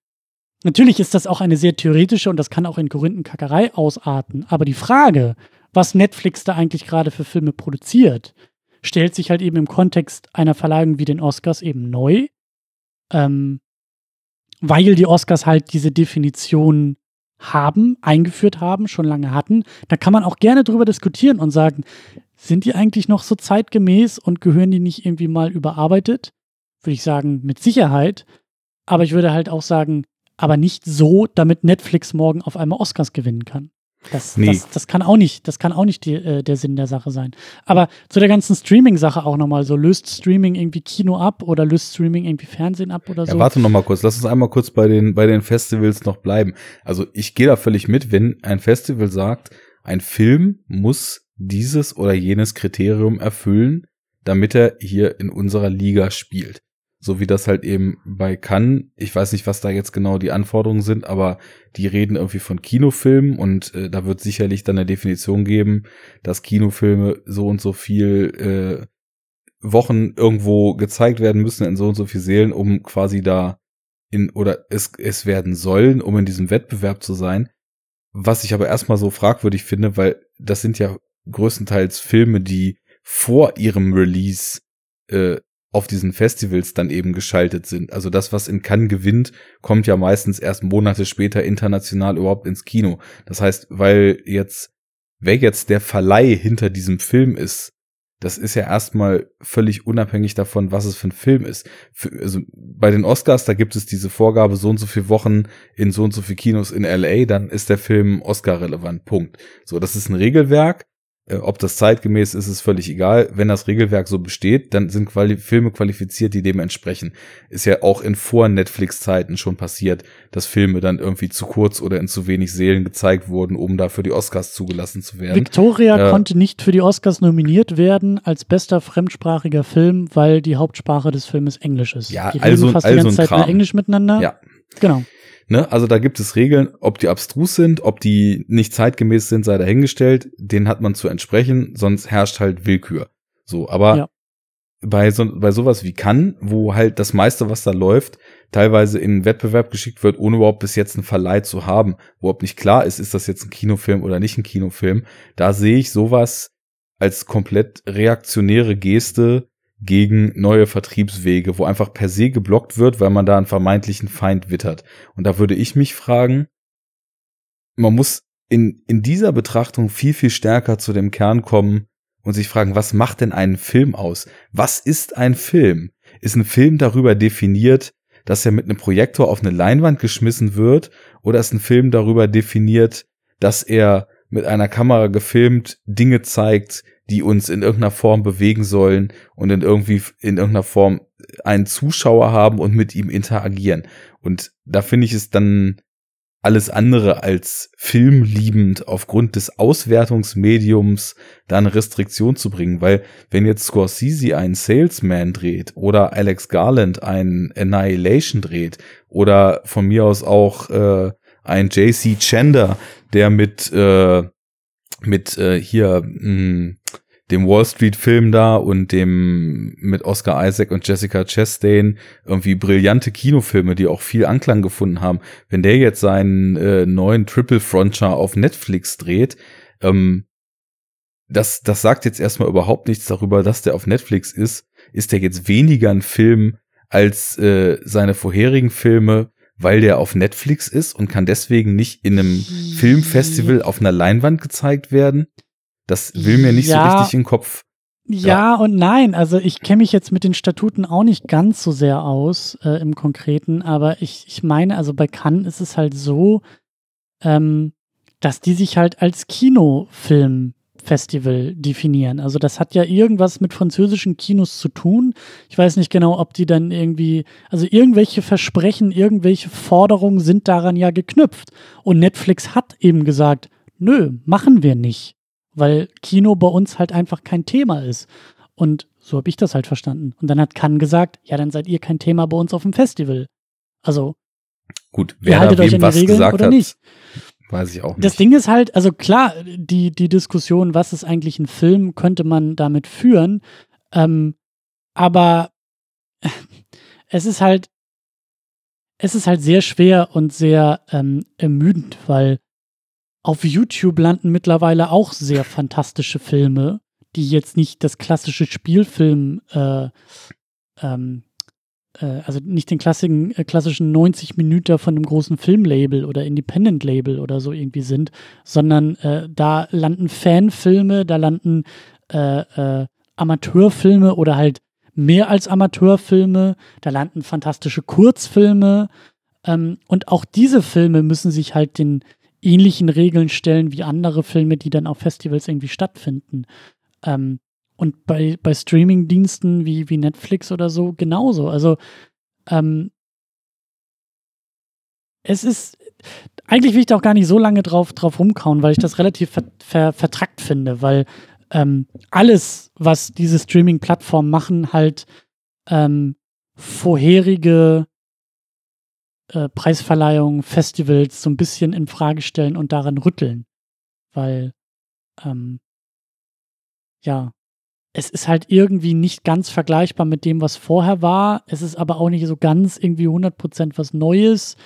natürlich ist das auch eine sehr theoretische und das kann auch in Korinthenkackerei ausarten. Aber die Frage, was Netflix da eigentlich gerade für Filme produziert, stellt sich halt eben im Kontext einer Verleihung wie den Oscars eben neu. Ähm, weil die Oscars halt diese Definition haben, eingeführt haben, schon lange hatten. Da kann man auch gerne drüber diskutieren und sagen, sind die eigentlich noch so zeitgemäß und gehören die nicht irgendwie mal überarbeitet? Würde ich sagen, mit Sicherheit. Aber ich würde halt auch sagen, aber nicht so, damit Netflix morgen auf einmal Oscars gewinnen kann. Das, nee. das, das kann auch nicht, das kann auch nicht die, äh, der Sinn der Sache sein. Aber zu der ganzen Streaming-Sache auch nochmal so, löst Streaming irgendwie Kino ab oder löst Streaming irgendwie Fernsehen ab oder so? Ja, warte nochmal kurz, lass uns einmal kurz bei den, bei den Festivals noch bleiben. Also ich gehe da völlig mit, wenn ein Festival sagt, ein Film muss dieses oder jenes Kriterium erfüllen, damit er hier in unserer Liga spielt so wie das halt eben bei Cannes, ich weiß nicht, was da jetzt genau die Anforderungen sind, aber die reden irgendwie von Kinofilmen und äh, da wird sicherlich dann eine Definition geben, dass Kinofilme so und so viel äh, Wochen irgendwo gezeigt werden müssen in so und so viel Seelen, um quasi da in oder es, es werden sollen, um in diesem Wettbewerb zu sein. Was ich aber erstmal so fragwürdig finde, weil das sind ja größtenteils Filme, die vor ihrem Release äh, auf diesen Festivals dann eben geschaltet sind. Also das, was in Cannes gewinnt, kommt ja meistens erst Monate später international überhaupt ins Kino. Das heißt, weil jetzt, wer jetzt der Verleih hinter diesem Film ist, das ist ja erstmal völlig unabhängig davon, was es für ein Film ist. Für, also bei den Oscars, da gibt es diese Vorgabe, so und so viele Wochen in so und so viele Kinos in LA, dann ist der Film Oscar-relevant. Punkt. So, das ist ein Regelwerk ob das zeitgemäß ist, ist völlig egal. Wenn das Regelwerk so besteht, dann sind Quali Filme qualifiziert, die dem entsprechen. Ist ja auch in Vor-Netflix-Zeiten schon passiert, dass Filme dann irgendwie zu kurz oder in zu wenig Seelen gezeigt wurden, um da für die Oscars zugelassen zu werden. Victoria äh, konnte nicht für die Oscars nominiert werden als bester fremdsprachiger Film, weil die Hauptsprache des Filmes Englisch ist. Ja, die also, fast also die ganze Zeit Englisch miteinander. Ja. Genau. Ne? Also da gibt es Regeln, ob die abstrus sind, ob die nicht zeitgemäß sind, sei dahingestellt. Den hat man zu entsprechen, sonst herrscht halt Willkür. So, aber ja. bei so bei sowas wie kann, wo halt das meiste, was da läuft, teilweise in Wettbewerb geschickt wird, ohne überhaupt bis jetzt einen Verleih zu haben, wo überhaupt nicht klar ist, ist das jetzt ein Kinofilm oder nicht ein Kinofilm. Da sehe ich sowas als komplett reaktionäre Geste gegen neue Vertriebswege, wo einfach per se geblockt wird, weil man da einen vermeintlichen Feind wittert. Und da würde ich mich fragen, man muss in, in dieser Betrachtung viel, viel stärker zu dem Kern kommen und sich fragen, was macht denn einen Film aus? Was ist ein Film? Ist ein Film darüber definiert, dass er mit einem Projektor auf eine Leinwand geschmissen wird? Oder ist ein Film darüber definiert, dass er mit einer Kamera gefilmt Dinge zeigt, die uns in irgendeiner Form bewegen sollen und in irgendwie in irgendeiner Form einen Zuschauer haben und mit ihm interagieren. Und da finde ich es dann alles andere als filmliebend aufgrund des Auswertungsmediums da eine Restriktion zu bringen, weil wenn jetzt Scorsese einen Salesman dreht oder Alex Garland einen Annihilation dreht oder von mir aus auch äh, ein JC Chander, der mit äh, mit äh, hier mh, hm, dem Wall Street Film da und dem mit Oscar Isaac und Jessica Chastain irgendwie brillante Kinofilme, die auch viel Anklang gefunden haben. Wenn der jetzt seinen äh, neuen Triple Frontier auf Netflix dreht, ähm, das, das sagt jetzt erstmal überhaupt nichts darüber, dass der auf Netflix ist. Ist der jetzt weniger ein Film als äh, seine vorherigen Filme? Weil der auf Netflix ist und kann deswegen nicht in einem Filmfestival auf einer Leinwand gezeigt werden? Das will mir nicht ja, so richtig in den Kopf. Ja, ja, und nein. Also ich kenne mich jetzt mit den Statuten auch nicht ganz so sehr aus äh, im Konkreten, aber ich, ich meine, also bei Cannes ist es halt so, ähm, dass die sich halt als Kinofilm Festival definieren. Also das hat ja irgendwas mit französischen Kinos zu tun. Ich weiß nicht genau, ob die dann irgendwie, also irgendwelche Versprechen, irgendwelche Forderungen sind daran ja geknüpft. Und Netflix hat eben gesagt, nö, machen wir nicht, weil Kino bei uns halt einfach kein Thema ist. Und so habe ich das halt verstanden. Und dann hat Cannes gesagt, ja, dann seid ihr kein Thema bei uns auf dem Festival. Also gut, wer da wem was Regeln gesagt hat, nicht? Weiß ich auch nicht. Das Ding ist halt, also klar, die, die Diskussion, was ist eigentlich ein Film, könnte man damit führen. Ähm, aber es ist halt, es ist halt sehr schwer und sehr ähm, ermüdend, weil auf YouTube landen mittlerweile auch sehr fantastische Filme, die jetzt nicht das klassische Spielfilm, äh, ähm, äh, also nicht den klassischen, äh, klassischen 90 Minuten von einem großen Filmlabel oder Independent-Label oder so irgendwie sind, sondern äh, da landen Fanfilme, da landen äh, äh, Amateurfilme oder halt mehr als Amateurfilme, da landen fantastische Kurzfilme. Ähm, und auch diese Filme müssen sich halt den ähnlichen Regeln stellen wie andere Filme, die dann auf Festivals irgendwie stattfinden. Ähm, und bei, bei Streaming-Diensten wie, wie Netflix oder so genauso. Also ähm, es ist, eigentlich will ich da auch gar nicht so lange drauf, drauf rumkauen, weil ich das relativ ver, ver, vertrackt finde, weil ähm, alles, was diese Streaming-Plattformen machen, halt ähm, vorherige äh, Preisverleihungen, Festivals so ein bisschen in Frage stellen und daran rütteln. Weil, ähm, ja, es ist halt irgendwie nicht ganz vergleichbar mit dem, was vorher war. Es ist aber auch nicht so ganz irgendwie 100% was Neues.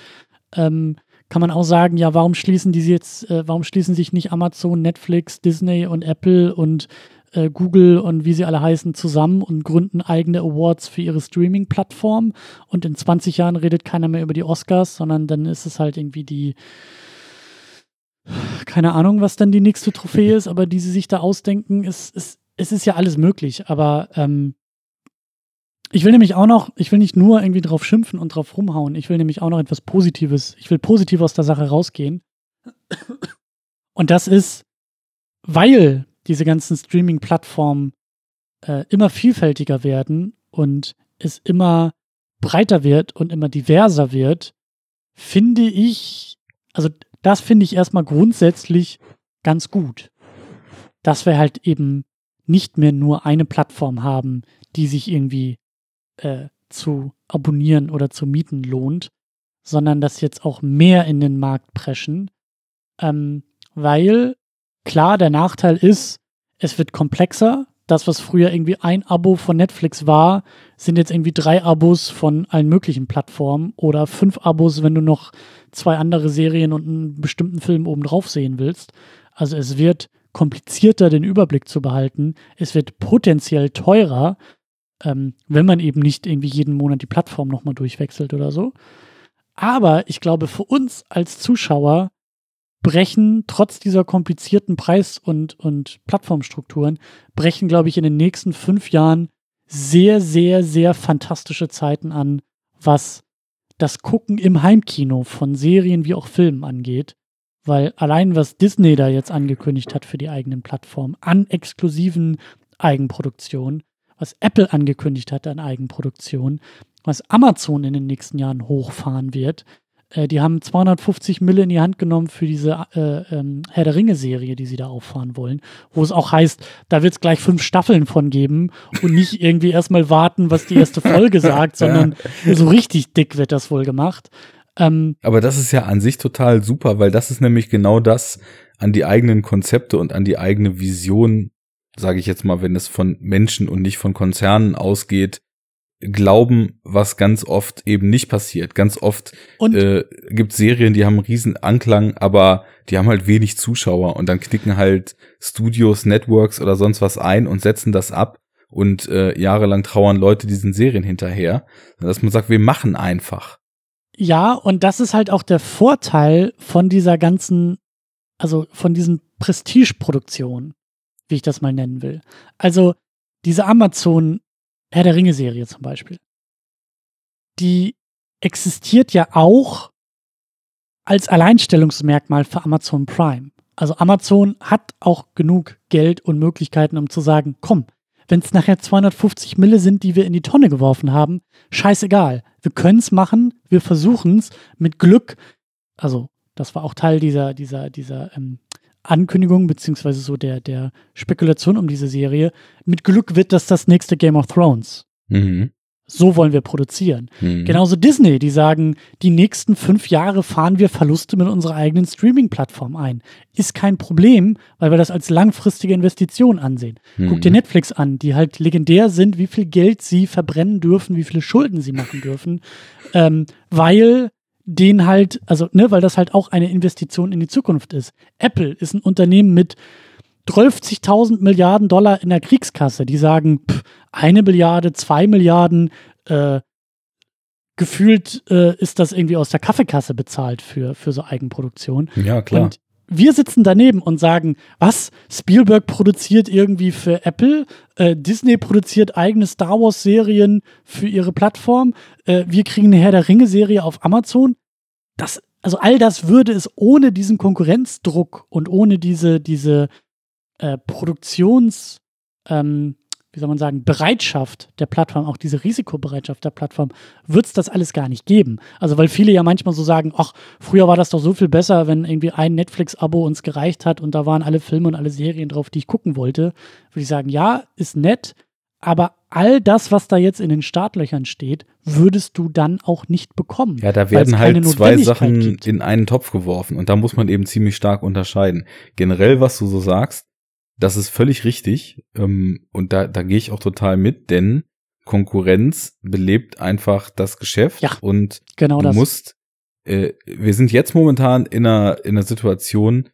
Ähm, kann man auch sagen, ja, warum schließen die jetzt, äh, warum schließen sich nicht Amazon, Netflix, Disney und Apple und äh, Google und wie sie alle heißen zusammen und gründen eigene Awards für ihre Streaming-Plattform und in 20 Jahren redet keiner mehr über die Oscars, sondern dann ist es halt irgendwie die keine Ahnung, was dann die nächste Trophäe ist, aber die sie sich da ausdenken, ist, ist, es ist ja alles möglich, aber ähm, ich will nämlich auch noch, ich will nicht nur irgendwie drauf schimpfen und drauf rumhauen, ich will nämlich auch noch etwas Positives, ich will positiv aus der Sache rausgehen. Und das ist, weil diese ganzen Streaming-Plattformen äh, immer vielfältiger werden und es immer breiter wird und immer diverser wird, finde ich, also das finde ich erstmal grundsätzlich ganz gut. Dass wir halt eben nicht mehr nur eine Plattform haben, die sich irgendwie äh, zu abonnieren oder zu mieten lohnt, sondern dass jetzt auch mehr in den Markt preschen. Ähm, weil klar, der Nachteil ist, es wird komplexer. Das, was früher irgendwie ein Abo von Netflix war, sind jetzt irgendwie drei Abos von allen möglichen Plattformen oder fünf Abos, wenn du noch zwei andere Serien und einen bestimmten Film obendrauf sehen willst. Also es wird komplizierter, den Überblick zu behalten. Es wird potenziell teurer, ähm, wenn man eben nicht irgendwie jeden Monat die Plattform nochmal durchwechselt oder so. Aber ich glaube, für uns als Zuschauer brechen trotz dieser komplizierten Preis- und, und Plattformstrukturen, brechen, glaube ich, in den nächsten fünf Jahren sehr, sehr, sehr fantastische Zeiten an, was das Gucken im Heimkino von Serien wie auch Filmen angeht. Weil allein was Disney da jetzt angekündigt hat für die eigenen Plattformen an exklusiven Eigenproduktionen, was Apple angekündigt hat an Eigenproduktionen, was Amazon in den nächsten Jahren hochfahren wird. Äh, die haben 250 Mille in die Hand genommen für diese äh, ähm, Herr der Ringe-Serie, die sie da auffahren wollen, wo es auch heißt, da wird es gleich fünf Staffeln von geben und nicht irgendwie erstmal warten, was die erste Folge sagt, sondern so richtig dick wird das wohl gemacht. Ähm, Aber das ist ja an sich total super, weil das ist nämlich genau das an die eigenen Konzepte und an die eigene Vision sage ich jetzt mal, wenn es von Menschen und nicht von Konzernen ausgeht, glauben, was ganz oft eben nicht passiert. Ganz oft äh, gibt Serien, die haben einen riesen Anklang, aber die haben halt wenig Zuschauer und dann knicken halt Studios, Networks oder sonst was ein und setzen das ab und äh, jahrelang trauern Leute diesen Serien hinterher, dass man sagt, wir machen einfach. Ja, und das ist halt auch der Vorteil von dieser ganzen, also von diesen Prestigeproduktionen wie ich das mal nennen will. Also diese Amazon Herr der Ringe Serie zum Beispiel, die existiert ja auch als Alleinstellungsmerkmal für Amazon Prime. Also Amazon hat auch genug Geld und Möglichkeiten, um zu sagen, komm, wenn es nachher 250 Mille sind, die wir in die Tonne geworfen haben, scheißegal. Wir können es machen, wir versuchen es mit Glück. Also, das war auch Teil dieser, dieser, dieser ähm, Ankündigung beziehungsweise so der, der Spekulation um diese Serie. Mit Glück wird das das nächste Game of Thrones. Mhm. So wollen wir produzieren. Mhm. Genauso Disney, die sagen, die nächsten fünf Jahre fahren wir Verluste mit unserer eigenen Streaming-Plattform ein. Ist kein Problem, weil wir das als langfristige Investition ansehen. Mhm. Guck dir Netflix an, die halt legendär sind, wie viel Geld sie verbrennen dürfen, wie viele Schulden sie machen dürfen, ähm, weil den halt, also, ne, weil das halt auch eine Investition in die Zukunft ist. Apple ist ein Unternehmen mit 12.000 Milliarden Dollar in der Kriegskasse. Die sagen, pff, eine Milliarde, zwei Milliarden, äh, gefühlt äh, ist das irgendwie aus der Kaffeekasse bezahlt für, für so Eigenproduktion. Ja, klar. Und wir sitzen daneben und sagen, was? Spielberg produziert irgendwie für Apple, äh, Disney produziert eigene Star Wars-Serien für ihre Plattform, äh, wir kriegen eine Herr der Ringe-Serie auf Amazon. Das, also all das würde es ohne diesen Konkurrenzdruck und ohne diese, diese äh, Produktions, ähm, wie soll man sagen, Bereitschaft der Plattform, auch diese Risikobereitschaft der Plattform, wird es das alles gar nicht geben. Also weil viele ja manchmal so sagen, ach, früher war das doch so viel besser, wenn irgendwie ein Netflix-Abo uns gereicht hat und da waren alle Filme und alle Serien drauf, die ich gucken wollte. Würde ich sagen, ja, ist nett, aber all das, was da jetzt in den Startlöchern steht, würdest du dann auch nicht bekommen. Ja, da werden halt zwei Sachen gibt. in einen Topf geworfen und da muss man eben ziemlich stark unterscheiden. Generell, was du so sagst, das ist völlig richtig ähm, und da, da gehe ich auch total mit, denn Konkurrenz belebt einfach das Geschäft Ja, und Genau du das. musst, äh, wir sind jetzt momentan in einer, in einer Situation,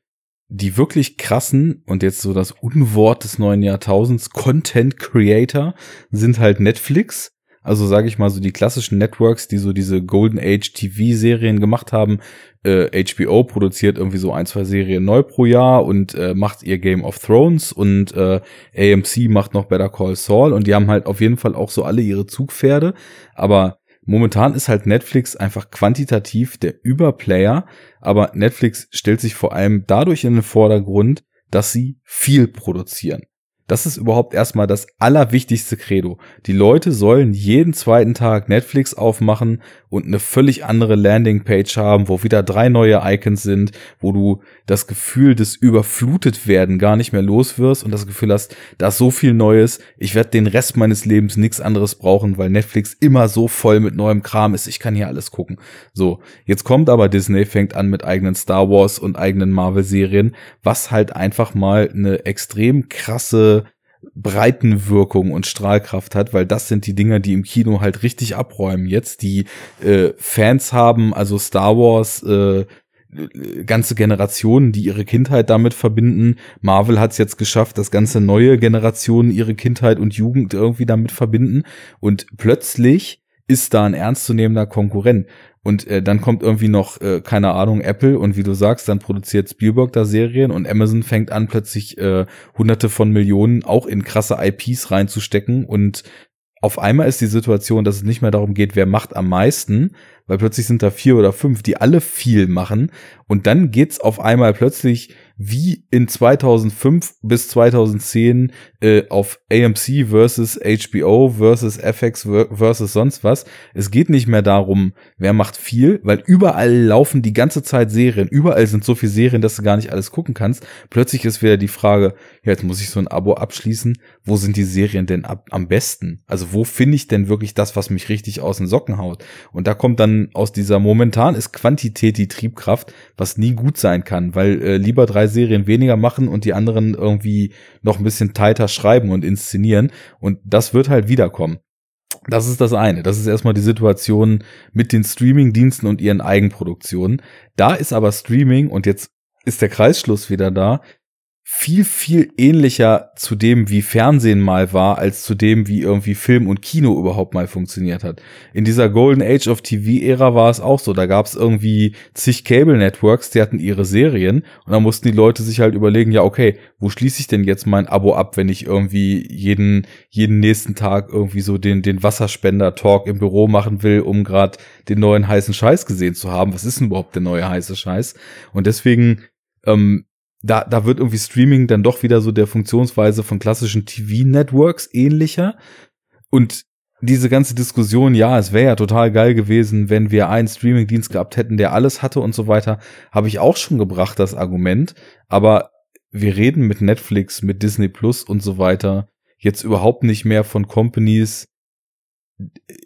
die wirklich krassen und jetzt so das Unwort des neuen Jahrtausends, Content Creator sind halt Netflix. Also sage ich mal so die klassischen Networks, die so diese Golden Age TV-Serien gemacht haben. Äh, HBO produziert irgendwie so ein, zwei Serien neu pro Jahr und äh, macht ihr Game of Thrones und äh, AMC macht noch Better Call Saul und die haben halt auf jeden Fall auch so alle ihre Zugpferde. Aber momentan ist halt Netflix einfach quantitativ der Überplayer, aber Netflix stellt sich vor allem dadurch in den Vordergrund, dass sie viel produzieren. Das ist überhaupt erstmal das allerwichtigste Credo. Die Leute sollen jeden zweiten Tag Netflix aufmachen und eine völlig andere Landingpage haben, wo wieder drei neue Icons sind, wo du das Gefühl des überflutet werden gar nicht mehr los wirst und das Gefühl hast, da ist so viel Neues, ich werde den Rest meines Lebens nichts anderes brauchen, weil Netflix immer so voll mit neuem Kram ist, ich kann hier alles gucken. So, jetzt kommt aber Disney, fängt an mit eigenen Star Wars und eigenen Marvel-Serien, was halt einfach mal eine extrem krasse Breitenwirkung und Strahlkraft hat, weil das sind die Dinger, die im Kino halt richtig abräumen jetzt, die äh, Fans haben, also Star Wars, äh, ganze Generationen, die ihre Kindheit damit verbinden. Marvel hat es jetzt geschafft, dass ganze neue Generationen ihre Kindheit und Jugend irgendwie damit verbinden. Und plötzlich ist da ein ernstzunehmender Konkurrent. Und äh, dann kommt irgendwie noch, äh, keine Ahnung, Apple und wie du sagst, dann produziert Spielberg da Serien und Amazon fängt an, plötzlich äh, hunderte von Millionen auch in krasse IPs reinzustecken und auf einmal ist die Situation, dass es nicht mehr darum geht, wer macht am meisten, weil plötzlich sind da vier oder fünf, die alle viel machen und dann geht's auf einmal plötzlich wie in 2005 bis 2010 äh, auf AMC versus HBO versus FX ver- versus sonst was. Es geht nicht mehr darum, wer macht viel, weil überall laufen die ganze Zeit Serien. Überall sind so viele Serien, dass du gar nicht alles gucken kannst. Plötzlich ist wieder die Frage, ja, jetzt muss ich so ein Abo abschließen. Wo sind die Serien denn ab, am besten? Also wo finde ich denn wirklich das, was mich richtig aus den Socken haut? Und da kommt dann aus dieser momentan ist Quantität die Triebkraft, was nie gut sein kann, weil äh, lieber drei Serien weniger machen und die anderen irgendwie noch ein bisschen tighter schreiben und inszenieren. Und das wird halt wiederkommen. Das ist das eine. Das ist erstmal die Situation mit den Streaming-Diensten und ihren Eigenproduktionen. Da ist aber Streaming und jetzt ist der Kreisschluss wieder da, viel, viel ähnlicher zu dem, wie Fernsehen mal war, als zu dem, wie irgendwie Film und Kino überhaupt mal funktioniert hat. In dieser Golden Age of TV-Ära war es auch so. Da gab es irgendwie zig Cable-Networks, die hatten ihre Serien und da mussten die Leute sich halt überlegen, ja, okay, wo schließe ich denn jetzt mein Abo ab, wenn ich irgendwie jeden, jeden nächsten Tag irgendwie so den, den Wasserspender-Talk im Büro machen will, um gerade den neuen heißen Scheiß gesehen zu haben. Was ist denn überhaupt der neue heiße Scheiß? Und deswegen, ähm, da, da wird irgendwie Streaming dann doch wieder so der Funktionsweise von klassischen TV-Networks ähnlicher. Und diese ganze Diskussion, ja, es wäre ja total geil gewesen, wenn wir einen Streaming-Dienst gehabt hätten, der alles hatte und so weiter, habe ich auch schon gebracht, das Argument. Aber wir reden mit Netflix, mit Disney Plus und so weiter jetzt überhaupt nicht mehr von Companies,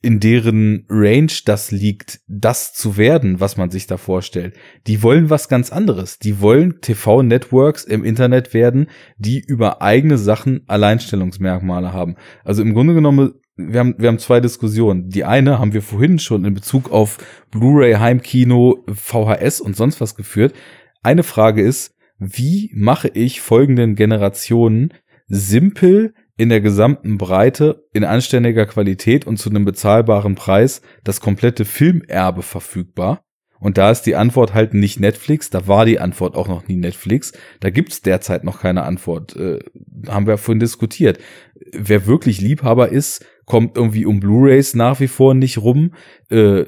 in deren Range das liegt, das zu werden, was man sich da vorstellt. Die wollen was ganz anderes. Die wollen TV-Networks im Internet werden, die über eigene Sachen Alleinstellungsmerkmale haben. Also im Grunde genommen, wir haben, wir haben zwei Diskussionen. Die eine haben wir vorhin schon in Bezug auf Blu-ray, Heimkino, VHS und sonst was geführt. Eine Frage ist, wie mache ich folgenden Generationen simpel in der gesamten Breite, in anständiger Qualität und zu einem bezahlbaren Preis das komplette Filmerbe verfügbar. Und da ist die Antwort halt nicht Netflix, da war die Antwort auch noch nie Netflix, da gibt's derzeit noch keine Antwort, äh, haben wir vorhin diskutiert. Wer wirklich Liebhaber ist, kommt irgendwie um Blu-rays nach wie vor nicht rum. Äh,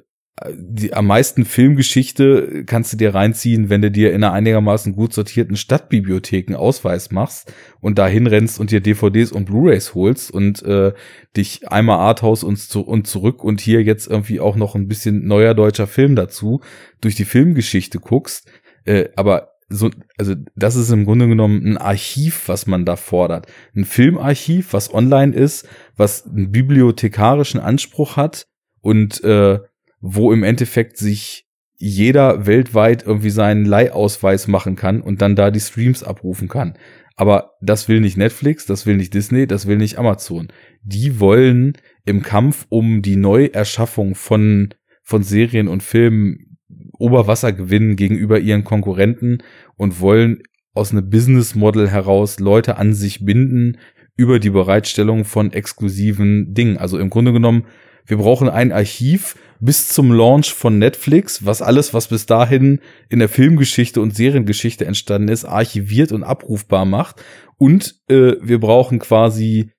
die am meisten Filmgeschichte kannst du dir reinziehen, wenn du dir in einer einigermaßen gut sortierten Stadtbibliothek einen Ausweis machst und dahin rennst und dir DVDs und Blu-rays holst und äh, dich einmal Arthouse und, zu, und zurück und hier jetzt irgendwie auch noch ein bisschen neuer deutscher Film dazu durch die Filmgeschichte guckst. Äh, aber so, also das ist im Grunde genommen ein Archiv, was man da fordert. Ein Filmarchiv, was online ist, was einen bibliothekarischen Anspruch hat und äh, wo im Endeffekt sich jeder weltweit irgendwie seinen Leihausweis machen kann und dann da die Streams abrufen kann. Aber das will nicht Netflix, das will nicht Disney, das will nicht Amazon. Die wollen im Kampf um die Neuerschaffung von, von Serien und Filmen Oberwasser gewinnen gegenüber ihren Konkurrenten und wollen aus einem Business Model heraus Leute an sich binden über die Bereitstellung von exklusiven Dingen. Also im Grunde genommen, wir brauchen ein Archiv, bis zum Launch von Netflix, was alles, was bis dahin in der Filmgeschichte und Seriengeschichte entstanden ist, archiviert und abrufbar macht. Und äh, wir brauchen quasi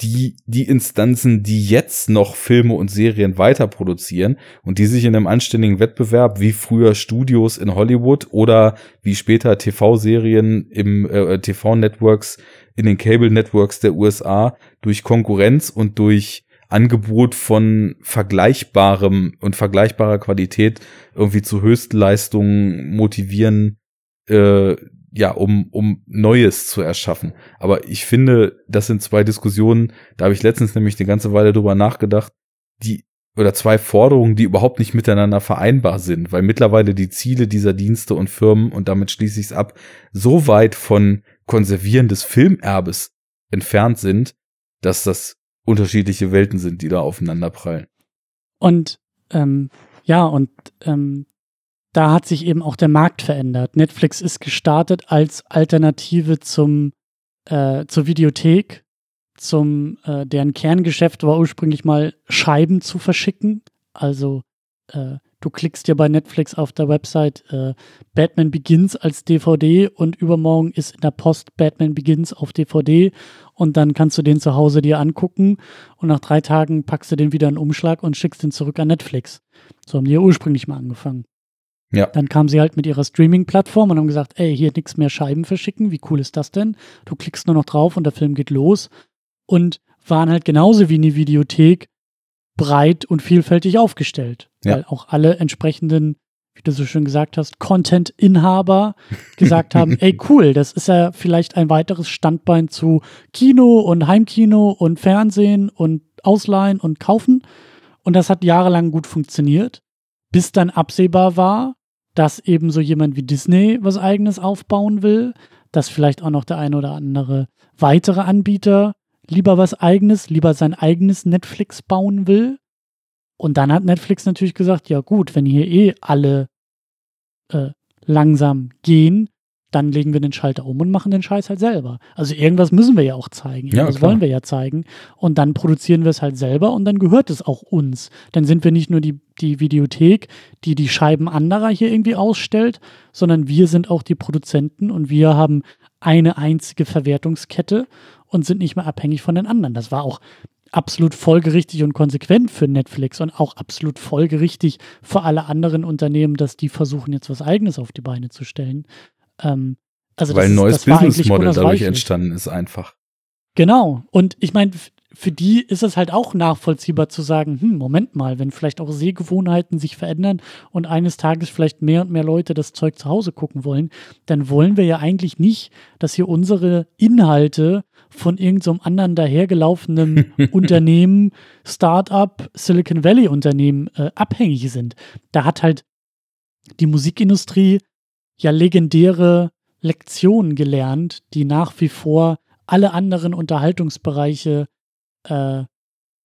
die, die Instanzen, die jetzt noch Filme und Serien weiter produzieren und die sich in einem anständigen Wettbewerb wie früher Studios in Hollywood oder wie später TV-Serien im äh, TV-Networks in den Cable-Networks der USA durch Konkurrenz und durch Angebot von vergleichbarem und vergleichbarer Qualität irgendwie zu Höchstleistungen motivieren, äh, ja, um, um Neues zu erschaffen. Aber ich finde, das sind zwei Diskussionen, da habe ich letztens nämlich eine ganze Weile drüber nachgedacht, die oder zwei Forderungen, die überhaupt nicht miteinander vereinbar sind, weil mittlerweile die Ziele dieser Dienste und Firmen, und damit schließe ich es ab, so weit von Konservieren des Filmerbes entfernt sind, dass das unterschiedliche Welten sind, die da aufeinanderprallen. Und ähm, ja, und ähm, da hat sich eben auch der Markt verändert. Netflix ist gestartet als Alternative zum äh, zur Videothek, zum äh, deren Kerngeschäft war ursprünglich mal Scheiben zu verschicken, also äh, du klickst dir bei Netflix auf der Website äh, Batman Begins als DVD und übermorgen ist in der Post Batman Begins auf DVD und dann kannst du den zu Hause dir angucken und nach drei Tagen packst du den wieder in den Umschlag und schickst den zurück an Netflix. So haben die ja ursprünglich mal angefangen. Ja. Dann kamen sie halt mit ihrer Streaming-Plattform und haben gesagt, ey, hier nichts mehr Scheiben verschicken, wie cool ist das denn? Du klickst nur noch drauf und der Film geht los und waren halt genauso wie eine Videothek breit und vielfältig aufgestellt, ja. weil auch alle entsprechenden, wie du so schön gesagt hast, Content-Inhaber gesagt haben, ey cool, das ist ja vielleicht ein weiteres Standbein zu Kino und Heimkino und Fernsehen und Ausleihen und Kaufen. Und das hat jahrelang gut funktioniert, bis dann absehbar war, dass eben so jemand wie Disney was eigenes aufbauen will, dass vielleicht auch noch der ein oder andere weitere Anbieter lieber was eigenes, lieber sein eigenes Netflix bauen will. Und dann hat Netflix natürlich gesagt, ja gut, wenn hier eh alle äh, langsam gehen, dann legen wir den Schalter um und machen den Scheiß halt selber. Also irgendwas müssen wir ja auch zeigen. Irgendwas ja, wollen wir ja zeigen. Und dann produzieren wir es halt selber und dann gehört es auch uns. Dann sind wir nicht nur die, die Videothek, die die Scheiben anderer hier irgendwie ausstellt, sondern wir sind auch die Produzenten und wir haben eine einzige Verwertungskette und sind nicht mehr abhängig von den anderen. Das war auch absolut folgerichtig und konsequent für Netflix und auch absolut folgerichtig für alle anderen Unternehmen, dass die versuchen, jetzt was Eigenes auf die Beine zu stellen. Ähm, also Weil ein neues Businessmodell dadurch entstanden ist einfach. Genau. Und ich meine, für die ist es halt auch nachvollziehbar zu sagen, hm, Moment mal, wenn vielleicht auch Sehgewohnheiten sich verändern und eines Tages vielleicht mehr und mehr Leute das Zeug zu Hause gucken wollen, dann wollen wir ja eigentlich nicht, dass hier unsere Inhalte von irgendeinem so anderen dahergelaufenen Unternehmen, Startup, Silicon Valley Unternehmen äh, abhängig sind. Da hat halt die Musikindustrie ja legendäre Lektionen gelernt, die nach wie vor alle anderen Unterhaltungsbereiche äh,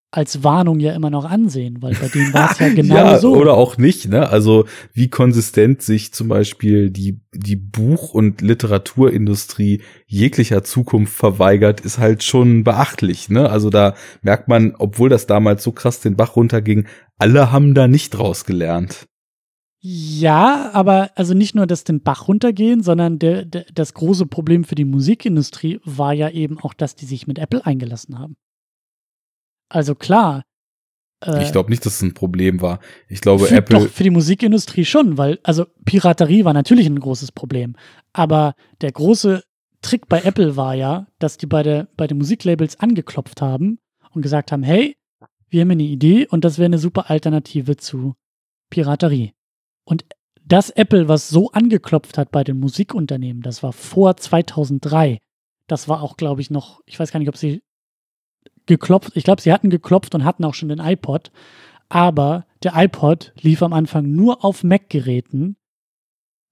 als Warnung ja immer noch ansehen, weil bei denen war es ja genau ja, so. Oder auch nicht, ne? Also wie konsistent sich zum Beispiel die, die Buch- und Literaturindustrie jeglicher Zukunft verweigert, ist halt schon beachtlich, ne? Also da merkt man, obwohl das damals so krass den Bach runterging, alle haben da nicht draus gelernt. Ja, aber also nicht nur das den Bach runtergehen, sondern der, der, das große Problem für die Musikindustrie war ja eben auch, dass die sich mit Apple eingelassen haben. Also klar. Äh, ich glaube nicht, dass es ein Problem war. Ich glaube, für, Apple. Doch, für die Musikindustrie schon, weil, also Piraterie war natürlich ein großes Problem. Aber der große Trick bei Apple war ja, dass die bei, der, bei den Musiklabels angeklopft haben und gesagt haben: hey, wir haben eine Idee und das wäre eine super Alternative zu Piraterie. Und das Apple, was so angeklopft hat bei den Musikunternehmen, das war vor 2003. Das war auch, glaube ich, noch, ich weiß gar nicht, ob sie geklopft, ich glaube, sie hatten geklopft und hatten auch schon den iPod. Aber der iPod lief am Anfang nur auf Mac-Geräten.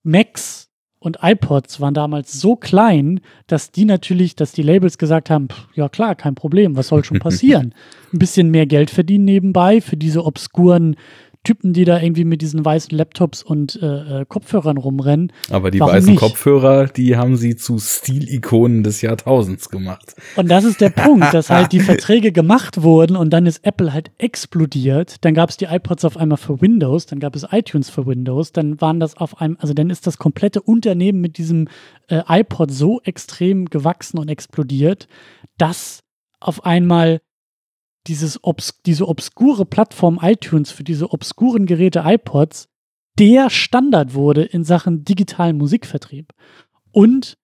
Macs und iPods waren damals so klein, dass die natürlich, dass die Labels gesagt haben, pff, ja klar, kein Problem, was soll schon passieren? Ein bisschen mehr Geld verdienen nebenbei für diese obskuren Typen, die da irgendwie mit diesen weißen Laptops und äh, äh Kopfhörern rumrennen. Aber die Warum weißen nicht? Kopfhörer, die haben sie zu Stilikonen des Jahrtausends gemacht. Und das ist der Punkt, dass halt die Verträge gemacht wurden und dann ist Apple halt explodiert. Dann gab es die iPods auf einmal für Windows, dann gab es iTunes für Windows, dann waren das auf einem, also dann ist das komplette Unternehmen mit diesem äh, iPod so extrem gewachsen und explodiert, dass auf einmal dieses obs diese obskure Plattform iTunes für diese obskuren Geräte iPods der Standard wurde in Sachen digitalen Musikvertrieb. Und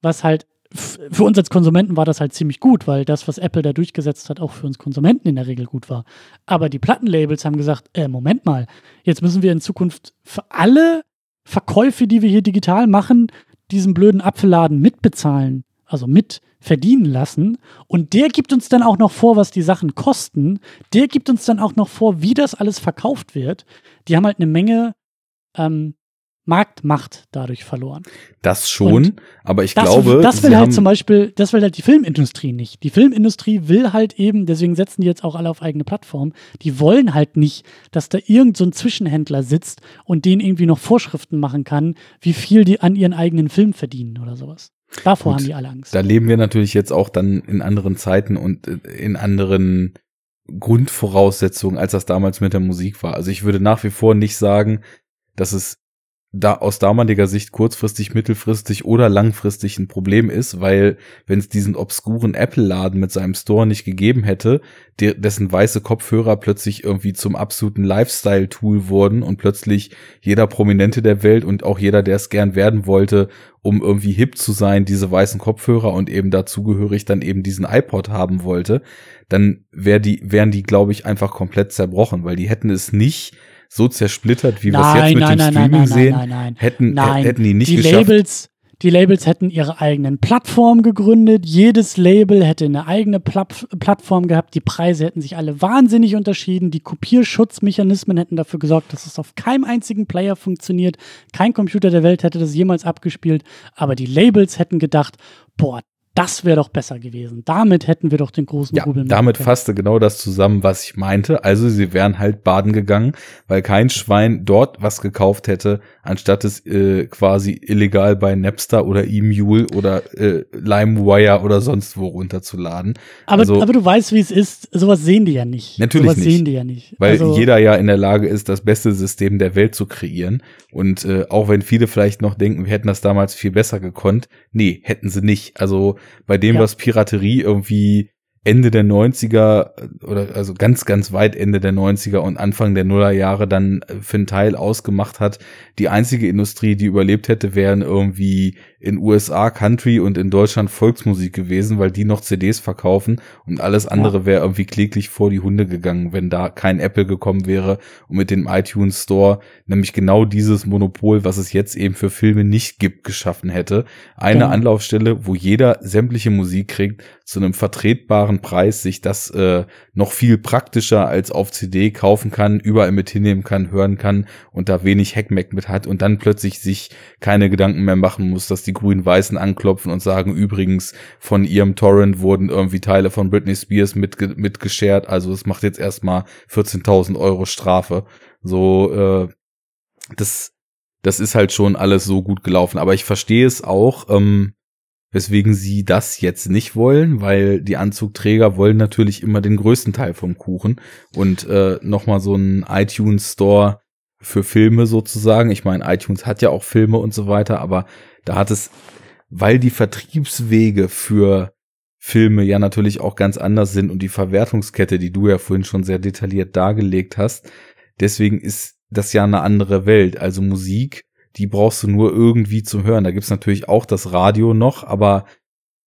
was halt für uns als Konsumenten war das halt ziemlich gut, weil das, was Apple da durchgesetzt hat, auch für uns Konsumenten in der Regel gut war. Aber die Plattenlabels haben gesagt, äh, Moment mal, jetzt müssen wir in Zukunft für alle Verkäufe, die wir hier digital machen, diesen blöden Apfelladen mitbezahlen also mit verdienen lassen. Und der gibt uns dann auch noch vor, was die Sachen kosten. Der gibt uns dann auch noch vor, wie das alles verkauft wird. Die haben halt eine Menge ähm, Marktmacht dadurch verloren. Das schon, und aber ich das, glaube. Das will halt zum Beispiel, das will halt die Filmindustrie nicht. Die Filmindustrie will halt eben, deswegen setzen die jetzt auch alle auf eigene Plattformen, die wollen halt nicht, dass da irgend so ein Zwischenhändler sitzt und denen irgendwie noch Vorschriften machen kann, wie viel die an ihren eigenen Film verdienen oder sowas. Davor Gut, haben die alle Angst. Da leben wir natürlich jetzt auch dann in anderen Zeiten und äh, in anderen Grundvoraussetzungen, als das damals mit der Musik war. Also ich würde nach wie vor nicht sagen, dass es da aus damaliger Sicht kurzfristig, mittelfristig oder langfristig ein Problem ist, weil wenn es diesen obskuren Apple-Laden mit seinem Store nicht gegeben hätte, der, dessen weiße Kopfhörer plötzlich irgendwie zum absoluten Lifestyle-Tool wurden und plötzlich jeder Prominente der Welt und auch jeder, der es gern werden wollte, um irgendwie hip zu sein, diese weißen Kopfhörer und eben dazugehörig dann eben diesen iPod haben wollte, dann wär die, wären die, glaube ich, einfach komplett zerbrochen, weil die hätten es nicht so zersplittert, wie wir es jetzt mit nein, dem nein, Streaming nein, sehen, nein, nein, hätten, nein. hätten die nicht die geschafft. Labels, die Labels hätten ihre eigenen Plattformen gegründet. Jedes Label hätte eine eigene Platt Plattform gehabt. Die Preise hätten sich alle wahnsinnig unterschieden. Die Kopierschutzmechanismen hätten dafür gesorgt, dass es auf keinem einzigen Player funktioniert. Kein Computer der Welt hätte das jemals abgespielt. Aber die Labels hätten gedacht, boah, das wäre doch besser gewesen. Damit hätten wir doch den großen ja, Rubel Damit können. fasste genau das zusammen, was ich meinte. Also sie wären halt baden gegangen, weil kein Schwein dort was gekauft hätte, anstatt es äh, quasi illegal bei Napster oder eMule oder äh, LimeWire oder sonst wo runterzuladen. Aber, also, aber du weißt, wie es ist. Sowas sehen die ja nicht. Natürlich Sowas nicht. sehen die ja nicht. Weil also, jeder ja in der Lage ist, das beste System der Welt zu kreieren. Und äh, auch wenn viele vielleicht noch denken, wir hätten das damals viel besser gekonnt, nee, hätten sie nicht. Also bei dem, ja. was Piraterie irgendwie Ende der 90er oder also ganz, ganz weit Ende der 90er und Anfang der Nullerjahre dann für einen Teil ausgemacht hat. Die einzige Industrie, die überlebt hätte, wären irgendwie in USA Country und in Deutschland Volksmusik gewesen, weil die noch CDs verkaufen und alles andere wäre irgendwie kläglich vor die Hunde gegangen, wenn da kein Apple gekommen wäre und mit dem iTunes Store nämlich genau dieses Monopol, was es jetzt eben für Filme nicht gibt, geschaffen hätte. Eine ja. Anlaufstelle, wo jeder sämtliche Musik kriegt, zu einem vertretbaren Preis sich das äh, noch viel praktischer als auf CD kaufen kann, überall mit hinnehmen kann, hören kann und da wenig Hackmack mit hat und dann plötzlich sich keine Gedanken mehr machen muss, dass die Grün-Weißen anklopfen und sagen, übrigens von ihrem Torrent wurden irgendwie Teile von Britney Spears mitge mitgeschert, also es macht jetzt erstmal 14.000 Euro Strafe. So, äh, das, das ist halt schon alles so gut gelaufen. Aber ich verstehe es auch, ähm, weswegen sie das jetzt nicht wollen, weil die Anzugträger wollen natürlich immer den größten Teil vom Kuchen und äh, nochmal so ein iTunes Store für Filme sozusagen. Ich meine, iTunes hat ja auch Filme und so weiter, aber da hat es, weil die Vertriebswege für Filme ja natürlich auch ganz anders sind und die Verwertungskette, die du ja vorhin schon sehr detailliert dargelegt hast, deswegen ist das ja eine andere Welt. Also Musik, die brauchst du nur irgendwie zu hören. Da gibt's natürlich auch das Radio noch, aber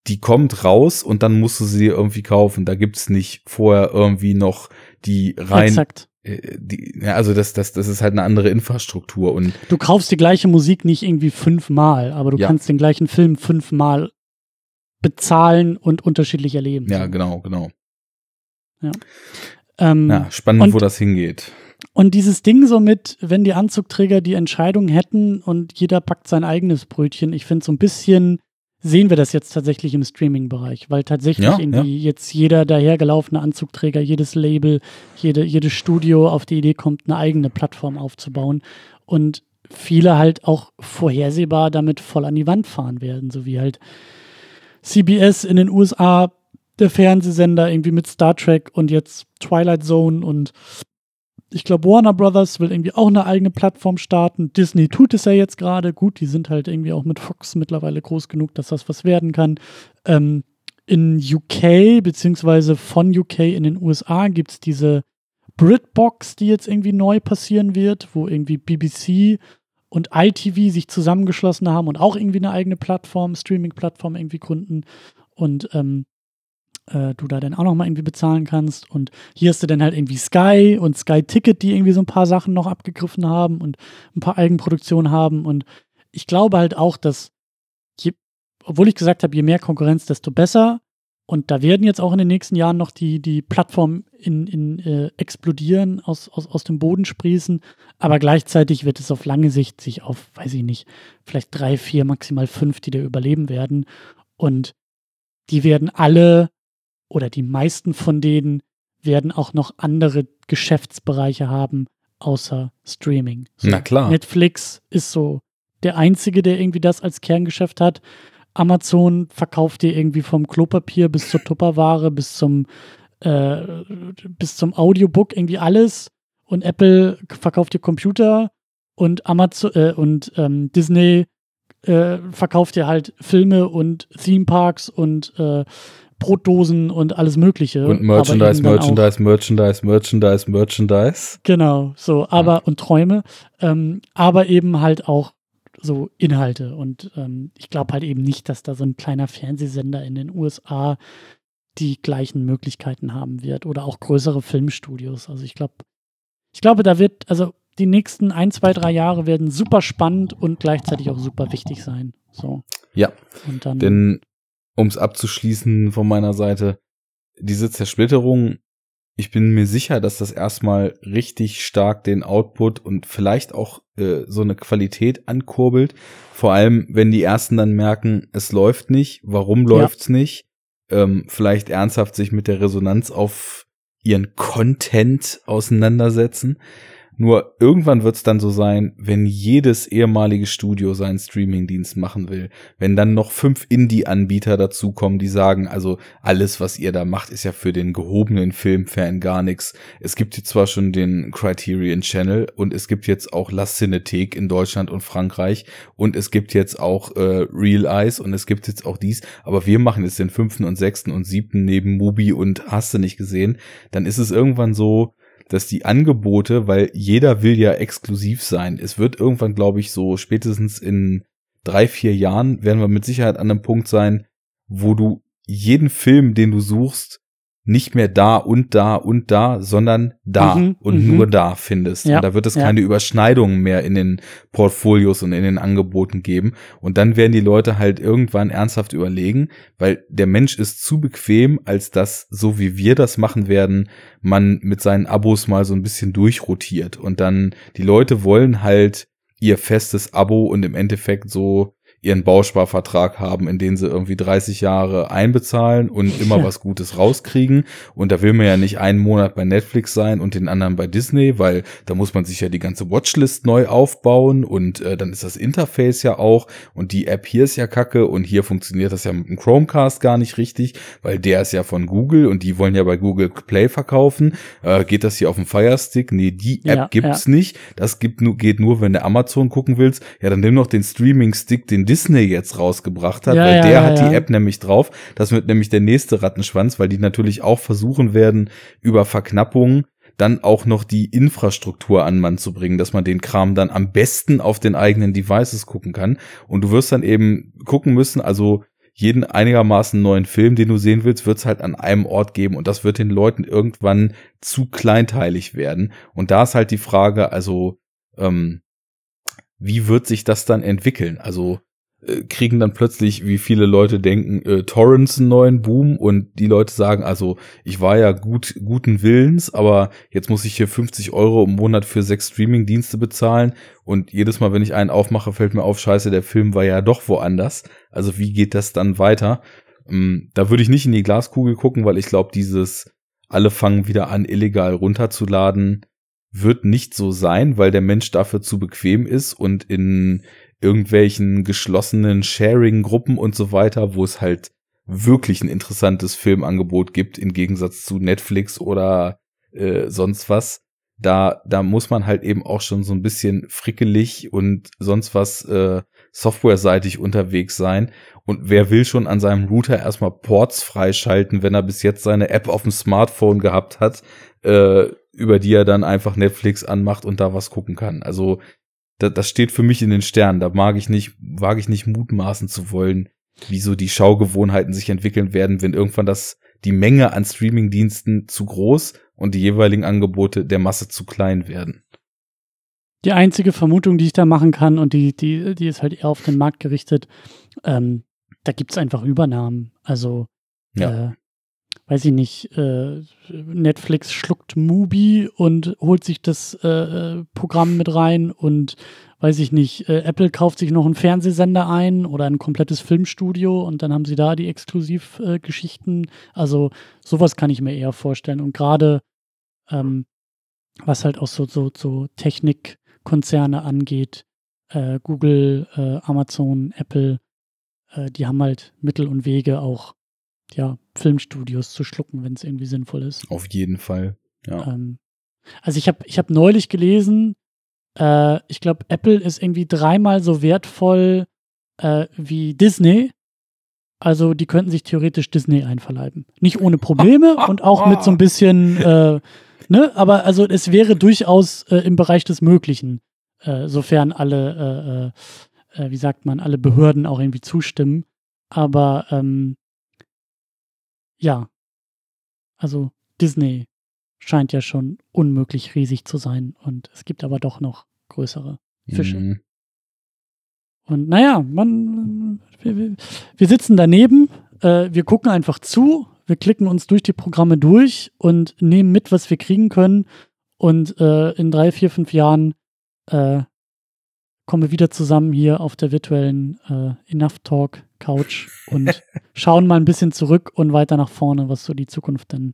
die kommt raus und dann musst du sie irgendwie kaufen. Da gibt's nicht vorher irgendwie noch die rein Exakt. Äh, die, ja, also das, das, das ist halt eine andere Infrastruktur und du kaufst die gleiche Musik nicht irgendwie fünfmal, aber du ja. kannst den gleichen Film fünfmal bezahlen und unterschiedlich erleben. Ja, genau, genau. Ja. Ähm, ja, spannend, wo das hingeht. Und dieses Ding so mit, wenn die Anzugträger die Entscheidung hätten und jeder packt sein eigenes Brötchen, ich finde so ein bisschen sehen wir das jetzt tatsächlich im Streaming-Bereich, weil tatsächlich ja, irgendwie ja. jetzt jeder dahergelaufene Anzugträger, jedes Label, jede, jedes Studio auf die Idee kommt, eine eigene Plattform aufzubauen und viele halt auch vorhersehbar damit voll an die Wand fahren werden, so wie halt CBS in den USA, der Fernsehsender irgendwie mit Star Trek und jetzt Twilight Zone und ich glaube, Warner Brothers will irgendwie auch eine eigene Plattform starten. Disney tut es ja jetzt gerade. Gut, die sind halt irgendwie auch mit Fox mittlerweile groß genug, dass das was werden kann. Ähm, in UK, beziehungsweise von UK in den USA, gibt es diese Britbox, die jetzt irgendwie neu passieren wird, wo irgendwie BBC und ITV sich zusammengeschlossen haben und auch irgendwie eine eigene Plattform, Streaming-Plattform irgendwie gründen. Und ähm, äh, du da dann auch nochmal irgendwie bezahlen kannst. Und hier hast du dann halt irgendwie Sky und Sky Ticket, die irgendwie so ein paar Sachen noch abgegriffen haben und ein paar Eigenproduktionen haben. Und ich glaube halt auch, dass, je, obwohl ich gesagt habe, je mehr Konkurrenz, desto besser. Und da werden jetzt auch in den nächsten Jahren noch die, die Plattformen in, in, äh, explodieren, aus, aus, aus dem Boden sprießen. Aber gleichzeitig wird es auf lange Sicht sich auf, weiß ich nicht, vielleicht drei, vier, maximal fünf, die da überleben werden. Und die werden alle oder die meisten von denen werden auch noch andere Geschäftsbereiche haben, außer Streaming. So, Na klar. Netflix ist so der einzige, der irgendwie das als Kerngeschäft hat. Amazon verkauft dir irgendwie vom Klopapier bis zur Tupperware bis zum äh, bis zum Audiobook irgendwie alles und Apple verkauft dir Computer und Amazon äh, und ähm, Disney äh, verkauft dir halt Filme und Theme Parks und äh, Brotdosen und alles Mögliche. Und Merchandise, Merchandise, Merchandise, Merchandise, Merchandise. Genau, so, aber und Träume, ähm, aber eben halt auch so Inhalte. Und ähm, ich glaube halt eben nicht, dass da so ein kleiner Fernsehsender in den USA die gleichen Möglichkeiten haben wird oder auch größere Filmstudios. Also ich glaube, ich glaube, da wird, also die nächsten ein, zwei, drei Jahre werden super spannend und gleichzeitig auch super wichtig sein. So. Ja. Und dann, Denn um es abzuschließen von meiner Seite, diese Zersplitterung, ich bin mir sicher, dass das erstmal richtig stark den Output und vielleicht auch äh, so eine Qualität ankurbelt. Vor allem, wenn die ersten dann merken, es läuft nicht, warum läuft's ja. nicht? Ähm, vielleicht ernsthaft sich mit der Resonanz auf ihren Content auseinandersetzen. Nur irgendwann wird es dann so sein, wenn jedes ehemalige Studio seinen Streamingdienst machen will, wenn dann noch fünf Indie-Anbieter dazukommen, die sagen, also alles, was ihr da macht, ist ja für den gehobenen Filmfan gar nichts. Es gibt jetzt zwar schon den Criterion Channel und es gibt jetzt auch La Cinethek in Deutschland und Frankreich und es gibt jetzt auch äh, Real Eyes und es gibt jetzt auch dies, aber wir machen jetzt den fünften und sechsten und siebten neben Mubi und hast du nicht gesehen, dann ist es irgendwann so, dass die Angebote, weil jeder will ja exklusiv sein. Es wird irgendwann, glaube ich, so spätestens in drei, vier Jahren werden wir mit Sicherheit an einem Punkt sein, wo du jeden Film, den du suchst, nicht mehr da und da und da, sondern da mhm, und mhm. nur da findest. Ja, und da wird es ja. keine Überschneidungen mehr in den Portfolios und in den Angeboten geben. Und dann werden die Leute halt irgendwann ernsthaft überlegen, weil der Mensch ist zu bequem, als dass, so wie wir das machen werden, man mit seinen Abos mal so ein bisschen durchrotiert. Und dann, die Leute wollen halt ihr festes Abo und im Endeffekt so ihren Bausparvertrag haben, in den sie irgendwie 30 Jahre einbezahlen und immer was Gutes rauskriegen. Und da will man ja nicht einen Monat bei Netflix sein und den anderen bei Disney, weil da muss man sich ja die ganze Watchlist neu aufbauen und äh, dann ist das Interface ja auch und die App hier ist ja kacke und hier funktioniert das ja mit dem Chromecast gar nicht richtig, weil der ist ja von Google und die wollen ja bei Google Play verkaufen. Äh, geht das hier auf dem Fire Stick? Nee, die App ja, gibt's ja. nicht. Das gibt nur, geht nur, wenn du Amazon gucken willst. Ja, dann nimm noch den Streaming Stick, den Disney jetzt rausgebracht hat, ja, weil ja, der ja, hat die App nämlich drauf. Das wird nämlich der nächste Rattenschwanz, weil die natürlich auch versuchen werden, über Verknappung dann auch noch die Infrastruktur an Mann zu bringen, dass man den Kram dann am besten auf den eigenen Devices gucken kann. Und du wirst dann eben gucken müssen, also jeden einigermaßen neuen Film, den du sehen willst, wird es halt an einem Ort geben und das wird den Leuten irgendwann zu kleinteilig werden. Und da ist halt die Frage, also ähm, wie wird sich das dann entwickeln? Also kriegen dann plötzlich, wie viele Leute denken, äh, Torrents einen neuen Boom und die Leute sagen, also ich war ja gut, guten Willens, aber jetzt muss ich hier 50 Euro im Monat für sechs Streaming-Dienste bezahlen und jedes Mal, wenn ich einen aufmache, fällt mir auf, scheiße, der Film war ja doch woanders. Also wie geht das dann weiter? Ähm, da würde ich nicht in die Glaskugel gucken, weil ich glaube, dieses alle fangen wieder an, illegal runterzuladen, wird nicht so sein, weil der Mensch dafür zu bequem ist und in irgendwelchen geschlossenen Sharing-Gruppen und so weiter, wo es halt wirklich ein interessantes Filmangebot gibt, im Gegensatz zu Netflix oder äh, sonst was. Da, da muss man halt eben auch schon so ein bisschen frickelig und sonst was äh, softwareseitig unterwegs sein. Und wer will schon an seinem Router erstmal Ports freischalten, wenn er bis jetzt seine App auf dem Smartphone gehabt hat, äh, über die er dann einfach Netflix anmacht und da was gucken kann. Also das, das steht für mich in den Sternen. Da mag ich nicht, wage ich nicht mutmaßen zu wollen, wie so die Schaugewohnheiten sich entwickeln werden, wenn irgendwann das, die Menge an Streamingdiensten zu groß und die jeweiligen Angebote der Masse zu klein werden. Die einzige Vermutung, die ich da machen kann, und die, die, die ist halt eher auf den Markt gerichtet, ähm, da gibt es einfach Übernahmen. Also ja. äh, weiß ich nicht, äh, Netflix schluckt Mubi und holt sich das äh, äh, Programm mit rein und weiß ich nicht, äh, Apple kauft sich noch einen Fernsehsender ein oder ein komplettes Filmstudio und dann haben sie da die Exklusivgeschichten. also sowas kann ich mir eher vorstellen. Und gerade ähm, was halt auch so, so, so Technikkonzerne angeht, äh, Google, äh, Amazon, Apple, die haben halt Mittel und Wege auch ja, Filmstudios zu schlucken, wenn es irgendwie sinnvoll ist. Auf jeden Fall. Ja. Ähm, also ich habe ich hab neulich gelesen, äh, ich glaube, Apple ist irgendwie dreimal so wertvoll äh, wie Disney. Also die könnten sich theoretisch Disney einverleiben. Nicht ohne Probleme und auch mit so ein bisschen, äh, ne, aber also es wäre durchaus äh, im Bereich des Möglichen, äh, sofern alle, äh, wie sagt man, alle Behörden auch irgendwie zustimmen. Aber ähm, ja, also Disney scheint ja schon unmöglich riesig zu sein und es gibt aber doch noch größere Fische. Mhm. Und naja, man, wir, wir sitzen daneben, äh, wir gucken einfach zu, wir klicken uns durch die Programme durch und nehmen mit, was wir kriegen können. Und äh, in drei, vier, fünf Jahren äh, kommen wir wieder zusammen hier auf der virtuellen äh, Enough Talk Couch und schauen mal ein bisschen zurück und weiter nach vorne, was so die Zukunft dann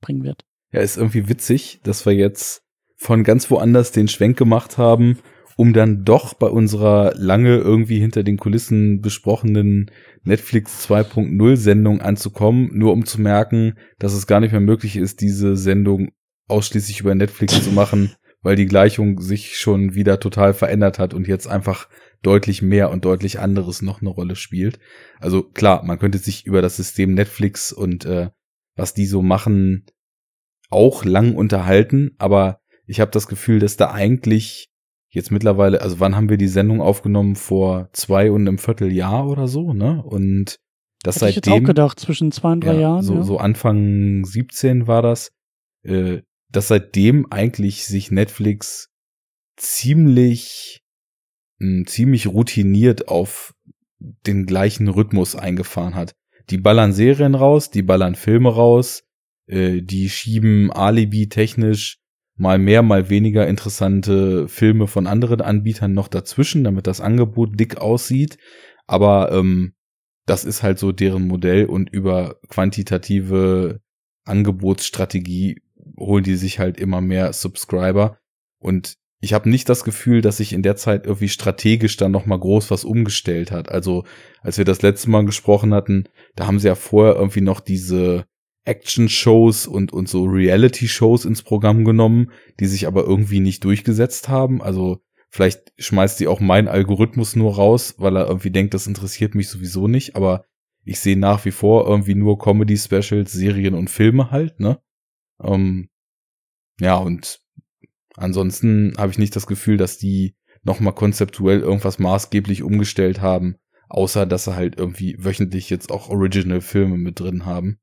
bringen wird. Ja, ist irgendwie witzig, dass wir jetzt von ganz woanders den Schwenk gemacht haben, um dann doch bei unserer lange irgendwie hinter den Kulissen besprochenen Netflix 2.0 Sendung anzukommen, nur um zu merken, dass es gar nicht mehr möglich ist, diese Sendung ausschließlich über Netflix zu machen, weil die Gleichung sich schon wieder total verändert hat und jetzt einfach deutlich mehr und deutlich anderes noch eine Rolle spielt. Also klar, man könnte sich über das System Netflix und äh, was die so machen auch lang unterhalten, aber ich habe das Gefühl, dass da eigentlich jetzt mittlerweile, also wann haben wir die Sendung aufgenommen? Vor zwei und einem Vierteljahr oder so, ne? Und das Hätte seitdem. ich jetzt auch gedacht, zwischen zwei und drei ja, Jahren. So, ja. so Anfang 17 war das. Äh, dass seitdem eigentlich sich Netflix ziemlich, mh, ziemlich routiniert auf den gleichen Rhythmus eingefahren hat. Die ballern Serien raus, die ballern Filme raus, äh, die schieben Alibi technisch mal mehr, mal weniger interessante Filme von anderen Anbietern noch dazwischen, damit das Angebot dick aussieht. Aber ähm, das ist halt so deren Modell und über quantitative Angebotsstrategie holen die sich halt immer mehr Subscriber. Und ich habe nicht das Gefühl, dass sich in der Zeit irgendwie strategisch dann noch mal groß was umgestellt hat. Also als wir das letzte Mal gesprochen hatten, da haben sie ja vorher irgendwie noch diese Action-Shows und, und so Reality-Shows ins Programm genommen, die sich aber irgendwie nicht durchgesetzt haben. Also vielleicht schmeißt die auch mein Algorithmus nur raus, weil er irgendwie denkt, das interessiert mich sowieso nicht. Aber ich sehe nach wie vor irgendwie nur Comedy-Specials, Serien und Filme halt, ne? Ähm, ja, und ansonsten habe ich nicht das Gefühl, dass die nochmal konzeptuell irgendwas maßgeblich umgestellt haben, außer dass sie halt irgendwie wöchentlich jetzt auch Original-Filme mit drin haben.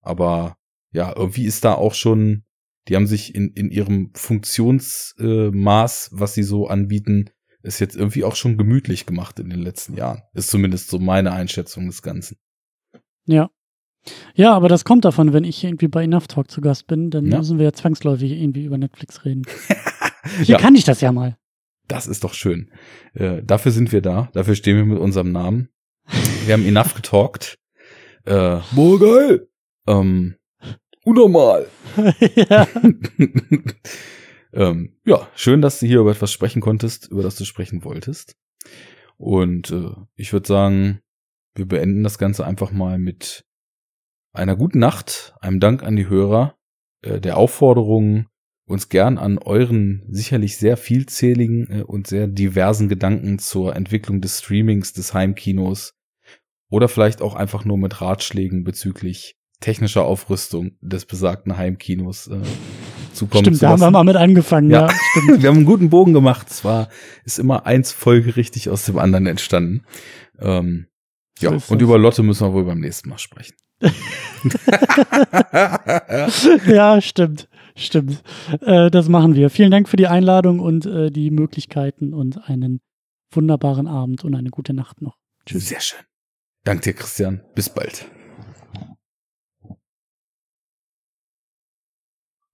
Aber ja, irgendwie ist da auch schon, die haben sich in, in ihrem Funktionsmaß, äh, was sie so anbieten, ist jetzt irgendwie auch schon gemütlich gemacht in den letzten Jahren. Ist zumindest so meine Einschätzung des Ganzen. Ja. Ja, aber das kommt davon, wenn ich irgendwie bei Enough Talk zu Gast bin, dann Ja. müssen wir ja zwangsläufig irgendwie über Netflix reden. Hier Ja. kann ich das ja mal. Das ist doch schön. Äh, dafür sind wir da. Dafür stehen wir mit unserem Namen. Wir haben enough getalkt. Äh, boah, geil. Ähm, unnormal. ja. ähm, ja, schön, dass du hier über etwas sprechen konntest, über das du sprechen wolltest. Und äh, ich würde sagen, wir beenden das Ganze einfach mal mit einer guten Nacht, einem Dank an die Hörer, äh, der Aufforderung, uns gern an euren sicherlich sehr vielzähligen äh, und sehr diversen Gedanken zur Entwicklung des Streamings, des Heimkinos oder vielleicht auch einfach nur mit Ratschlägen bezüglich technischer Aufrüstung des besagten Heimkinos äh, zukommen Stimmt, zu da haben wir mal mit angefangen. Ja, Ja. stimmt. Wir haben einen guten Bogen gemacht. Zwar ist immer eins folgerichtig aus dem anderen entstanden. Ähm, ja, und das. über Lotte müssen wir wohl beim nächsten Mal sprechen. ja, stimmt. Stimmt. Äh, das machen wir. Vielen Dank für die Einladung und äh, die Möglichkeiten und einen wunderbaren Abend und eine gute Nacht noch. Tschüss. Sehr schön. Dank dir, Christian. Bis bald.